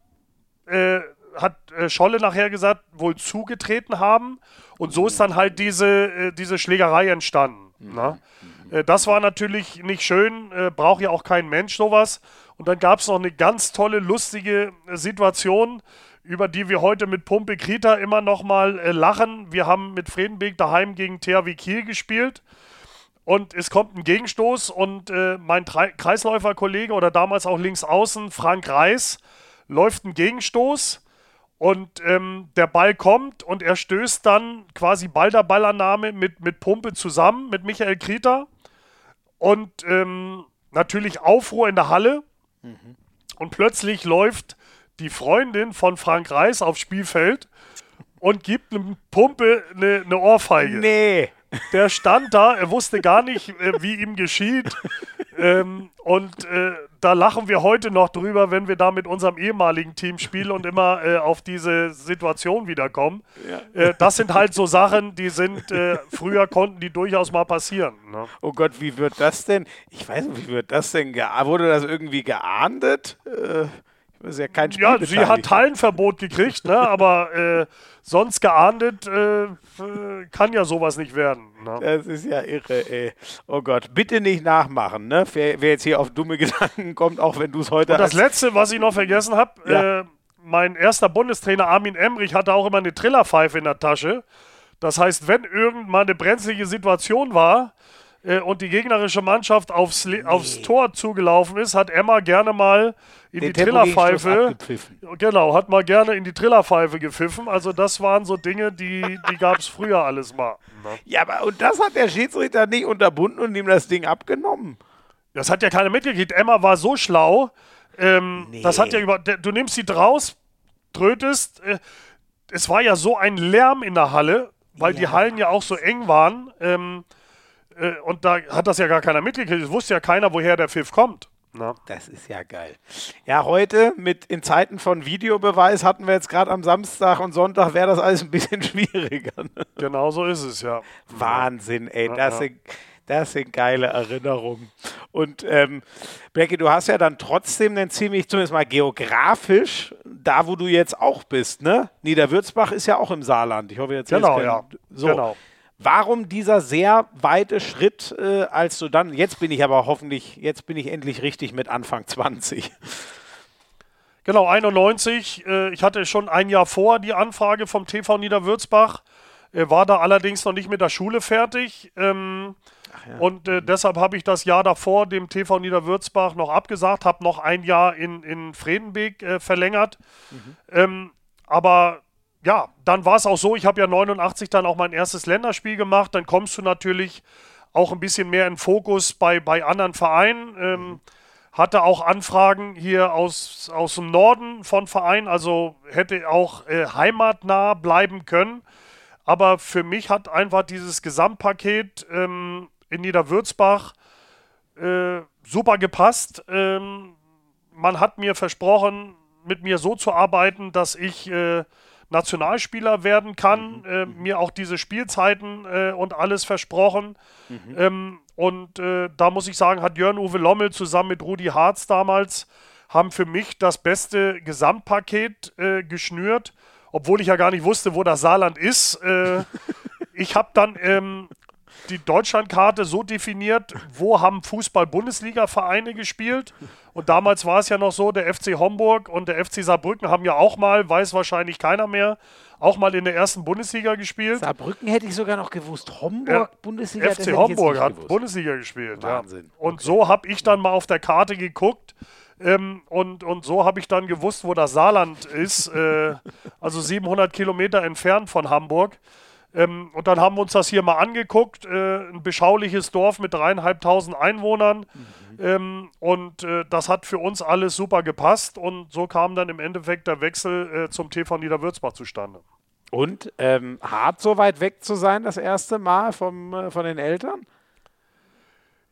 äh, hat äh, Scholle nachher gesagt, wohl zugetreten haben. Und so ist dann halt diese, äh, diese Schlägerei entstanden. Mhm. Ne? Äh, das war natürlich nicht schön, äh, braucht ja auch kein Mensch sowas. Und dann gab es noch eine ganz tolle, lustige äh, Situation, über die wir heute mit Pumpe Krita immer noch mal lachen. Wir haben mit Fredenbeek daheim gegen THW Kiel gespielt. Und es kommt ein Gegenstoß und äh, mein Kreisläuferkollege oder damals auch links außen, Frank Reis, läuft ein Gegenstoß und ähm, der Ball kommt und er stößt dann quasi Ball der Ballannahme mit, mit Pumpe zusammen, mit Michael Krieter. Und ähm, natürlich Aufruhr in der Halle. Mhm. Und plötzlich läuft die Freundin von Frank Reis aufs Spielfeld und gibt einem Pumpe eine, eine Ohrfeige. Nee. Der stand da, er wusste gar nicht, äh, wie ihm geschieht. Ähm, und äh, da lachen wir heute noch drüber, wenn wir da mit unserem ehemaligen Team spielen und immer äh, auf diese Situation wiederkommen. Ja. Äh, das sind halt so Sachen, die sind, äh, früher konnten die durchaus mal passieren. Ne? Oh Gott, wie wird das denn? Ich weiß nicht, wie wird das denn? Wurde das irgendwie geahndet? Äh, ist ja kein Spiel Ja, sie hat Hallenverbot gekriegt, ne? aber äh, sonst geahndet äh, kann ja sowas nicht werden. Ne? Das ist ja irre, ey. Oh Gott, bitte nicht nachmachen, ne? Wer, wer jetzt hier auf dumme Gedanken kommt, auch wenn du es heute Und das Letzte, was ich noch vergessen habe, ja. äh, mein erster Bundestrainer Armin Emrich hatte auch immer eine Trillerpfeife in der Tasche. Das heißt, wenn irgendwann eine brenzlige Situation war, äh, und die gegnerische Mannschaft aufs, nee. aufs Tor zugelaufen ist, hat Emma gerne mal in Den die Trillerpfeife. Genau, hat mal gerne in die Trillerpfeife gepfiffen. Also das waren so Dinge, die, die gab es früher alles mal. Ne? Ja, aber und das hat der Schiedsrichter nicht unterbunden und ihm das Ding abgenommen. Das hat ja keiner mitgekriegt. Emma war so schlau. Ähm, nee. Das hat ja über. Du nimmst sie draus, trötest. Äh, es war ja so ein Lärm in der Halle, weil ja. die Hallen ja auch so eng waren. Ähm, äh, und da hat das ja gar keiner mitgekriegt. Es wusste ja keiner, woher der Pfiff kommt. Na? Das ist ja geil. Ja, heute mit in Zeiten von Videobeweis hatten wir jetzt gerade am Samstag und Sonntag wäre das alles ein bisschen schwieriger. Ne? Genau so ist es, ja. Wahnsinn, ey. Ja, das, ja. Sind, das sind geile Erinnerungen. Und ähm, Becky, du hast ja dann trotzdem einen ziemlich, zumindest mal geografisch, da wo du jetzt auch bist, ne? Niederwürzbach ist ja auch im Saarland. Ich hoffe jetzt. Genau, ja. So. Genau. Warum dieser sehr weite Schritt, äh, als du dann, jetzt bin ich aber hoffentlich, jetzt bin ich endlich richtig mit Anfang 20. Genau, 91. Äh, ich hatte schon ein Jahr vor die Anfrage vom TV Niederwürzbach, äh, war da allerdings noch nicht mit der Schule fertig. Ähm, ja. Und äh, deshalb habe ich das Jahr davor dem TV Niederwürzbach noch abgesagt, habe noch ein Jahr in, in Fredenbeek äh, verlängert. Mhm. Ähm, aber ja, dann war es auch so, ich habe ja 89 dann auch mein erstes Länderspiel gemacht, dann kommst du natürlich auch ein bisschen mehr in Fokus bei, bei anderen Vereinen. Ähm, mhm. hatte auch Anfragen hier aus, aus dem Norden von Vereinen, also hätte auch äh, heimatnah bleiben können. Aber für mich hat einfach dieses Gesamtpaket ähm, in Niederwürzbach äh, super gepasst. Ähm, man hat mir versprochen, mit mir so zu arbeiten, dass ich äh, Nationalspieler werden kann. Mhm. Äh, mir auch diese Spielzeiten äh, und alles versprochen. Mhm. Ähm, und äh, da muss ich sagen, hat Jörn Uwe Lommel zusammen mit Rudi Harz damals haben für mich das beste Gesamtpaket äh, geschnürt, obwohl ich ja gar nicht wusste, wo das Saarland ist. Äh, ich habe dann ähm, die Deutschlandkarte so definiert, wo haben Fußball-Bundesliga-Vereine gespielt. Und damals war es ja noch so, der FC Homburg und der FC Saarbrücken haben ja auch mal, weiß wahrscheinlich keiner mehr, auch mal in der ersten Bundesliga gespielt. Saarbrücken hätte ich sogar noch gewusst. Homburg, ja, Bundesliga. FC Homburg hat gewusst. Bundesliga gespielt. Wahnsinn. Ja. Und okay. so habe ich dann mal auf der Karte geguckt. Ähm, und, und so habe ich dann gewusst, wo das Saarland ist. Äh, also 700 Kilometer entfernt von Hamburg. Ähm, und dann haben wir uns das hier mal angeguckt. Äh, ein beschauliches Dorf mit dreieinhalbtausend Einwohnern. Mhm. Ähm, und äh, das hat für uns alles super gepasst. Und so kam dann im Endeffekt der Wechsel äh, zum TV Niederwürzbach zustande. Und ähm, hart so weit weg zu sein, das erste Mal vom, äh, von den Eltern?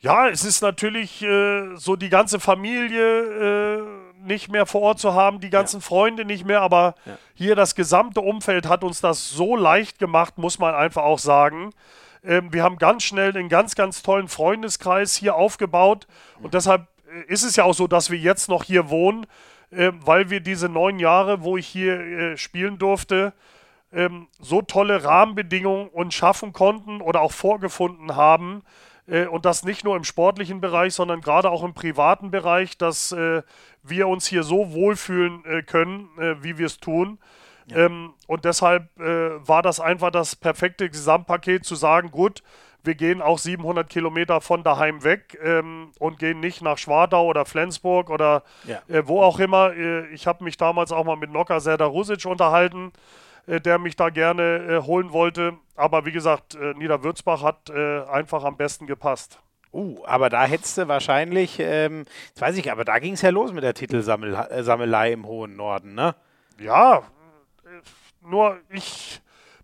Ja, es ist natürlich äh, so die ganze Familie äh, nicht mehr vor Ort zu haben, die ganzen ja. Freunde nicht mehr, aber ja. hier das gesamte Umfeld hat uns das so leicht gemacht, muss man einfach auch sagen. Ähm, wir haben ganz schnell einen ganz, ganz tollen Freundeskreis hier aufgebaut und mhm. deshalb äh, ist es ja auch so, dass wir jetzt noch hier wohnen, äh, weil wir diese neun Jahre, wo ich hier äh, spielen durfte, ähm, so tolle Rahmenbedingungen uns schaffen konnten oder auch vorgefunden haben, äh, und das nicht nur im sportlichen Bereich, sondern gerade auch im privaten Bereich, dass äh, wir uns hier so wohlfühlen äh, können, äh, wie wir es tun. Ja. Ähm, und deshalb äh, war das einfach das perfekte Gesamtpaket zu sagen, gut, wir gehen auch 700 Kilometer von daheim weg ähm, und gehen nicht nach Schwadau oder Flensburg oder ja. äh, wo auch immer. Äh, ich habe mich damals auch mal mit Noka Serdarusic unterhalten, äh, der mich da gerne äh, holen wollte. Aber wie gesagt, äh, Niederwürzbach hat einfach am besten gepasst. Uh, aber da hättest du wahrscheinlich, ähm, das weiß ich, aber da ging es ja los mit der Titelsammelei im hohen Norden, ne? Ja, nur ich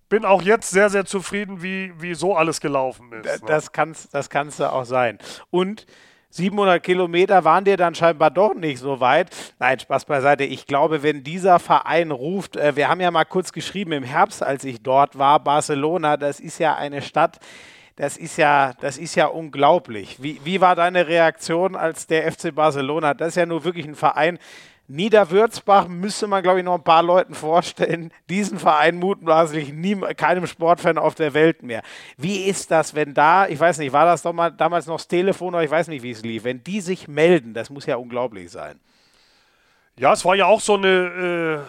bin auch jetzt sehr, sehr zufrieden, wie, wie so alles gelaufen ist. Ne? Das, kann's, das kannst du auch sein. Und 700 Kilometer waren dir dann scheinbar doch nicht so weit. Nein, Spaß beiseite. Ich glaube, wenn dieser Verein ruft, äh, wir haben ja mal kurz geschrieben im Herbst, als ich dort war, Barcelona, das ist ja eine Stadt, das ist ja, das ist ja unglaublich. Wie, wie war deine Reaktion als der FC Barcelona? Das ist ja nur wirklich ein Verein, Niederwürzbach müsste man, glaube ich, noch ein paar Leuten vorstellen. Diesen Verein mutmaßlich nie, keinem Sportfan auf der Welt mehr. Wie ist das, wenn da, ich weiß nicht, war das doch mal damals noch das Telefon oder ich weiß nicht, wie es lief, wenn die sich melden, das muss ja unglaublich sein. Ja, es war ja auch so eine.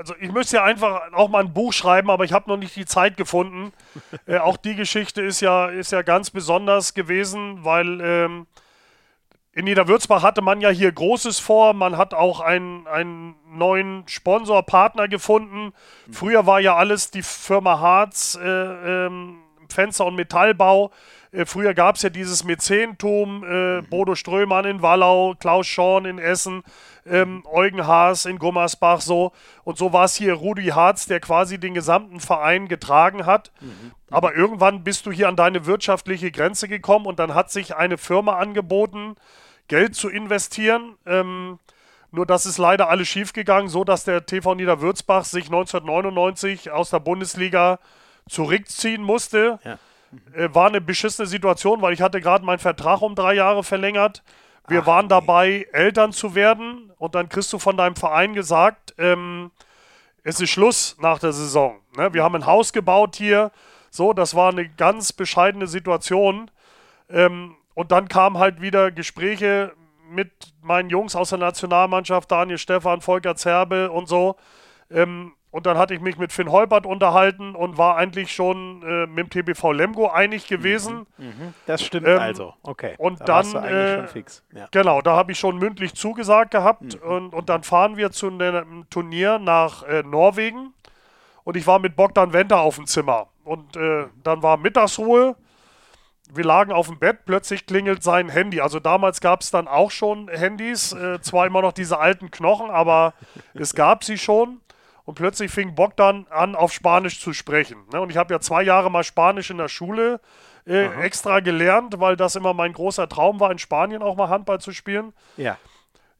Also ich müsste ja einfach auch mal ein Buch schreiben, aber ich habe noch nicht die Zeit gefunden. äh, auch die Geschichte ist ja, ist ja ganz besonders gewesen, weil ähm, in Niederwürzbach hatte man ja hier Großes vor. Man hat auch einen, einen neuen Sponsorpartner gefunden. Früher war ja alles die Firma Harz, äh, ähm, Fenster- und Metallbau. Äh, früher gab es ja dieses Mäzentum, äh, Bodo Strömann in Wallau, Klaus Schorn in Essen, ähm, Eugen Haas in Gummersbach so. Und so war es hier Rudi Harz, der quasi den gesamten Verein getragen hat. Mhm. Aber irgendwann bist du hier an deine wirtschaftliche Grenze gekommen und dann hat sich eine Firma angeboten, Geld zu investieren. Ähm, nur das ist leider alles schiefgegangen, so dass der TV Niederwürzbach sich 1999 aus der Bundesliga zurückziehen musste. Ja. Äh, war eine beschissene Situation, weil ich hatte gerade meinen Vertrag um drei Jahre verlängert. Wir Ach, waren nee. dabei, Eltern zu werden und dann kriegst du von deinem Verein gesagt, ähm, es ist Schluss nach der Saison. Ne? Wir haben ein Haus gebaut hier, so, das war eine ganz bescheidene Situation. Ähm, und dann kamen halt wieder Gespräche mit meinen Jungs aus der Nationalmannschaft, Daniel Stefan, Volker Zerbe und so. Ähm, und dann hatte ich mich mit Finn Holbert unterhalten und war eigentlich schon äh, mit dem TBV Lemgo einig gewesen. Mhm, mh. Das stimmt ähm, also. Okay. Und da dann, äh, ja. genau, da habe ich schon mündlich zugesagt gehabt. Mhm. Und, und dann fahren wir zu einem Turnier nach äh, Norwegen. Und ich war mit Bogdan Wender auf dem Zimmer. Und äh, dann war Mittagsruhe. Wir lagen auf dem Bett, plötzlich klingelt sein Handy. Also damals gab es dann auch schon Handys, äh, zwar immer noch diese alten Knochen, aber es gab sie schon. Und plötzlich fing Bogdan an, auf Spanisch zu sprechen. Ne? Und ich habe ja zwei Jahre mal Spanisch in der Schule äh, extra gelernt, weil das immer mein großer Traum war, in Spanien auch mal Handball zu spielen. Ja.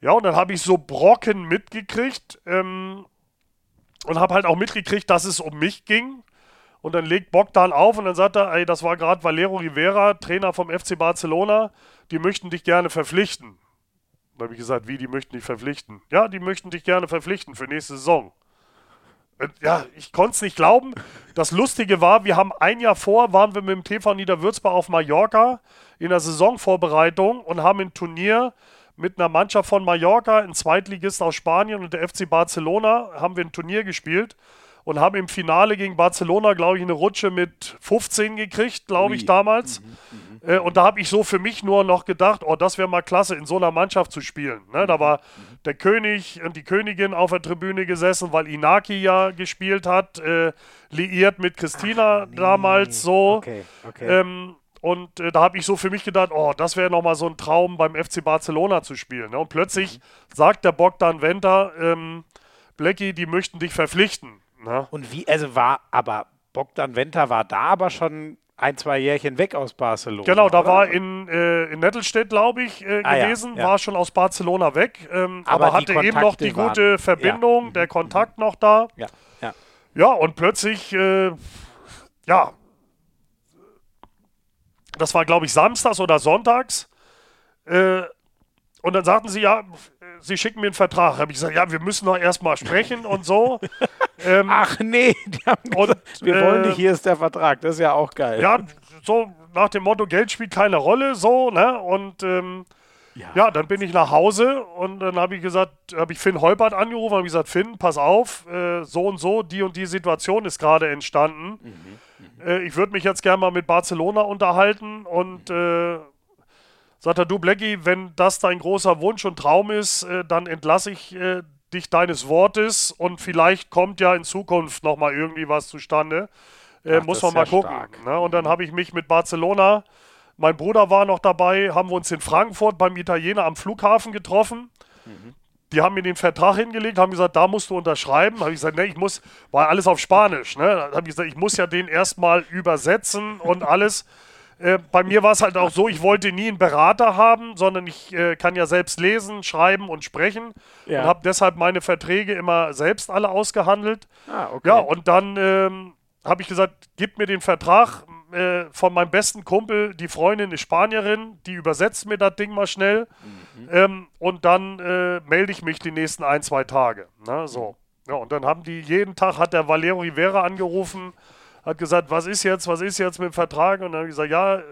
Ja, und dann habe ich so Brocken mitgekriegt ähm, und habe halt auch mitgekriegt, dass es um mich ging. Und dann legt Bogdan auf und dann sagt er, ey, das war gerade Valero Rivera, Trainer vom FC Barcelona, die möchten dich gerne verpflichten. Da habe ich gesagt, wie, die möchten dich verpflichten? Ja, die möchten dich gerne verpflichten für nächste Saison. Äh, ja, ich konnte es nicht glauben. Das Lustige war, wir haben ein Jahr vor, waren wir mit dem TV Niederwürzbach auf Mallorca in der Saisonvorbereitung und haben ein Turnier mit einer Mannschaft von Mallorca, ein Zweitligist aus Spanien und der FC Barcelona, haben wir ein Turnier gespielt und haben im Finale gegen Barcelona, glaube ich, eine Rutsche mit 15 gekriegt, glaube ich, damals. Mhm, mhm, äh, und da habe ich so für mich nur noch gedacht, oh, das wäre mal klasse, in so einer Mannschaft zu spielen. Ne? Da war der König und die Königin auf der Tribüne gesessen, weil Inaki ja gespielt hat, äh, liiert mit Christina Ach, nee. damals so. Okay, okay. Ähm, und äh, da habe ich so für mich gedacht, oh, das wäre nochmal so ein Traum beim FC Barcelona zu spielen. Ne? Und plötzlich mhm. sagt der Bogdan Venter, ähm, Blackie, die möchten dich verpflichten. Na? Und wie, also war, aber Bogdan Venter war da aber schon ein, zwei Jährchen weg aus Barcelona. Genau, da oder? war in, äh, in Nettelstedt, glaube ich, äh, ah, gewesen, ja, ja. war schon aus Barcelona weg, ähm, aber, aber hatte eben noch die gute Verbindung, ja. der mhm, Kontakt mhm. noch da. Ja, ja. Ja, und plötzlich, äh, ja, das war, glaube ich, samstags oder sonntags. Äh, und dann sagten sie, ja, sie schicken mir einen Vertrag. Habe ich gesagt, ja, wir müssen doch erstmal sprechen und so. ähm, Ach nee, die haben gesagt, und, wir wollen nicht, äh, hier ist der Vertrag. Das ist ja auch geil. Ja, so nach dem Motto, Geld spielt keine Rolle, so, ne? Und ähm, ja. ja. dann bin ich nach Hause und dann habe ich gesagt, habe ich Finn Holpert angerufen, habe gesagt, Finn, pass auf, äh, so und so, die und die Situation ist gerade entstanden. Mhm, mhm. äh, ich würde mich jetzt gerne mal mit Barcelona unterhalten und äh, sagt er, du Blackie, wenn das dein großer Wunsch und Traum ist, äh, dann entlasse ich äh, dich deines Wortes und vielleicht kommt ja in Zukunft nochmal irgendwie was zustande. Äh, Ach, muss man mal gucken. Ne? Und dann habe ich mich mit Barcelona, mein Bruder war noch dabei, haben wir uns in Frankfurt beim Italiener am Flughafen getroffen. Mhm. Die haben mir den Vertrag hingelegt, haben gesagt, da musst du unterschreiben. Habe ich gesagt, ne, ich muss, war alles auf Spanisch. Ne? Habe ich gesagt, ich muss ja den erstmal übersetzen und alles. Äh, bei mir war es halt auch so, ich wollte nie einen Berater haben, sondern ich äh, kann ja selbst lesen, schreiben und sprechen ja. und habe deshalb meine Verträge immer selbst alle ausgehandelt. Ah, okay. Ja, und dann ähm, habe ich gesagt, gib mir den Vertrag, äh, von meinem besten Kumpel, die Freundin ist Spanierin, die übersetzt mir das Ding mal schnell. Mhm. Ähm, und dann äh, melde ich mich die nächsten ein, zwei Tage. Ne, so. Ja, und dann haben die jeden Tag, hat der Valero Rivera angerufen, hat gesagt, was ist jetzt, was ist jetzt mit dem Vertrag? Und dann habe ich gesagt, ja,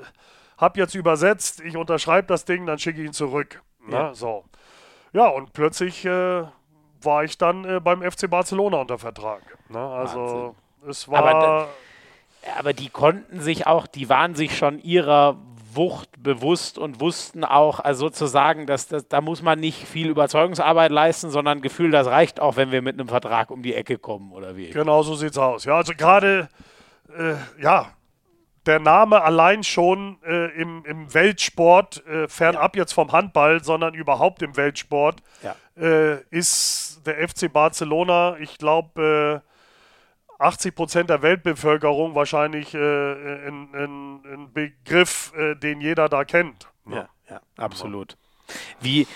hab jetzt übersetzt, ich unterschreibe das Ding, dann schicke ich ihn zurück. Ja. so. Ja, und plötzlich äh, war ich dann äh, beim FC Barcelona unter Vertrag. Ne? Also Wahnsinn. es war. Aber, aber die konnten sich auch, die waren sich schon ihrer Wucht bewusst und wussten auch, also sozusagen, dass, dass da muss man nicht viel Überzeugungsarbeit leisten, sondern Gefühl, das reicht auch, wenn wir mit einem Vertrag um die Ecke kommen oder wie. Genau so sieht's aus. Ja, also gerade äh, ja, der Name allein schon äh, im, im Weltsport, äh, fernab ja. jetzt vom Handball, sondern überhaupt im Weltsport, ja. äh, ist der FC Barcelona, ich glaube, 80 äh, Prozent der Weltbevölkerung wahrscheinlich äh, ein, ein, Begriff, äh, den jeder da kennt. Ja, ja, absolut. Wie,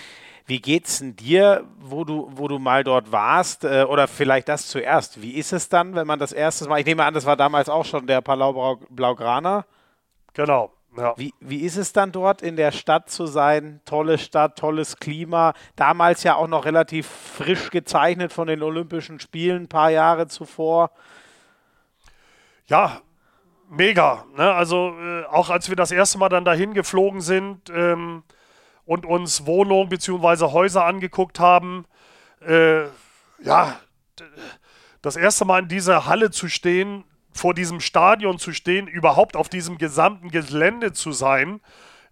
wie geht's denn dir, wo du, wo du mal dort warst? Äh, oder vielleicht das zuerst. Wie ist es dann, wenn man das erste Mal, ich nehme an, das war damals auch schon der Palau Blaugrana. Genau. Ja. Wie, wie ist es dann dort in der Stadt zu sein? Tolle Stadt, tolles Klima. Damals ja auch noch relativ frisch gezeichnet von den Olympischen Spielen, ein paar Jahre zuvor. Ja, mega. Ne? Also äh, auch als wir das erste Mal dann dahin geflogen sind, ähm, und uns Wohnungen bzw. Häuser angeguckt haben. Äh, ja, das erste Mal in dieser Halle zu stehen, vor diesem Stadion zu stehen, überhaupt auf diesem gesamten Gelände zu sein,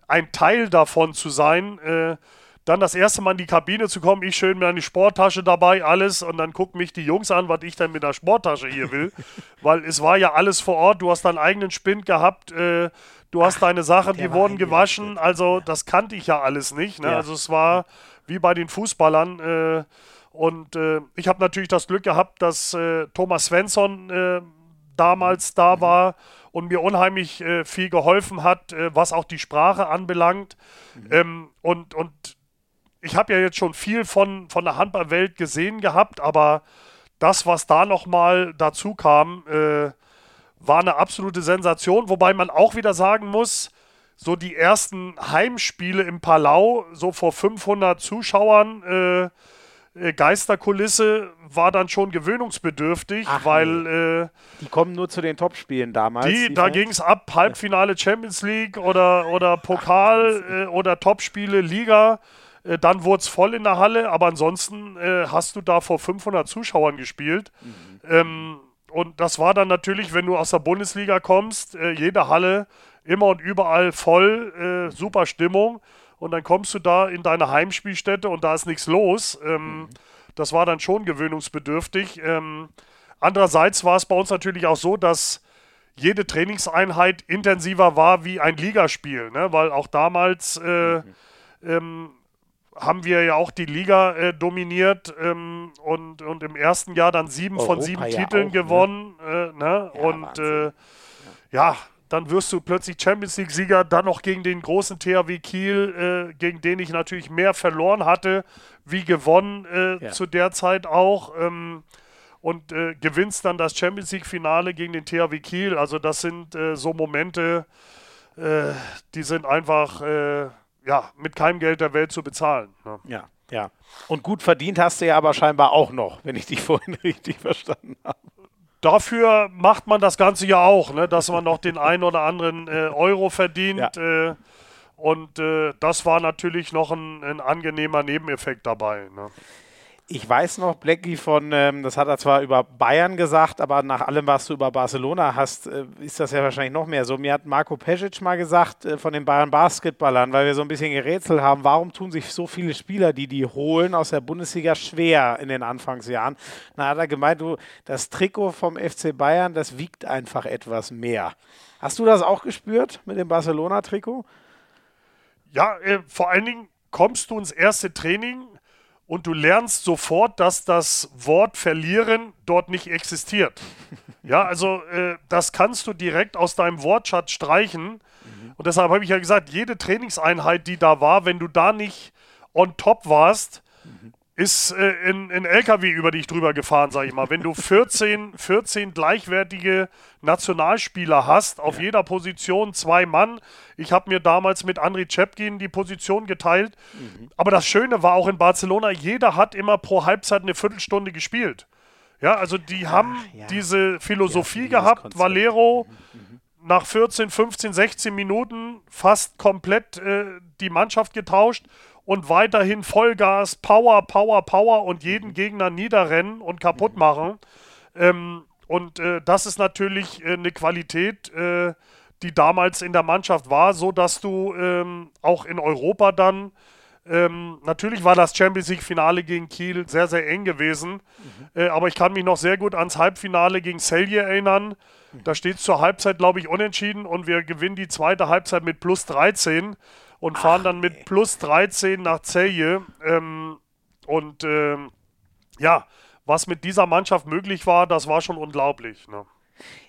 ein Teil davon zu sein, äh, dann das erste Mal in die Kabine zu kommen, ich schön mit einer Sporttasche dabei, alles, und dann gucken mich die Jungs an, was ich denn mit der Sporttasche hier will. Weil es war ja alles vor Ort, du hast deinen eigenen Spind gehabt, äh, du hast Ach, deine Sachen, die wurden gewaschen, also ja. das kannte ich ja alles nicht. Ne? Ja. Also es war wie bei den Fußballern. Äh, und äh, ich habe natürlich das Glück gehabt, dass äh, Thomas Svensson äh, damals da mhm. war und mir unheimlich äh, viel geholfen hat, äh, was auch die Sprache anbelangt. Mhm. Ähm, und, und ich habe ja jetzt schon viel von, von der Handballwelt gesehen gehabt, aber das, was da nochmal dazu kam, äh, war eine absolute Sensation, wobei man auch wieder sagen muss, so die ersten Heimspiele im Palau, so vor 500 Zuschauern, äh, äh, Geisterkulisse war dann schon gewöhnungsbedürftig, Ach, weil. Nee. Äh, die kommen nur zu den Topspielen damals. Die, die da ging es ab, Halbfinale Champions League oder, oder Pokal Ach, äh, oder Topspiele Liga. Äh, dann wurde es voll in der Halle, aber ansonsten äh, hast du da vor 500 Zuschauern gespielt. Mhm. Ähm, und das war dann natürlich, wenn du aus der Bundesliga kommst, äh, jede Halle immer und überall voll, äh, super Stimmung. Und dann kommst du da in deine Heimspielstätte und da ist nichts los. Ähm, mhm. Das war dann schon gewöhnungsbedürftig. Ähm, andererseits war es bei uns natürlich auch so, dass jede Trainingseinheit intensiver war wie ein Ligaspiel, ne? weil auch damals äh, mhm. ähm, haben wir ja auch die Liga äh, dominiert ähm, und, und im ersten Jahr dann sieben Europa von sieben ja Titeln auch, ne? gewonnen. Ne? Äh, ne? Ja, und äh, ja. ja. dann wirst du plötzlich Champions League-Sieger, dann noch gegen den großen THW Kiel, äh, gegen den ich natürlich mehr verloren hatte, wie gewonnen äh, zu der Zeit auch. Ähm, und äh, gewinnst dann das Champions League-Finale gegen den THW Kiel. Also das sind so Momente, die sind einfach ja, mit keinem Geld der Welt zu bezahlen. Ne? Ja, ja. Und gut verdient hast du ja aber scheinbar auch noch, wenn ich dich vorhin richtig verstanden habe. Dafür macht man das Ganze ja auch, ne? dass man noch den einen oder anderen äh, Euro verdient. Ja. Äh, und äh, das war natürlich noch ein, ein angenehmer Nebeneffekt dabei. Ne? Ich weiß noch, Blackie, von, ähm, das hat er zwar über Bayern gesagt, aber nach allem, was du über Barcelona hast, äh, ist das ja wahrscheinlich noch mehr so. Mir hat Marco Pesic mal gesagt äh, von den Bayern Basketballern, weil wir so ein bisschen gerätselt haben, warum tun sich so viele Spieler, die die holen aus der Bundesliga, schwer in den Anfangsjahren. Da hat er gemeint, du, das Trikot vom FC Bayern, das wiegt einfach etwas mehr. Hast du das auch gespürt mit dem Barcelona-Trikot? Ja, äh, vor allen Dingen kommst du ins erste Training und du lernst sofort, dass das Wort verlieren dort nicht existiert. ja, also äh, das kannst du direkt aus deinem Wortschatz streichen. Mhm. Und deshalb habe ich ja gesagt, jede Trainingseinheit, die da war, wenn du da nicht on top warst. Ist äh, in, in LKW, über die ich drüber gefahren, sage ich mal. Wenn du 14, 14 gleichwertige Nationalspieler hast, auf ja. jeder Position zwei Mann. Ich habe mir damals mit Andriy Chepkin die Position geteilt. Mhm. Aber das Schöne war auch in Barcelona, jeder hat immer pro Halbzeit eine Viertelstunde gespielt. Ja, also die Ach, haben ja. diese Philosophie ja, gehabt, Konzept. Valero mhm, mhm. nach 14, 15, 16 Minuten fast komplett äh, die Mannschaft getauscht und weiterhin Vollgas, Power, Power, Power und jeden mhm. Gegner niederrennen und kaputt mhm. machen. Ähm, und äh, das ist natürlich äh, eine Qualität, äh, die damals in der Mannschaft war, so dass du ähm, auch in Europa dann ähm, natürlich war das Champions League Finale gegen Kiel sehr, sehr eng gewesen. Mhm. Äh, aber ich kann mich noch sehr gut ans Halbfinale gegen Celje erinnern. Mhm. Da steht es zur Halbzeit, glaube ich, unentschieden und wir gewinnen die zweite Halbzeit mit plus 13 und Ach, fahren dann mit ey. plus 13 nach Celje. Ähm, und ähm, ja, was mit dieser Mannschaft möglich war, das war schon unglaublich. Ne?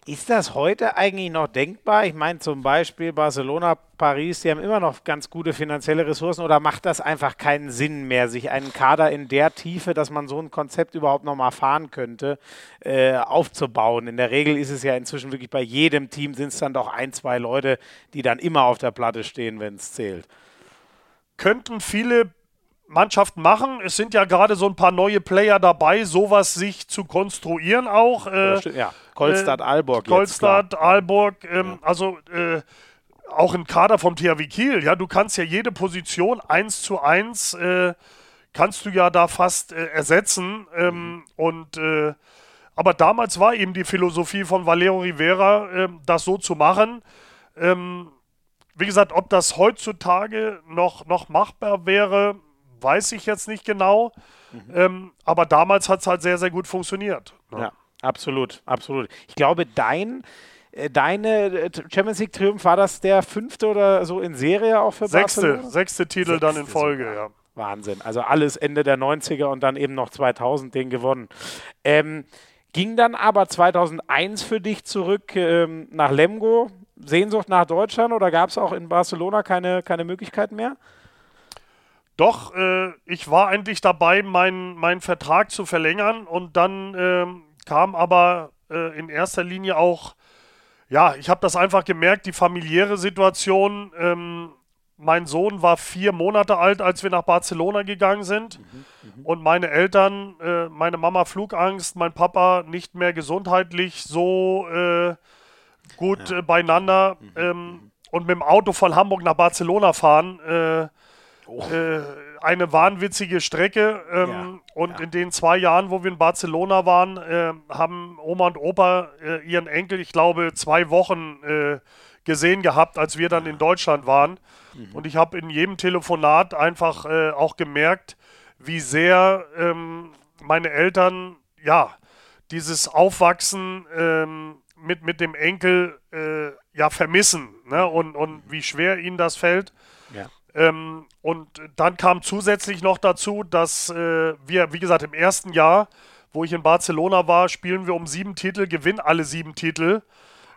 Ist das heute eigentlich noch denkbar? Ich meine zum Beispiel Barcelona, Paris, die haben immer noch ganz gute finanzielle Ressourcen oder macht das einfach keinen Sinn mehr, sich einen Kader in der Tiefe, dass man so ein Konzept überhaupt noch mal fahren könnte, äh, aufzubauen? In der Regel ist es ja inzwischen wirklich bei jedem Team sind es dann doch ein, zwei Leute, die dann immer auf der Platte stehen, wenn es zählt. Könnten viele Mannschaften machen. Es sind ja gerade so ein paar neue Player dabei, sowas sich zu konstruieren auch. Äh, ja, Kolstadt, äh, Aalborg. Kolstadt, Aalborg, ähm, ja. also äh, auch ein Kader vom THW Kiel. Ja, du kannst ja jede Position eins zu eins äh, kannst du ja da fast äh, ersetzen. Ähm, mhm. Und äh, aber damals war eben die Philosophie von Valero Rivera, ähm, das so zu machen. Ähm, wie gesagt, ob das heutzutage noch, noch machbar wäre, weiß ich jetzt nicht genau. Mhm. Ähm, aber damals hat es halt sehr, sehr gut funktioniert. Ne? Ja, absolut, absolut. Ich glaube, dein äh, deine äh, Champions League Triumph war das der fünfte oder so in Serie auch für sechste, Barcelona? Sechste Titel sechste dann in Folge, sogar. ja. Wahnsinn. Also alles Ende der 90er und dann eben noch 2000 den gewonnen. Ähm, ging dann aber 2001 für dich zurück ähm, nach Lemgo? Sehnsucht nach Deutschland oder gab es auch in Barcelona keine, keine Möglichkeiten mehr? Doch, äh, ich war eigentlich dabei, meinen mein Vertrag zu verlängern und dann äh, kam aber äh, in erster Linie auch, ja, ich habe das einfach gemerkt, die familiäre Situation. Ähm, mein Sohn war vier Monate alt, als wir nach Barcelona gegangen sind. Mhm, mh. Und meine Eltern, äh, meine Mama Flugangst, mein Papa nicht mehr gesundheitlich so äh, gut ja. Äh, beieinander. Mhm, ähm, mhm. und mit dem Auto von Hamburg nach Barcelona fahren Oh. Äh, eine wahnwitzige Strecke. Ähm, ja, und ja. in den zwei Jahren, wo wir in Barcelona waren, äh, haben Oma und Opa äh, ihren Enkel, ich glaube, zwei Wochen äh, gesehen gehabt, als wir dann in Deutschland waren. Mhm. Und ich habe in jedem Telefonat einfach äh, auch gemerkt, wie sehr ähm, meine Eltern, ja, dieses Aufwachsen ähm, mit, mit dem Enkel äh, ja vermissen ne? und, und wie schwer ihnen das fällt. Ähm, und dann kam zusätzlich noch dazu, dass äh, wir, wie gesagt, im ersten Jahr, wo ich in Barcelona war, spielen wir um sieben Titel, gewinnen alle sieben Titel.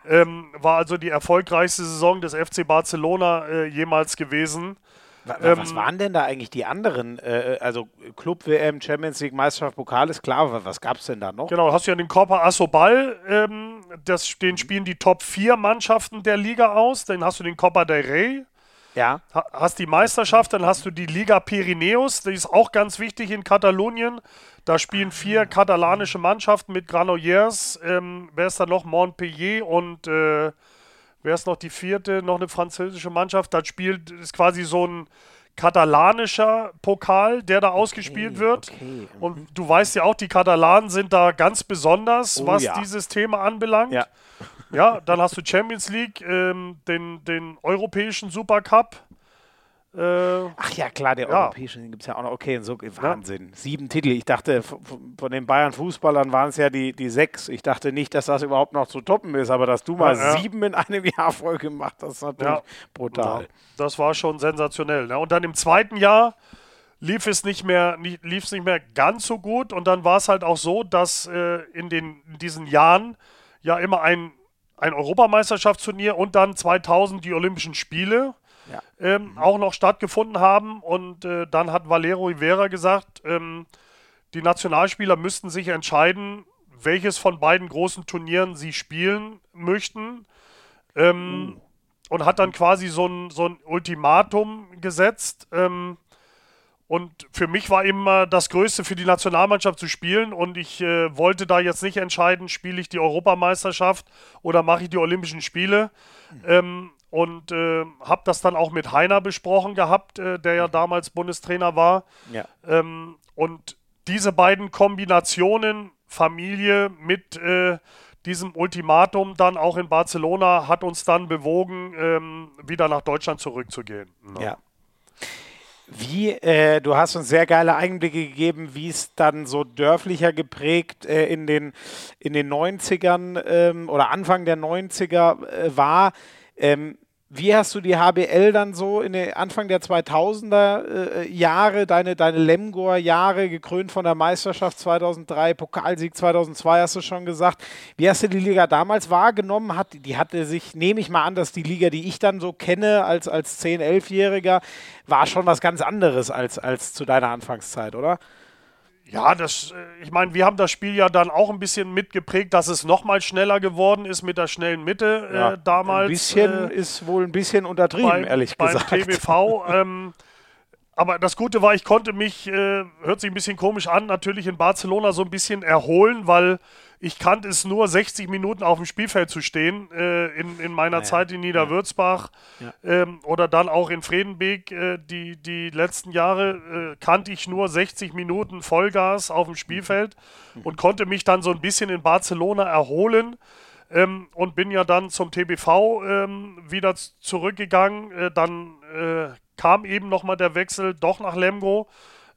Ähm, war also die erfolgreichste Saison des FC Barcelona äh, jemals gewesen. Was, ähm, was waren denn da eigentlich die anderen? Äh, also Club WM, Champions League, Meisterschaft, Pokal ist klar. Was gab es denn da noch? Genau, hast du ja den Copa Asobal. Ähm, das, den spielen die Top 4 Mannschaften der Liga aus. Dann hast du den Copa del Rey. Ja. Hast die Meisterschaft, dann hast du die Liga Pirineus, die ist auch ganz wichtig in Katalonien. Da spielen vier katalanische Mannschaften mit Granollers. Ähm, wer ist da noch? Montpellier und äh, wer ist noch die vierte? Noch eine französische Mannschaft. Da spielt, ist quasi so ein katalanischer Pokal, der da ausgespielt okay, wird. Okay. Und du weißt ja auch, die Katalanen sind da ganz besonders, oh, was ja. dieses Thema anbelangt. Ja. Ja, dann hast du Champions League, ähm, den, den europäischen Supercup. Äh, Ach ja, klar, der ja. europäische gibt es ja auch noch. Okay, so Wahnsinn. Ja. Sieben Titel. Ich dachte, von den Bayern-Fußballern waren es ja die, die sechs. Ich dachte nicht, dass das überhaupt noch zu toppen ist, aber dass du mal ja, sieben in einem Jahr voll gemacht hast, ist natürlich brutal. Das war schon sensationell. Ne? Und dann im zweiten Jahr lief es nicht mehr, lief es nicht mehr ganz so gut. Und dann war es halt auch so, dass äh, in, den, in diesen Jahren ja immer ein ein Europameisterschaftsturnier und dann 2000 die Olympischen Spiele ja. ähm, mhm. auch noch stattgefunden haben. Und äh, dann hat Valero Rivera gesagt, ähm, die Nationalspieler müssten sich entscheiden, welches von beiden großen Turnieren sie spielen möchten. Ähm, mhm. Und hat dann quasi so ein, so ein Ultimatum gesetzt. Ähm, und für mich war immer das Größte für die Nationalmannschaft zu spielen. Und ich äh, wollte da jetzt nicht entscheiden, spiele ich die Europameisterschaft oder mache ich die Olympischen Spiele. Mhm. Ähm, und äh, habe das dann auch mit Heiner besprochen gehabt, äh, der ja mhm. damals Bundestrainer war. Ja. Ähm, und diese beiden Kombinationen, Familie mit äh, diesem Ultimatum dann auch in Barcelona, hat uns dann bewogen, ähm, wieder nach Deutschland zurückzugehen. Ja. ja. Wie, äh, du hast uns sehr geile Einblicke gegeben, wie es dann so dörflicher geprägt äh, in, den, in den 90ern ähm, oder Anfang der 90er äh, war. Ähm, wie hast du die HBL dann so in den Anfang der 2000er äh, Jahre, deine, deine Lemgor-Jahre, gekrönt von der Meisterschaft 2003, Pokalsieg 2002, hast du schon gesagt. Wie hast du die Liga damals wahrgenommen? Hat, die hatte sich, nehme ich mal an, dass die Liga, die ich dann so kenne als, als 10-, 11-Jähriger, war schon was ganz anderes als, als zu deiner Anfangszeit, oder? Ja, das, äh, ich meine, wir haben das Spiel ja dann auch ein bisschen mitgeprägt, dass es nochmal schneller geworden ist mit der schnellen Mitte äh, ja, damals. Ein bisschen äh, ist wohl ein bisschen untertrieben, beim, ehrlich beim gesagt. Beim TBV. ähm, aber das Gute war, ich konnte mich, äh, hört sich ein bisschen komisch an, natürlich in Barcelona so ein bisschen erholen, weil ich kannte es nur 60 Minuten auf dem Spielfeld zu stehen äh, in, in meiner ja, Zeit in Niederwürzbach ja. ähm, oder dann auch in Fredenbeek. Äh, die, die letzten Jahre äh, kannte ich nur 60 Minuten Vollgas auf dem Spielfeld mhm. und konnte mich dann so ein bisschen in Barcelona erholen. Ähm, und bin ja dann zum TBV ähm, wieder zurückgegangen. Äh, dann äh, kam eben nochmal der Wechsel doch nach Lemgo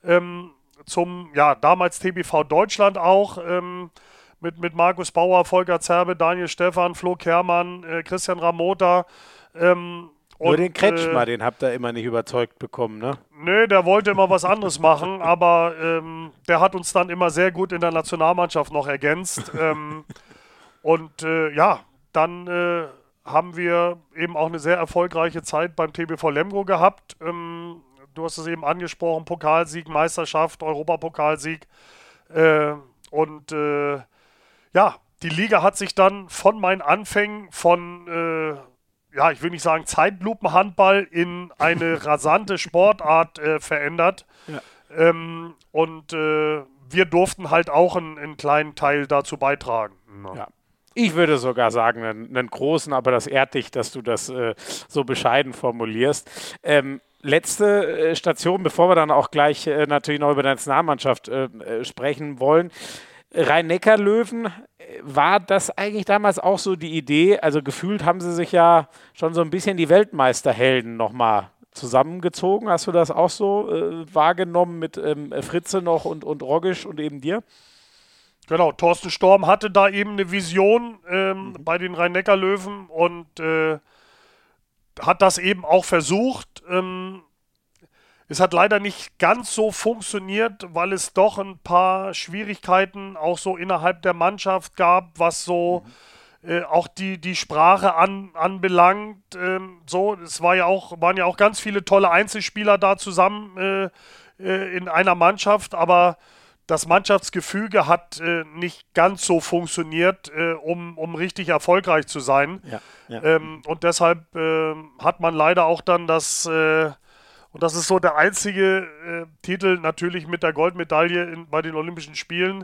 ähm, zum, ja, damals TBV Deutschland auch. Ähm, mit, mit Markus Bauer, Volker Zerbe, Daniel Stephan, Flo Kermann, äh, Christian Ramota. Ähm, Nur und, den Kretschmer, äh, den habt ihr immer nicht überzeugt bekommen, ne? Nö, der wollte immer was anderes machen, aber ähm, der hat uns dann immer sehr gut in der Nationalmannschaft noch ergänzt. ähm, und äh, ja, dann äh, haben wir eben auch eine sehr erfolgreiche Zeit beim TBV Lemgo gehabt. Ähm, du hast es eben angesprochen, Pokalsieg, Meisterschaft, Europapokalsieg. Äh, und äh, ja, die Liga hat sich dann von meinen Anfängen von, äh, ja, ich will nicht sagen Zeitlupenhandball in eine rasante Sportart äh, verändert. Ja. Ähm, und äh, wir durften halt auch einen, einen, kleinen Teil dazu beitragen. Ja. ja. Ich würde sogar sagen, einen, einen, großen, aber das ehrt dich, dass du das äh, so bescheiden formulierst. Ähm, letzte äh, Station, bevor wir dann auch gleich äh, natürlich noch über die Nationalmannschaft sprechen wollen. Rhein-Neckar-Löwen, war das eigentlich damals auch so die Idee? Also gefühlt haben sie sich ja schon so ein bisschen die Weltmeisterhelden nochmal zusammengezogen. Hast du das auch so äh, wahrgenommen mit ähm, Fritze noch und, und Roggisch und eben dir? Genau, Thorsten Storm hatte da eben eine Vision ähm, mhm. bei den Rhein-Neckar-Löwen und äh, hat das eben auch versucht. Ähm, es hat leider nicht ganz so funktioniert, weil es doch ein paar Schwierigkeiten auch so innerhalb der Mannschaft gab, was so mhm. äh, auch die, die Sprache an, anbelangt. Ähm, so, es war ja auch, waren ja auch ganz viele tolle Einzelspieler da zusammen äh, äh, in einer Mannschaft, aber das Mannschaftsgefüge hat äh, nicht ganz so funktioniert, äh, um, um richtig erfolgreich zu sein. Ja, ja. Ähm, und deshalb äh, hat man leider auch dann das äh, und das ist so der einzige äh, Titel, natürlich mit der Goldmedaille in, bei den Olympischen Spielen,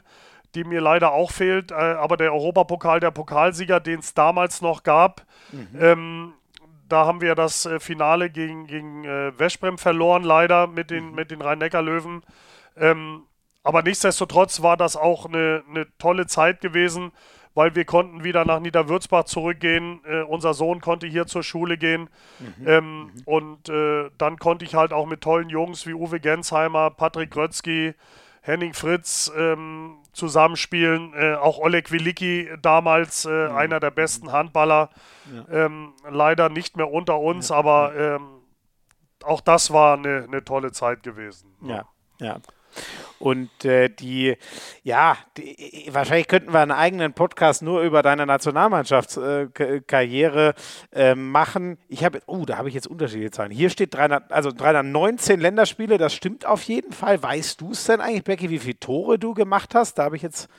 die mir leider auch fehlt. Äh, aber der Europapokal, der Pokalsieger, den es damals noch gab, mhm. ähm, da haben wir das äh, Finale gegen, gegen äh, Veszprem verloren, leider mit den, mhm. mit den Rhein-Neckar-Löwen. Ähm, aber nichtsdestotrotz war das auch eine, eine tolle Zeit gewesen weil wir konnten wieder nach Niederwürzbach zurückgehen. Äh, unser Sohn konnte hier zur Schule gehen. Mhm. Ähm, mhm. Und äh, dann konnte ich halt auch mit tollen Jungs wie Uwe Gensheimer, Patrick Grötzky, Henning Fritz ähm, zusammenspielen. Äh, auch Oleg Wilicki damals, äh, mhm. einer der besten Handballer. Ja. Ähm, leider nicht mehr unter uns, ja. aber ähm, auch das war eine, eine tolle Zeit gewesen. Ja, ja. Und äh, die, ja, die, wahrscheinlich könnten wir einen eigenen Podcast nur über deine Nationalmannschaftskarriere äh, äh, machen. Ich habe, oh, da habe ich jetzt unterschiedliche Zahlen. Hier steht 300, also 319 Länderspiele, das stimmt auf jeden Fall. Weißt du es denn eigentlich, Becky, wie viele Tore du gemacht hast? Da habe ich jetzt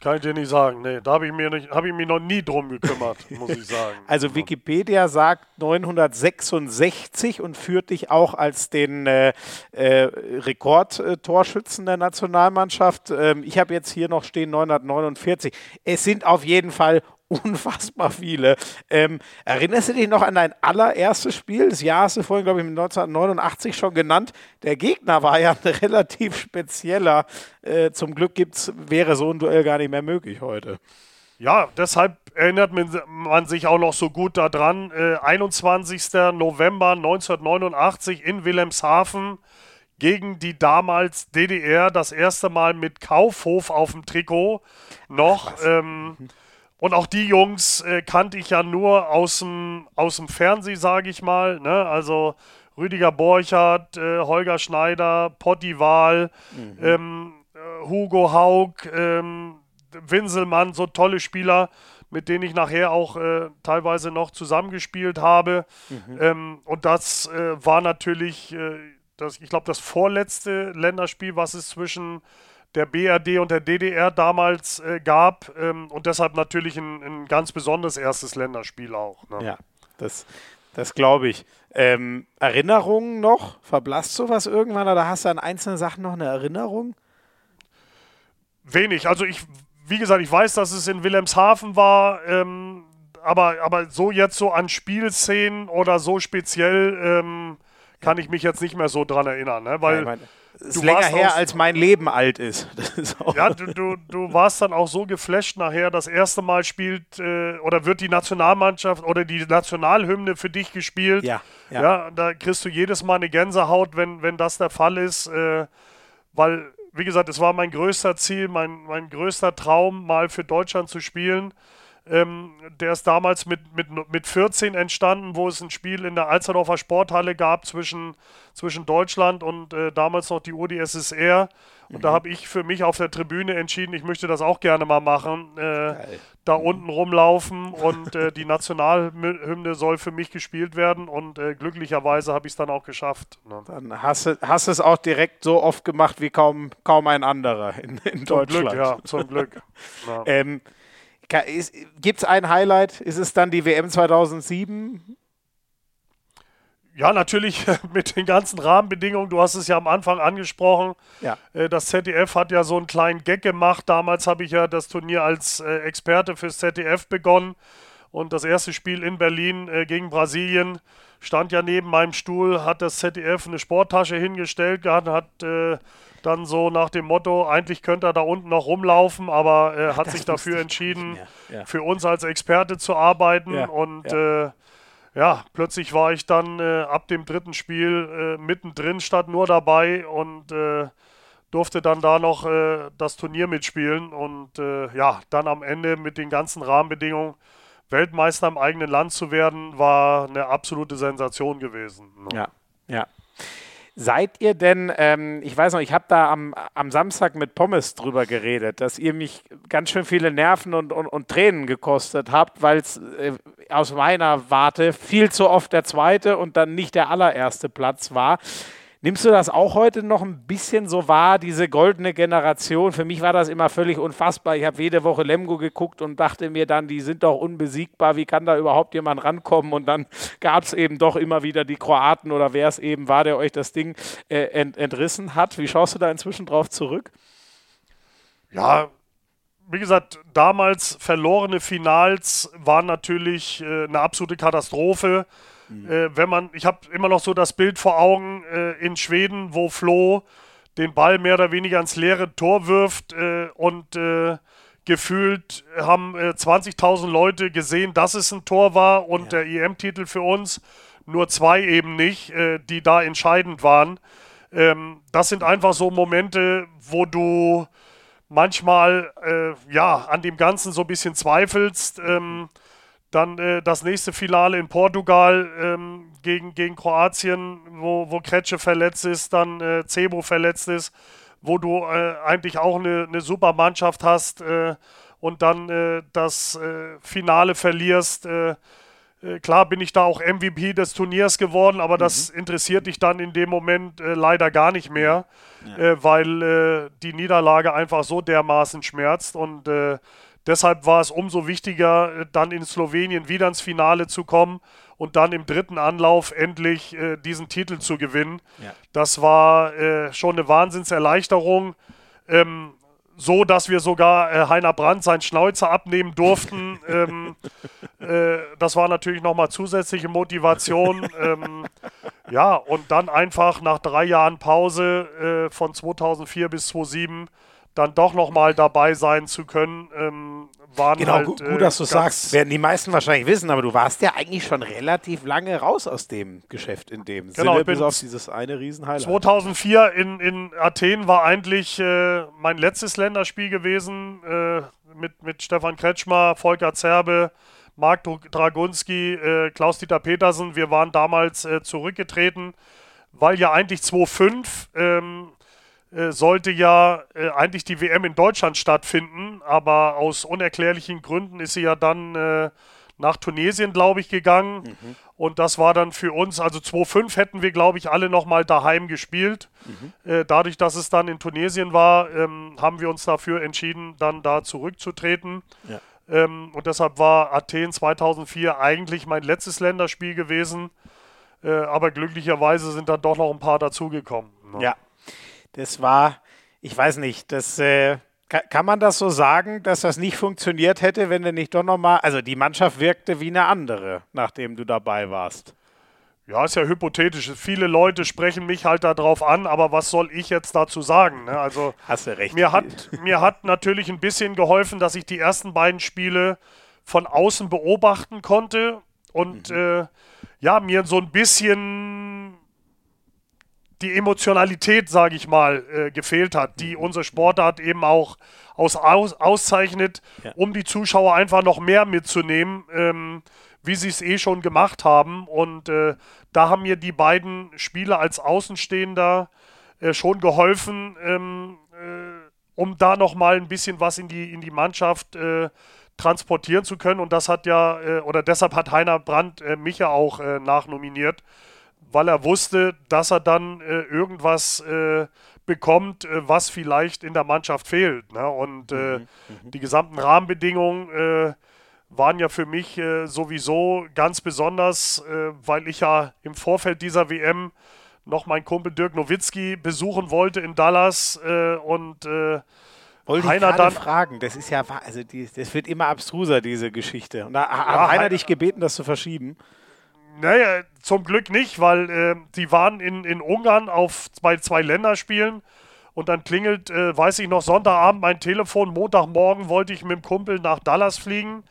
kann ich dir nicht sagen. Nee, da habe ich, mir hab ich mich noch nie drum gekümmert, muss ich sagen. Also Wikipedia sagt 966 und führt dich auch als den äh, äh, Rekordtorschützen der Nationalmannschaft. Ähm, ich habe jetzt hier noch stehen 949. Es sind auf jeden Fall unfassbar viele. Ähm, erinnerst du dich noch an dein allererstes Spiel? Das Jahr hast du vorhin, glaube ich, 1989 schon genannt. Der Gegner war ja ein relativ spezieller. Äh, zum Glück gibt's, wäre so ein Duell gar nicht mehr möglich heute. Ja, deshalb erinnert man sich auch noch so gut daran. Äh, 21. November 1989 in Wilhelmshaven gegen die damals DDR das erste Mal mit Kaufhof auf dem Trikot noch. Mhm. Und auch die Jungs äh, kannte ich ja nur aus dem Fernsehen, sage ich mal. Ne? Also Rüdiger Borchardt, äh, Holger Schneider, Potti Wahl, mhm. ähm, äh, Hugo Haug, ähm, Winselmann, so tolle Spieler, mit denen ich nachher auch äh, teilweise noch zusammengespielt habe. Mhm. Ähm, und das äh, war natürlich, äh, das, ich glaube, das vorletzte Länderspiel, was es zwischen der BRD und der DDR damals äh, gab ähm, und deshalb natürlich ein, ein, ganz besonderes erstes Länderspiel auch. Ne? Ja, das, das glaube ich. Ähm, Erinnerungen noch? Verblasst sowas irgendwann oder hast du an einzelne Sachen noch eine Erinnerung? Wenig. Also ich, wie gesagt, ich weiß, dass es in Wilhelmshaven war, ähm, aber, aber so jetzt so an Spielszenen oder so speziell ähm, kann ich mich jetzt nicht mehr so dran erinnern, ne? weil ja, ist länger her, als mein Leben alt ist. ist ja, du, du, du warst dann auch so geflasht nachher. Das erste Mal spielt äh, oder wird die Nationalmannschaft oder die Nationalhymne für dich gespielt. Ja, ja. ja da kriegst du jedes Mal eine Gänsehaut, wenn, wenn das der Fall ist. Äh, weil, wie gesagt, es war mein größter Ziel, mein, mein größter Traum, mal für Deutschland zu spielen. Ähm, der ist damals mit, mit, mit 14 entstanden, wo es ein Spiel in der Alsterdorfer Sporthalle gab zwischen, zwischen Deutschland und äh, damals noch die UdSSR. Und mhm. da habe ich für mich auf der Tribüne entschieden, ich möchte das auch gerne mal machen. Äh, da mhm. unten rumlaufen und äh, die Nationalhymne soll für mich gespielt werden. Und äh, glücklicherweise habe ich es dann auch geschafft. Ne? Dann hast du hast es auch direkt so oft gemacht wie kaum, kaum ein anderer in, in zum Deutschland. Glück, ja, zum Glück. Ja. ähm, Gibt es ein Highlight? Ist es dann die WM 2007? Ja, natürlich mit den ganzen Rahmenbedingungen. Du hast es ja am Anfang angesprochen. Ja. Äh, das ZDF hat ja so einen kleinen Gag gemacht. Damals habe ich ja das Turnier als äh, Experte fürs ZDF begonnen. Und das erste Spiel in Berlin äh, gegen Brasilien stand ja neben meinem Stuhl, hat das ZDF eine Sporttasche hingestellt gehabt, hat dann so nach dem Motto, eigentlich könnte er da unten noch rumlaufen, aber er hat sich dafür entschieden, ja, ja. für uns als Experte zu arbeiten. Ja, und äh, ja, plötzlich war ich dann äh, ab dem dritten Spiel äh, mittendrin statt nur dabei und äh, durfte dann da noch äh, das Turnier mitspielen. Und äh, ja, dann am Ende mit den ganzen Rahmenbedingungen. Weltmeister im eigenen Land zu werden, war eine absolute Sensation gewesen. Ne? Ja, ja. Seid ihr denn, ähm, ich weiß noch, ich habe da am, am Samstag mit Pommes drüber geredet, dass ihr mich ganz schön viele Nerven und, und, und Tränen gekostet habt, weil es äh, aus meiner Warte viel zu oft der zweite und dann nicht der allererste Platz war. Nimmst du das auch heute noch ein bisschen so wahr, diese goldene Generation? Für mich war das immer völlig unfassbar. Ich habe jede Woche Lemgo geguckt und dachte mir dann, die sind doch unbesiegbar. Wie kann da überhaupt jemand rankommen? Und dann gab es eben doch immer wieder die Kroaten oder wer es eben war, der euch das Ding äh, ent entrissen hat. Wie schaust du da inzwischen drauf zurück? Ja, wie gesagt, damals verlorene Finals waren natürlich äh, eine absolute Katastrophe. Mhm. Äh, wenn man, ich habe immer noch so das Bild vor Augen äh, in Schweden, wo Flo den Ball mehr oder weniger ins leere Tor wirft äh, und äh, gefühlt haben 20.000 äh, Leute gesehen, dass es ein Tor war und ja. der EM-Titel für uns, nur zwei eben nicht, äh, die da entscheidend waren. Ähm, das sind einfach so Momente, wo du manchmal ja an dem Ganzen so ein bisschen zweifelst. Ähm, dann äh, das nächste Finale in Portugal ähm, gegen, gegen Kroatien, wo, wo Kretsche verletzt ist, dann äh, Cebo verletzt ist, wo du äh, eigentlich auch eine, eine super Mannschaft hast äh, und dann äh, das äh, Finale verlierst. Klar bin ich da auch MVP des Turniers geworden, aber mhm. das interessiert dich dann in dem Moment leider gar nicht mehr, ja. weil die Niederlage einfach so dermaßen schmerzt und deshalb war es umso wichtiger, dann in Slowenien wieder ins Finale zu kommen und dann im dritten Anlauf endlich äh, diesen Titel zu gewinnen. Ja. Das war äh, schon eine Wahnsinnserleichterung. Ähm, so, dass wir sogar äh, Heiner Brandt seinen Schnauzer abnehmen durften. ähm, äh, das war natürlich nochmal zusätzliche Motivation. ähm, ja, und dann einfach nach drei Jahren Pause äh, von 2004 bis 2007 dann doch nochmal dabei sein zu können, ähm, waren genau, halt, gut, gut, dass du sagst, werden die meisten wahrscheinlich wissen, aber du warst ja eigentlich schon relativ lange raus aus dem Geschäft in dem genau, Sinne, bis auf dieses eine Riesenhighlight. 2004 in, in Athen war eigentlich äh, mein letztes Länderspiel gewesen äh, mit, mit Stefan Kretschmer, Volker Zerbe, Marc Dragunski, äh, Klaus-Dieter Petersen. Wir waren damals äh, zurückgetreten, weil ja eigentlich 2005 ähm, äh, sollte ja äh, eigentlich die WM in Deutschland stattfinden, aber aus unerklärlichen Gründen ist sie ja dann äh, nach Tunesien, glaube ich, gegangen. Mhm. Und das war dann für uns, also 2-5 hätten wir, glaube ich, alle nochmal daheim gespielt. Mhm. Äh, dadurch, dass es dann in Tunesien war, ähm, haben wir uns dafür entschieden, dann da zurückzutreten. Ja. Ähm, und deshalb war Athen 2004 eigentlich mein letztes Länderspiel gewesen. Äh, aber glücklicherweise sind dann doch noch ein paar dazugekommen. Ne? Ja, das war, ich weiß nicht, das äh, kann, man das so sagen, dass das nicht funktioniert hätte, wenn du nicht doch nochmal, also die Mannschaft wirkte wie eine andere, nachdem du dabei warst. Ja, ist ja hypothetisch. Viele Leute sprechen mich halt darauf an, aber was soll ich jetzt dazu sagen? Ne? Also, Hast du recht. Mir hat, mir hat natürlich ein bisschen geholfen, dass ich die ersten beiden Spiele von außen beobachten konnte und mhm. äh, ja, mir so ein bisschen die Emotionalität, sage ich mal, äh, gefehlt hat, die mhm. unsere Sportart eben auch aus, aus, auszeichnet, ja. um die Zuschauer einfach noch mehr mitzunehmen, ähm, wie sie es eh schon gemacht haben. Und äh, da haben mir die beiden Spiele als Außenstehender äh, schon geholfen, ähm, äh, um da noch mal ein bisschen was in die, in die Mannschaft äh, transportieren zu können. Und das hat ja, äh, oder deshalb hat Heiner Brandt mich ja auch nachnominiert weil er wusste, dass er dann äh, irgendwas äh, bekommt, äh, was vielleicht in der Mannschaft fehlt. Ne? Und äh, mhm, mhm. die gesamten Rahmenbedingungen äh, waren ja für mich sowieso ganz besonders, weil ich ja im Vorfeld dieser WM noch meinen Kumpel Dirk Nowitzki besuchen wollte in Dallas und wollte Heiner ich dann fragen, das ist ja, also die, das wird immer abstruser, diese Geschichte. Und da hat ja, Heiner dich gebeten, das zu verschieben? Naja, zum Glück nicht, weil äh, die waren in, in Ungarn auf bei zwei Länderspielen. Und dann klingelt, äh, weiß ich noch, Sonntagabend mein Telefon, Montagmorgen wollte ich mit dem Kumpel nach Dallas fliegen.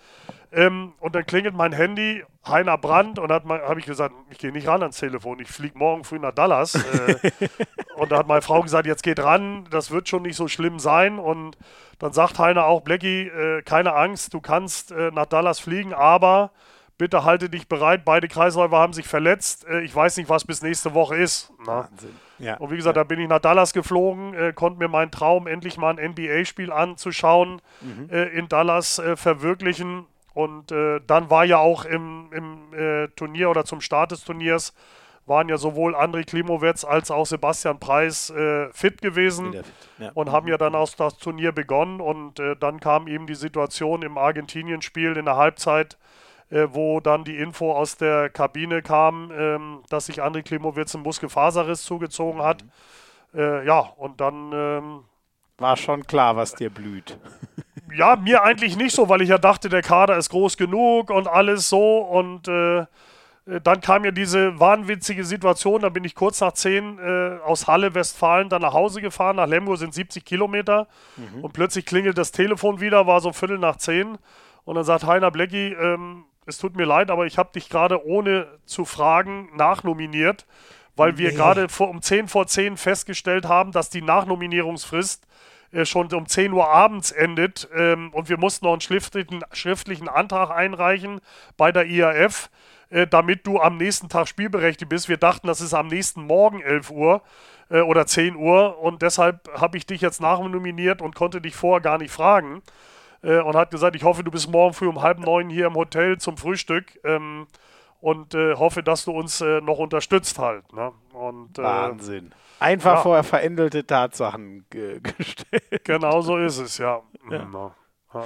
Ähm, und dann klingelt mein Handy, Heiner Brandt und habe ich gesagt, ich gehe nicht ran ans Telefon, ich fliege morgen früh nach Dallas. Äh, und da hat meine Frau gesagt, jetzt geht ran, das wird schon nicht so schlimm sein. Und dann sagt Heiner auch, Blackie, äh, keine Angst, du kannst äh, nach Dallas fliegen, aber bitte halte dich bereit, beide Kreisläufer haben sich verletzt. Äh, ich weiß nicht, was bis nächste Woche ist. Wahnsinn. Ja. Und wie gesagt, ja. da bin ich nach Dallas geflogen, äh, konnte mir meinen Traum, endlich mal ein NBA-Spiel anzuschauen, mhm. äh, in Dallas äh, verwirklichen. Und äh, dann war ja auch im, im äh, Turnier oder zum Start des Turniers waren ja sowohl André Klimowetz als auch Sebastian Preis fit gewesen fit. Ja. und haben ja dann auch das Turnier begonnen. Und dann kam eben die Situation im Argentinien-Spiel in der Halbzeit, äh, wo dann die Info aus der Kabine kam, ähm, dass sich André Klimowitz einen Muskelfaserriss zugezogen hat. Mhm. Äh, ja, und dann. Ähm, War schon klar, was dir blüht. Ja, mir eigentlich nicht so, weil ich ja dachte, der Kader ist groß genug und alles so. Und äh, äh dann kam ja diese wahnwitzige Situation, da bin ich kurz nach 10 äh, aus Halle, Westfalen, dann nach Hause gefahren. Nach Lemgo sind 70 Kilometer. Mhm. Und plötzlich klingelt das Telefon wieder, war so Viertel nach 10. Und dann sagt Heiner Blecki, ähm, es tut mir leid, aber ich habe dich gerade ohne zu fragen nachnominiert, weil wir nee. gerade um 10 vor 10 festgestellt haben, dass die Nachnominierungsfrist äh, schon um 10 Uhr abends endet ähm, und wir mussten noch einen schriftlichen, schriftlichen Antrag einreichen bei der IAF, äh, damit du am nächsten Tag spielberechtigt bist. Wir dachten, das ist am nächsten Morgen 11 Uhr. äh, oder 10 Uhr und deshalb habe ich dich jetzt nachnominiert und konnte dich vorher gar nicht fragen äh, und hat gesagt, ich hoffe, du bist morgen früh um halb neun hier im Hotel zum Frühstück ähm, und äh, hoffe, dass du uns äh, noch unterstützt halt. Ne? Und, äh, Wahnsinn. Einfach ja. vor veränderte Tatsachen gestellt. Genau so ist es, ja. ja. ja.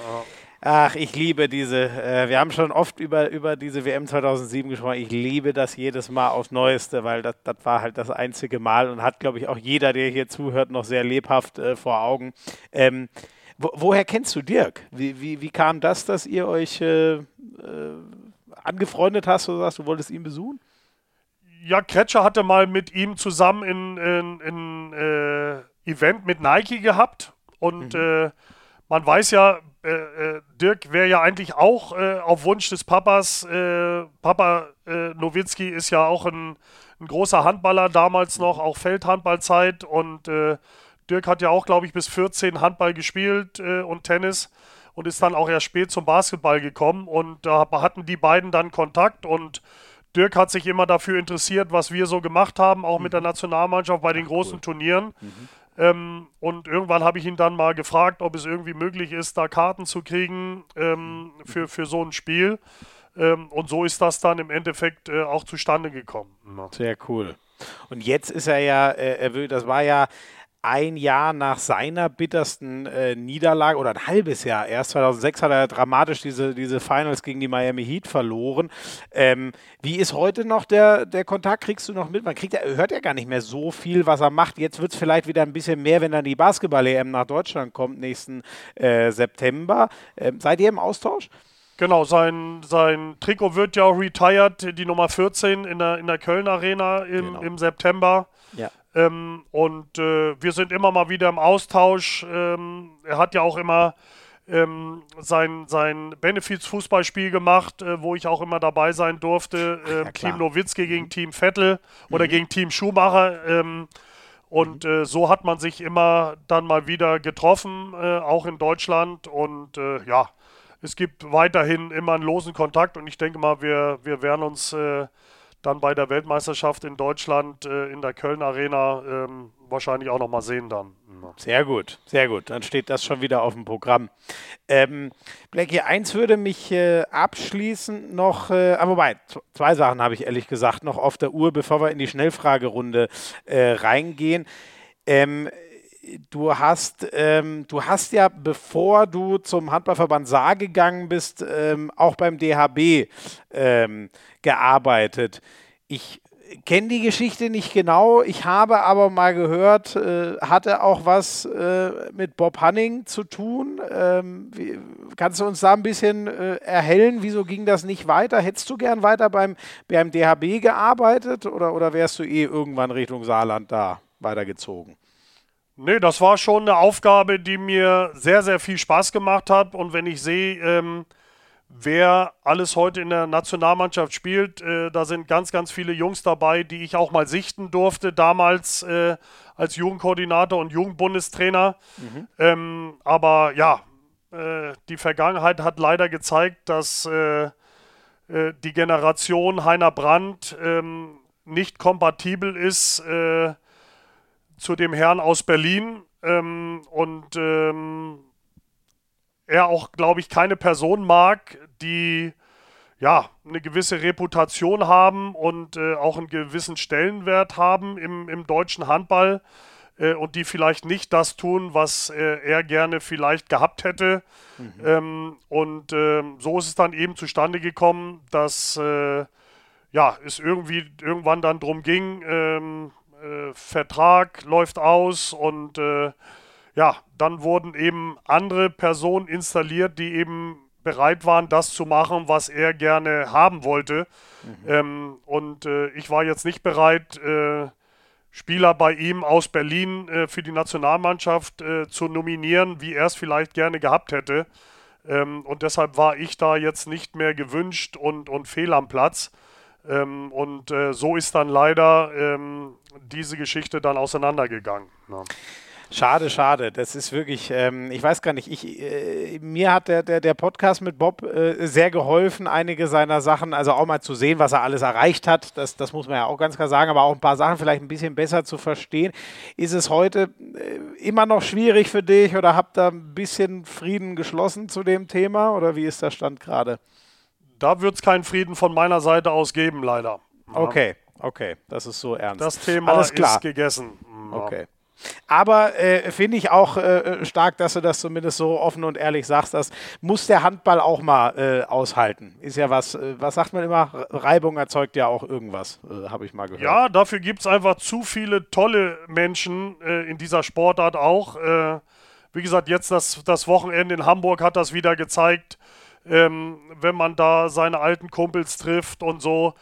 Ach, ich liebe diese. Äh, wir haben schon oft über, über diese WM 2007 gesprochen. Ich liebe das jedes Mal aufs Neueste, weil das, das war halt das einzige Mal und hat, glaube ich, auch jeder, der hier zuhört, noch sehr lebhaft äh, vor Augen. Ähm, wo, woher kennst du Dirk? Wie, wie, wie kam das, dass ihr euch äh, äh angefreundet hast oder sagst, du wolltest ihn besuchen? Ja, Kretscher hatte mal mit ihm zusammen ein in, in, äh, Event mit Nike gehabt und mhm. Äh, man weiß ja, äh, äh, Dirk wäre ja eigentlich auch auf Wunsch des Papas, Papa Nowitzki ist ja auch ein, ein, großer Handballer damals noch, auch Feldhandballzeit und Dirk hat ja auch, glaube ich, bis 14 Handball gespielt und Tennis und ist dann auch erst spät zum Basketball gekommen und da hatten die beiden dann Kontakt und Dirk hat sich immer dafür interessiert, was wir so gemacht haben, auch mhm. mit der Nationalmannschaft bei den Ach, großen cool. Turnieren. Mhm. Ähm, und irgendwann habe ich ihn dann mal gefragt, ob es irgendwie möglich ist, da Karten zu kriegen ähm, für, für so ein Spiel. Ähm, und so ist das dann im Endeffekt äh, auch zustande gekommen. Sehr cool. Und jetzt ist er ja, äh, er will, das war ja ein Jahr nach seiner bittersten äh, Niederlage oder ein halbes Jahr. Erst 2006 hat er dramatisch diese, diese Finals gegen die Miami Heat verloren. Ähm, wie ist heute noch der, der Kontakt? Kriegst du noch mit? Man kriegt, er hört ja gar nicht mehr so viel, was er macht. Jetzt wird es vielleicht wieder ein bisschen mehr, wenn dann die Basketball-EM nach Deutschland kommt nächsten äh, September. Ähm, seid ihr im Austausch? Genau, sein, sein Trikot wird ja auch retired, die Nummer 14 in der, in der Köln Arena im, genau. im September. Ja. Ähm, und äh, wir sind immer mal wieder im Austausch. Ähm, er hat ja auch immer ähm, sein, sein Benefits-Fußballspiel gemacht, äh, wo ich auch immer dabei sein durfte. Äh, ja, Team Nowitzki gegen mhm. Team Vettel oder mhm. gegen Team Schumacher. Ähm, und mhm. äh, so hat man sich immer dann mal wieder getroffen, äh, auch in Deutschland. Und äh, ja, es gibt weiterhin immer einen losen Kontakt und ich denke mal, wir, wir werden uns dann bei der Weltmeisterschaft in Deutschland äh, in der Köln Arena ähm, wahrscheinlich auch nochmal sehen dann. Sehr gut, sehr gut. Dann steht das schon wieder auf dem Programm. Ähm, Blackie, eins würde mich äh, abschließend noch, äh, aber ah, wobei, zwei Sachen habe ich ehrlich gesagt noch auf der Uhr, bevor wir in die Schnellfragerunde äh, reingehen. Ähm, du hast, ähm, du hast ja, bevor du zum Handballverband Saar gegangen bist, ähm, auch beim DHB ähm, gearbeitet. Ich kenne die Geschichte nicht genau. Ich habe aber mal gehört, äh, hatte auch was äh, mit Bob Hanning zu tun. Ähm, wie, kannst du uns da ein bisschen äh, erhellen? Wieso ging das nicht weiter? Hättest du gern weiter beim, beim DHB gearbeitet oder, oder wärst du eh irgendwann Richtung Saarland da weitergezogen? Nee, das war schon eine Aufgabe, die mir sehr, sehr viel Spaß gemacht hat. Und wenn ich sehe, ähm, wer alles heute in der Nationalmannschaft spielt, äh, da sind ganz, ganz viele Jungs dabei, die ich auch mal sichten durfte, damals äh, als Jugendkoordinator und Jugendbundestrainer. Mhm. Ähm, aber ja, äh, die Vergangenheit hat leider gezeigt, dass äh, äh, die Generation Heiner Brandt ähm, nicht kompatibel ist äh, zu dem Herrn aus Berlin ähm, und ähm, er auch, glaube ich, keine Person mag, die ja eine gewisse Reputation haben und äh, auch einen gewissen Stellenwert haben im, im deutschen Handball äh, und die vielleicht nicht das tun, was äh, er gerne vielleicht gehabt hätte. Mhm. Ähm, und ähm, so ist es dann eben zustande gekommen, dass äh, ja, es irgendwie irgendwann dann darum ging, ähm, äh, Vertrag läuft aus und äh, ja, dann wurden eben andere Personen installiert, die eben bereit waren, das zu machen, was er gerne haben wollte. Mhm. Ähm, und äh, ich war jetzt nicht bereit, äh, Spieler bei ihm aus Berlin äh, für die Nationalmannschaft äh, zu nominieren, wie er es vielleicht gerne gehabt hätte. Ähm, und deshalb war ich da jetzt nicht mehr gewünscht und, und fehl am Platz. Ähm, und äh, so ist dann leider ähm, diese Geschichte dann auseinandergegangen. Ne? Schade, schade. Das ist wirklich, ähm, ich weiß gar nicht, ich, äh, mir hat der, der, der Podcast mit Bob äh, sehr geholfen, einige seiner Sachen, also auch mal zu sehen, was er alles erreicht hat. Das, das muss man ja auch ganz klar sagen, aber auch ein paar Sachen vielleicht ein bisschen besser zu verstehen. Ist es heute äh, immer noch schwierig für dich oder habt ihr ein bisschen Frieden geschlossen zu dem Thema oder wie ist der Stand gerade? Da wird es keinen Frieden von meiner Seite aus geben, leider. Ja. Okay, okay, das ist so ernst. Das Thema Alles klar. ist gegessen. Ja. Okay. Aber äh, finde ich auch äh, stark, dass du das zumindest so offen und ehrlich sagst. Das muss der Handball auch mal äh, aushalten. Ist ja was, äh, was sagt man immer? Reibung erzeugt ja auch irgendwas, äh, habe ich mal gehört. Ja, dafür gibt es einfach zu viele tolle Menschen äh, in dieser Sportart auch. wie gesagt, jetzt das, das Wochenende in Hamburg hat das wieder gezeigt, ähm, wenn man da seine alten Kumpels trifft und so.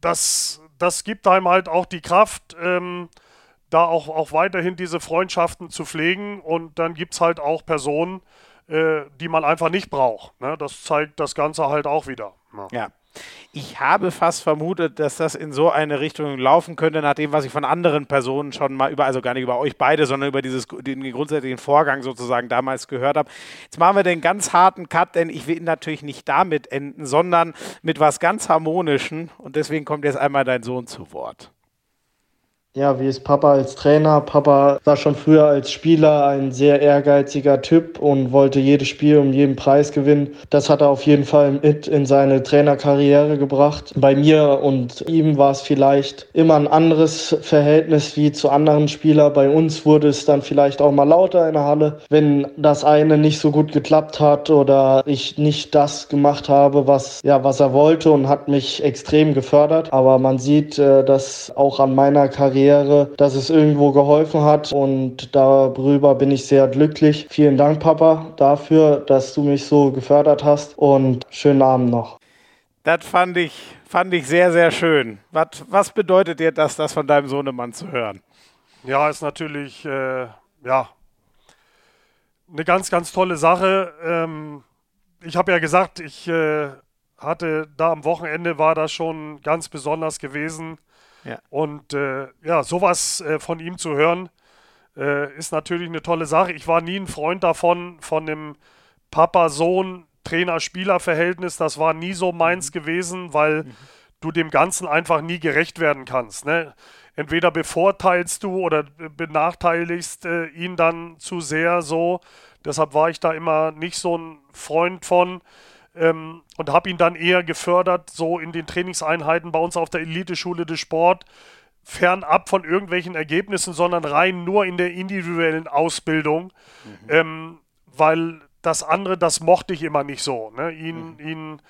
das, das gibt einem halt auch die Kraft. Ähm, da auch, auch weiterhin diese Freundschaften zu pflegen. Und dann gibt es halt auch Personen, äh, die man einfach nicht braucht. Ne? Das zeigt das Ganze halt auch wieder. Ja. ja. Ich habe fast vermutet, dass das in so eine Richtung laufen könnte, nach dem, was ich von anderen Personen schon mal über, also gar nicht über euch beide, sondern über dieses, den grundsätzlichen Vorgang sozusagen damals gehört habe. Jetzt machen wir den ganz harten Cut, denn ich will natürlich nicht damit enden, sondern mit was ganz Harmonischen. Und deswegen kommt jetzt einmal dein Sohn zu Wort. Ja, wie ist Papa als Trainer? Papa war schon früher als Spieler ein sehr ehrgeiziger Typ und wollte jedes Spiel um jeden Preis gewinnen. Das hat er auf jeden Fall mit in seine Trainerkarriere gebracht. Bei mir und ihm war es vielleicht immer ein anderes Verhältnis wie zu anderen Spielern. Bei uns wurde es dann vielleicht auch mal lauter in der Halle, wenn das eine nicht so gut geklappt hat oder ich nicht das gemacht habe, was, ja, was er wollte und hat mich extrem gefördert. Aber man sieht, äh, dass auch an meiner Karriere Karriere, dass es irgendwo geholfen hat und darüber bin ich sehr glücklich. Vielen Dank, Papa, dafür, dass du mich so gefördert hast und schönen Abend noch. Das fand ich, fand ich sehr, sehr schön. Was, was bedeutet dir das, das von deinem Sohnemann zu hören? Ja, ist natürlich, äh, ja, eine ganz, ganz tolle Sache. Ähm, ich habe ja gesagt, ich äh, hatte da am Wochenende war das schon ganz besonders gewesen. Ja. Und äh, ja, sowas äh, von ihm zu hören, äh, ist natürlich eine tolle Sache. Ich war nie ein Freund davon, von dem Papa-Sohn, Trainer-Spieler-Verhältnis. Das war nie so meins mhm. gewesen, weil mhm. du dem Ganzen einfach nie gerecht werden kannst. Ne? Entweder bevorteilst du oder benachteiligst äh, ihn dann zu sehr so. Deshalb war ich da immer nicht so ein Freund von ähm, und habe ihn dann eher gefördert, so in den Trainingseinheiten bei uns auf der Eliteschule des Sport, fernab von irgendwelchen Ergebnissen, sondern rein nur in der individuellen Ausbildung, mhm. ähm, weil das andere, das mochte ich immer nicht so. Ne? Ihn, mhm. ihn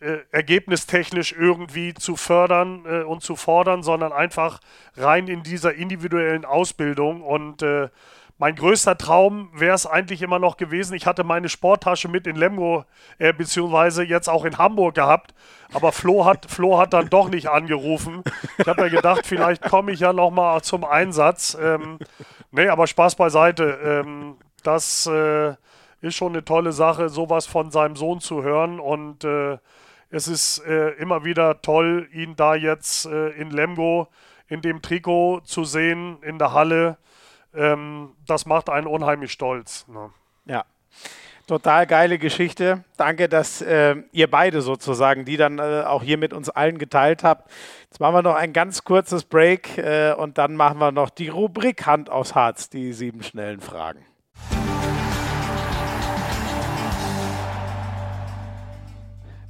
äh, ergebnistechnisch irgendwie zu fördern äh, und zu fordern, sondern einfach rein in dieser individuellen Ausbildung und äh, mein größter Traum wäre es eigentlich immer noch gewesen. Ich hatte meine Sporttasche mit in Lemgo, äh, beziehungsweise jetzt auch in Hamburg gehabt. Aber Flo hat, Flo hat dann doch nicht angerufen. Ich habe ja gedacht, vielleicht komme ich ja nochmal zum Einsatz. Ähm, nee, aber Spaß beiseite. Ähm, das äh, ist schon eine tolle Sache, sowas von seinem Sohn zu hören. Und äh, es ist äh, immer wieder toll, ihn da jetzt äh, in Lemgo in dem Trikot zu sehen, in der Halle ähm, das macht einen unheimlich stolz. Ne? Ja. Total geile Geschichte. Danke, dass äh, ihr beide sozusagen die dann äh, auch hier mit uns allen geteilt habt. Jetzt machen wir noch ein ganz kurzes Break äh, und dann machen wir noch die Rubrik Hand aufs Harz, die sieben schnellen Fragen.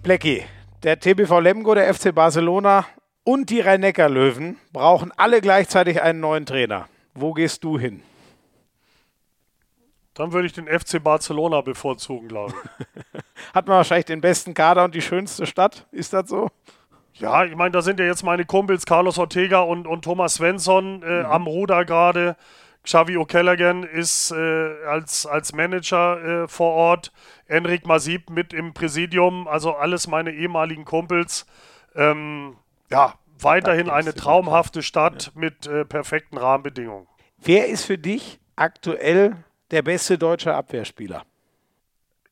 Blecki, der TBV Lemgo, der FC Barcelona und die Rhein-Neckar-Löwen brauchen alle gleichzeitig einen neuen Trainer. Wo gehst du hin? Dann würde ich den FC Barcelona bevorzugen, glaube ich. Hat man wahrscheinlich den besten Kader und die schönste Stadt? Ist das so? Ja, ich meine, da sind ja jetzt meine Kumpels Carlos Ortega und, und Thomas Svensson äh, mhm. am Ruder gerade. Xavi O'Callaghan ist äh, als, als Manager äh, vor Ort. Enric Masip mit im Präsidium. Also alles meine ehemaligen Kumpels. Ähm, ja, weiterhin eine traumhafte Stadt ja. mit äh, perfekten Rahmenbedingungen. Wer ist für dich aktuell der beste deutsche Abwehrspieler?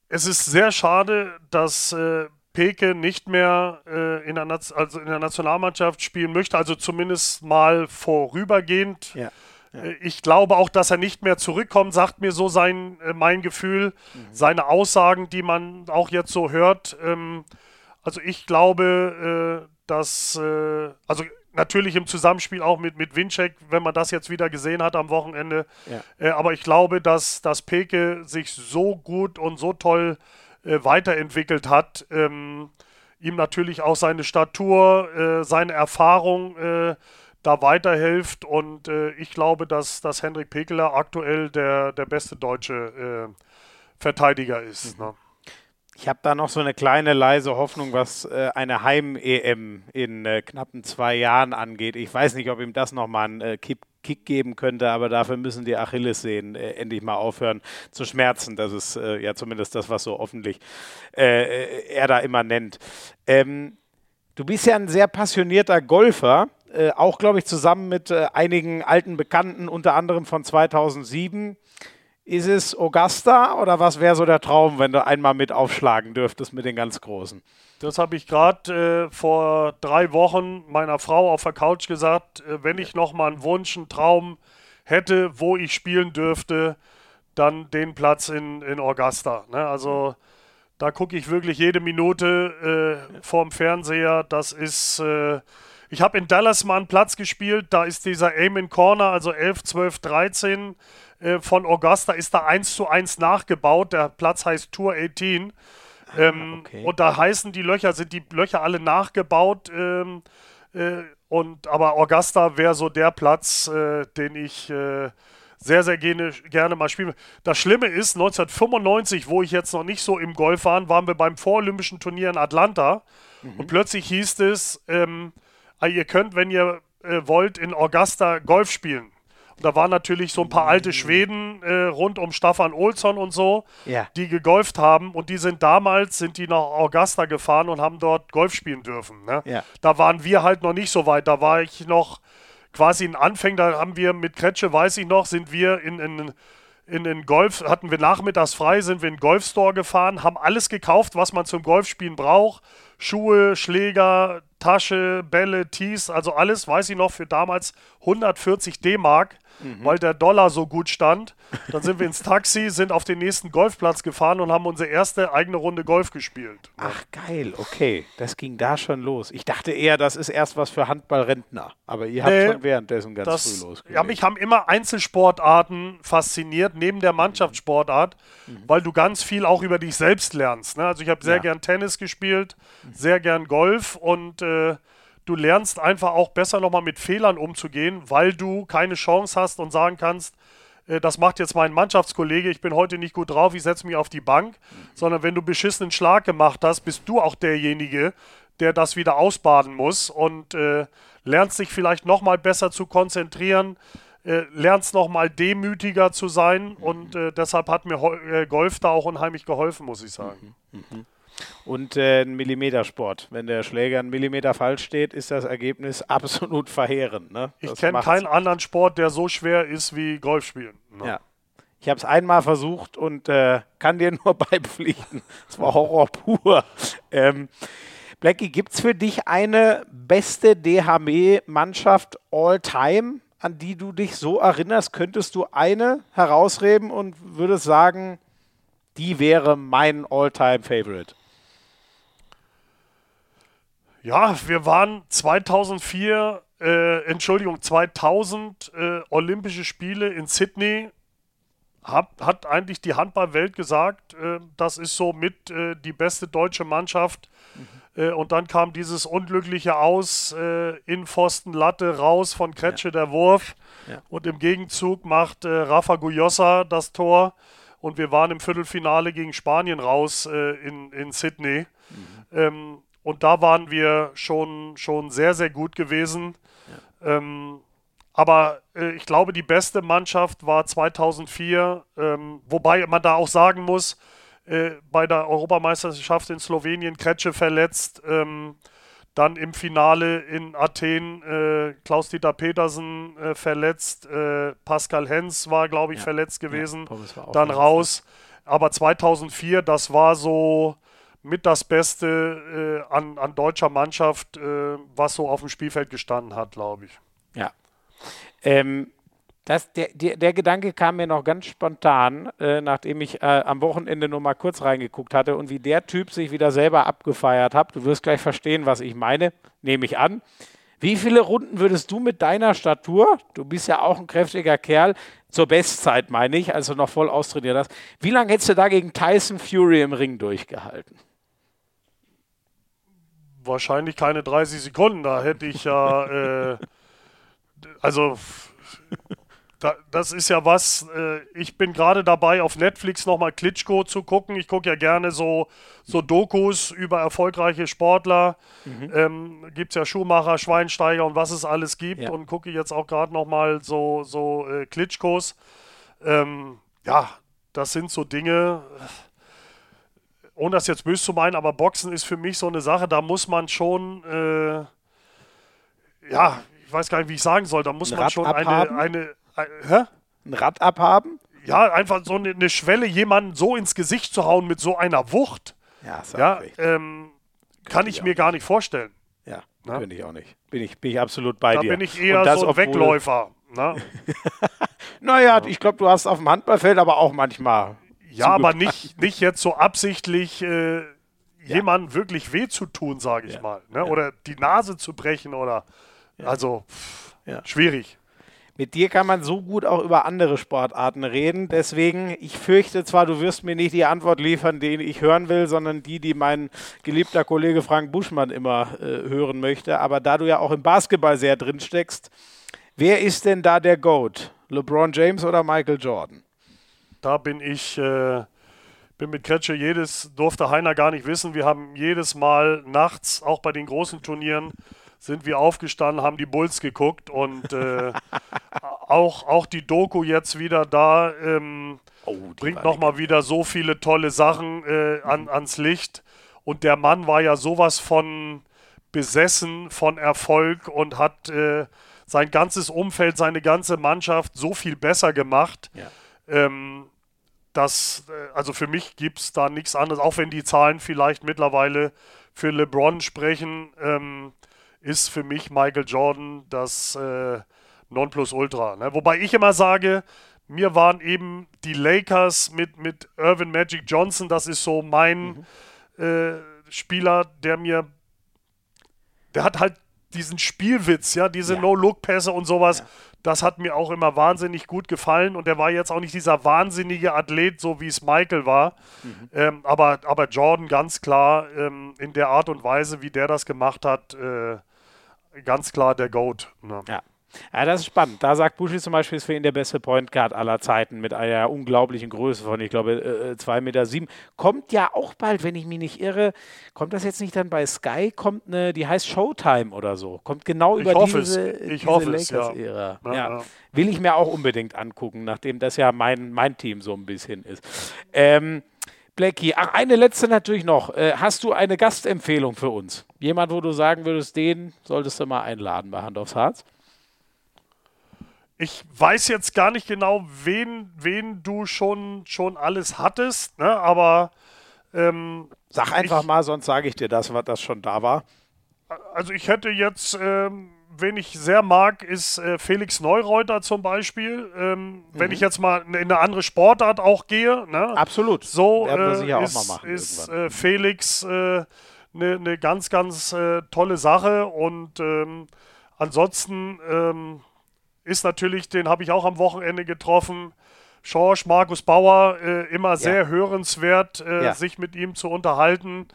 Es ist sehr schade, dass äh, Peke nicht mehr äh, in, der also in, der Nationalmannschaft spielen möchte, also zumindest mal vorübergehend. Ja. Ja. Äh, ich glaube auch, dass er nicht mehr zurückkommt, sagt mir so sein, äh, mein Gefühl, mhm. seine Aussagen, die man auch jetzt so hört. Ähm, also ich glaube, äh, dass, äh, also natürlich im Zusammenspiel auch mit, mit Winczek, wenn man das jetzt wieder gesehen hat am Wochenende. Ja. Äh, aber ich glaube, dass, dass Peke sich so gut und so toll äh, weiterentwickelt hat. Ähm, ihm natürlich auch seine Statur, äh, seine Erfahrung äh, da weiterhilft. Und äh, ich glaube, dass, dass Henrik Pekeler aktuell der, der beste deutsche Verteidiger ist. Mhm. Ne? Ich habe da noch so eine kleine leise Hoffnung, was äh, eine Heim-EM in äh, knappen zwei Jahren angeht. Ich weiß nicht, ob ihm das nochmal einen äh, Kick, Kick geben könnte, aber dafür müssen die Achillessehnen äh, endlich mal aufhören zu schmerzen. Das ist äh, ja zumindest das, was so offentlich äh, er da immer nennt. Ähm, du bist ja ein sehr passionierter Golfer. auch, glaube ich, zusammen mit einigen alten Bekannten, unter anderem von 2007. Ist es Augusta oder was wäre so der Traum, wenn du einmal mit aufschlagen dürftest mit den ganz Großen? Das habe ich gerade äh, vor drei Wochen meiner Frau auf der Couch gesagt. Äh, wenn ich noch mal einen Wunsch, einen Traum hätte, wo ich spielen dürfte, dann den Platz in, in Augusta. Ne? Also da gucke ich wirklich jede Minute äh, vorm Fernseher. Das ist. Äh, ich habe in Dallas mal einen Platz gespielt. Da ist dieser Aim in Corner, also 11, 12, 13 äh, von Augusta ist da eins zu eins nachgebaut. Der Platz heißt Tour 18. Ah, ähm, okay. Und da heißen die Löcher, sind die Löcher alle nachgebaut. Ähm, äh, und, aber Augusta wäre so der Platz, äh, den ich äh, sehr, sehr gerne, gerne mal spiele. Das Schlimme ist, 1995, wo ich jetzt noch nicht so im Golf war, waren wir beim Vorolympischen Turnier in Atlanta. Mhm. Und plötzlich hieß es, ähm, ah, ihr könnt, wenn ihr äh, wollt, in Augusta Golf spielen. Da waren natürlich so ein paar alte Schweden äh, rund um Staffan Olsson und so, ja. die gegolft haben und die sind damals, sind die nach Augusta gefahren und haben dort Golf spielen dürfen. Ne? Ja. Da waren wir halt noch nicht so weit. Da war ich noch quasi ein Anfänger, da haben wir mit Kretsche, weiß ich noch, sind wir in, in in den Golf, hatten wir nachmittags frei, sind wir in den Golfstore gefahren, haben alles gekauft, was man zum Golfspielen braucht. Schuhe, Schläger, Tasche, Bälle, Tees, also alles, weiß ich noch, für damals 140 D-Mark mhm. weil der Dollar so gut stand. Dann sind wir ins Taxi, sind auf den nächsten Golfplatz gefahren und haben unsere erste eigene Runde Golf gespielt. Ach geil, okay. Das ging da schon los. Ich dachte eher, das ist erst was für Handballrentner. Aber ihr habt nee, schon währenddessen ganz das, früh losgelegt. Ja, mich haben immer Einzelsportarten fasziniert, neben der Mannschaftssportart, mhm. weil du ganz viel auch über dich selbst lernst. Ne? Also ich habe sehr ja. gern Tennis gespielt, sehr gern Golf und äh, du lernst einfach auch besser nochmal mit Fehlern umzugehen, weil du keine Chance hast und sagen kannst, äh, das macht jetzt mein Mannschaftskollege, ich bin heute nicht gut drauf, ich setze mich auf die Bank, mhm. sondern wenn du beschissenen Schlag gemacht hast, bist du auch derjenige, der das wieder ausbaden muss und äh, lernst dich vielleicht nochmal besser zu konzentrieren, äh, lernst nochmal demütiger zu sein mhm. und äh, deshalb hat mir äh, Golf da auch unheimlich geholfen, muss ich sagen. Mhm. Mhm und äh, ein Millimetersport. Wenn der Schläger einen Millimeter falsch steht, ist das Ergebnis absolut verheerend. Ne? Ich kenne keinen anderen Sport, der so schwer ist wie Golfspielen. Ne? Ja. Ich habe es einmal versucht und äh, kann dir nur beipflichten. Es war Horror pur. Ähm, Blackie, gibt es für dich eine beste DHB-Mannschaft all time, an die du dich so erinnerst? Könntest du eine herausreden und würdest sagen, die wäre mein All-Time-Favorite? Ja, wir waren 2004, äh, Entschuldigung, 2000 äh, Olympische Spiele in Sydney. Hab, hat eigentlich die Handballwelt gesagt, äh, das ist so mit äh, die beste deutsche Mannschaft. Mhm. Äh, und dann kam dieses unglückliche Aus äh, in Pfosten Latte raus von Kretsche ja. der Wurf. Ja. Und im Gegenzug macht Rafa Guyosa das Tor. Und wir waren im Viertelfinale gegen Spanien raus in, in Sydney. Mhm. Ähm, und da waren wir schon, schon sehr, sehr gut gewesen. Ja. Ähm, aber äh, ich glaube, die beste Mannschaft war 2004, ähm, wobei man da auch sagen muss, äh, bei der Europameisterschaft in Slowenien Kretsche verletzt, ähm, dann im Finale in Athen äh, Klaus-Dieter Petersen äh, verletzt, äh, Pascal Hens war, glaube ich, ja. verletzt gewesen, ja, dann raus. Aber 2004, das war so, mit das Beste äh, an, an deutscher Mannschaft, äh, was so auf dem Spielfeld gestanden hat, glaube ich. Ja. Ähm, Das, der, der, der, Gedanke kam mir noch ganz spontan, äh, nachdem ich äh, am Wochenende nur mal kurz reingeguckt hatte und wie der Typ sich wieder selber abgefeiert hat. Du wirst gleich verstehen, was ich meine, nehme ich an. Wie viele Runden würdest du mit deiner Statur, du bist ja auch ein kräftiger Kerl, zur Bestzeit meine ich, also noch voll austrainiert hast, wie lange hättest du da gegen Tyson Fury im Ring durchgehalten? Wahrscheinlich keine 30 Sekunden, da hätte ich ja, äh, also da, das ist ja was, äh, ich bin gerade dabei, auf Netflix nochmal Klitschko zu gucken. Ich gucke ja gerne so, so Dokus über erfolgreiche Sportler. Mhm. Ähm, gibt es ja Schuhmacher, Schweinsteiger und was es alles gibt. Ja. Und gucke jetzt auch gerade nochmal so, so äh, Klitschkos. Ähm, ja, das sind so Dinge, ohne das jetzt böse zu meinen, aber Boxen ist für mich so eine Sache, da muss man schon, äh, ja, ich weiß gar nicht, wie ich sagen soll, da muss man schon eine, eine, äh, hä? Ein Rad abhaben? Ja, einfach so eine, eine, Schwelle, jemanden so ins Gesicht zu hauen mit so einer Wucht. Ja, ja ähm, kann ich, ich mir gar nicht vorstellen. Ja, Na? könnte ich auch nicht. Bin ich, bin ich absolut bei da dir. Da bin ich eher so ein Wegläufer. Ne? naja, ja. ich glaube, du hast auf dem Handballfeld aber auch manchmal. Ja, aber nicht, nicht jetzt so absichtlich äh, ja. jemandem wirklich weh zu tun, sage ich ja. mal. Ne? Oder die Nase zu brechen oder. Also, pff, schwierig. Mit dir kann man so gut auch über andere Sportarten reden. Deswegen, ich fürchte zwar, du wirst mir nicht die Antwort liefern, die ich hören will, sondern die, die mein geliebter Kollege Frank Buschmann immer äh, hören möchte. Aber da du ja auch im Basketball sehr drin steckst, wer ist denn da der GOAT? LeBron James oder Michael Jordan? Da bin ich. Äh bin mit Kretsche jedes, durfte Heiner gar nicht wissen. Wir haben jedes Mal nachts, auch bei den großen Turnieren, sind wir aufgestanden, haben die Bulls geguckt und äh, auch, auch die Doku jetzt wieder da ähm, oh, bringt nochmal wieder so viele tolle Sachen äh, an, mhm. ans Licht. Und der Mann war ja sowas von besessen von Erfolg und hat äh, sein ganzes Umfeld, seine ganze Mannschaft so viel besser gemacht. Ja. Ähm, dass, äh, also für mich gibt es da nichts anderes, auch wenn die Zahlen vielleicht mittlerweile für LeBron sprechen. Ähm, ist für mich Michael Jordan das äh, Nonplusultra. Ne? Wobei ich immer sage, mir waren eben die Lakers mit, mit Irvin Magic Johnson, das ist so mein mhm. äh, Spieler, der mir, der hat halt diesen Spielwitz, ja, diese ja. No-Look-Pässe und sowas. Ja. Das hat mir auch immer wahnsinnig gut gefallen und der war jetzt auch nicht dieser wahnsinnige Athlet, so wie es Michael war. Mhm. Ähm, aber, aber Jordan ganz klar ähm, in der Art und Weise, wie der das gemacht hat, äh, ganz klar der Goat. Ne? Ja. Ja, das ist spannend. Da sagt Bushi zum Beispiel, ist für ihn der beste Point Guard aller Zeiten mit einer unglaublichen Größe von, ich glaube, 2,7 äh, Meter. Sieben. Kommt ja auch bald, wenn ich mich nicht irre, kommt das jetzt nicht dann bei Sky? Kommt eine, die heißt Showtime oder so. Kommt genau über ich diese, ich diese Lakers-Ära. Ja. Ja, ja. Will ich mir auch unbedingt angucken, nachdem das ja mein, mein Team so ein bisschen ist. Ähm, Blackie, ach, eine letzte natürlich noch. Äh, hast du eine Gastempfehlung für uns? Jemand, wo du sagen würdest, den solltest du mal einladen bei Hand aufs Herz? Ich weiß jetzt gar nicht genau, wen, wen du schon, schon alles hattest, ne? aber. Ähm, Sag einfach ich, mal, sonst sage ich dir das, was das schon da war. Also, ich hätte jetzt. Ähm, wen ich sehr mag, ist äh, Felix Neureuter zum Beispiel. Ähm, mhm. Wenn ich jetzt mal in eine andere Sportart auch gehe. Ne? Absolut. So äh, ist, ist äh, Felix eine äh, ne ganz, ganz äh, tolle Sache. Und ähm, ansonsten ähm, ist natürlich, den habe ich auch am Wochenende getroffen. Schorsch, Markus Bauer, äh, immer sehr ja. hörenswert, ja. sich mit ihm zu unterhalten.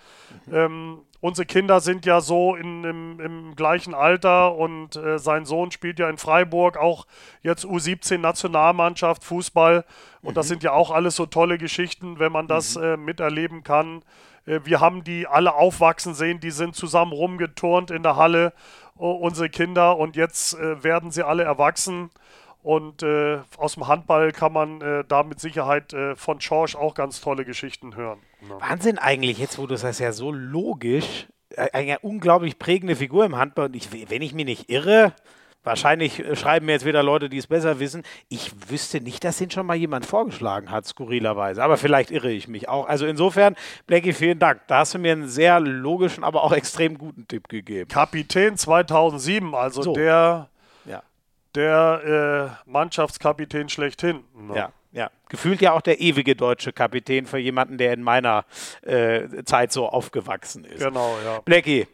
Mhm. Ähm, unsere Kinder sind ja so in, im, im gleichen Alter und äh, sein Sohn spielt ja in Freiburg auch jetzt U17 Nationalmannschaft Fußball und mhm. das sind ja auch alles so tolle Geschichten, wenn man das mhm. äh, miterleben kann. Äh, wir haben die alle aufwachsen sehen, die sind zusammen rumgeturnt in der Halle, unsere Kinder und jetzt äh, werden sie alle erwachsen. Und äh, aus dem Handball kann man äh, da mit Sicherheit äh, von Schorsch auch ganz tolle Geschichten hören. Ja. Wahnsinn eigentlich, jetzt wo du das ja so logisch, äh, eine unglaublich prägende Figur im Handball. Und ich, wenn ich mich nicht irre, wahrscheinlich schreiben mir jetzt wieder Leute, die es besser wissen, ich wüsste nicht, dass den schon mal jemand vorgeschlagen hat, skurrilerweise. Aber vielleicht irre ich mich auch. Also insofern, Blackie, vielen Dank. Da hast du mir einen sehr logischen, aber auch extrem guten Tipp gegeben. Kapitän 2007, also so. der der äh, Mannschaftskapitän schlechthin. Ne? Ja. Ja, gefühlt ja auch der ewige deutsche Kapitän für jemanden, der in meiner äh, Zeit so aufgewachsen ist. Genau, ja. Blackie,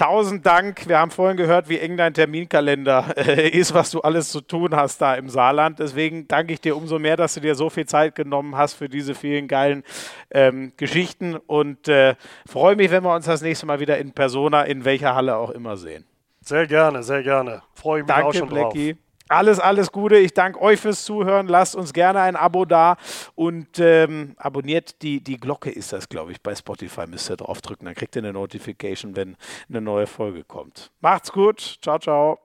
tausend Dank. Wir haben vorhin gehört, wie eng dein Terminkalender äh, ist, was du alles zu tun hast da im Saarland. Deswegen danke ich dir umso mehr, dass du dir so viel Zeit genommen hast für diese vielen geilen ähm, Geschichten und äh, freue mich, wenn wir uns das nächste Mal wieder in Persona, in welcher Halle auch immer sehen. Sehr gerne, sehr gerne. Freue mich danke, auch schon Blackie. drauf. Alles, alles Gute. Ich danke euch fürs Zuhören. Lasst uns gerne ein Abo da und ähm, abonniert die, die Glocke, ist das, glaube ich, bei Spotify. Müsst ihr draufdrücken. Dann kriegt ihr eine Notification, wenn eine neue Folge kommt. Macht's gut. Ciao, ciao.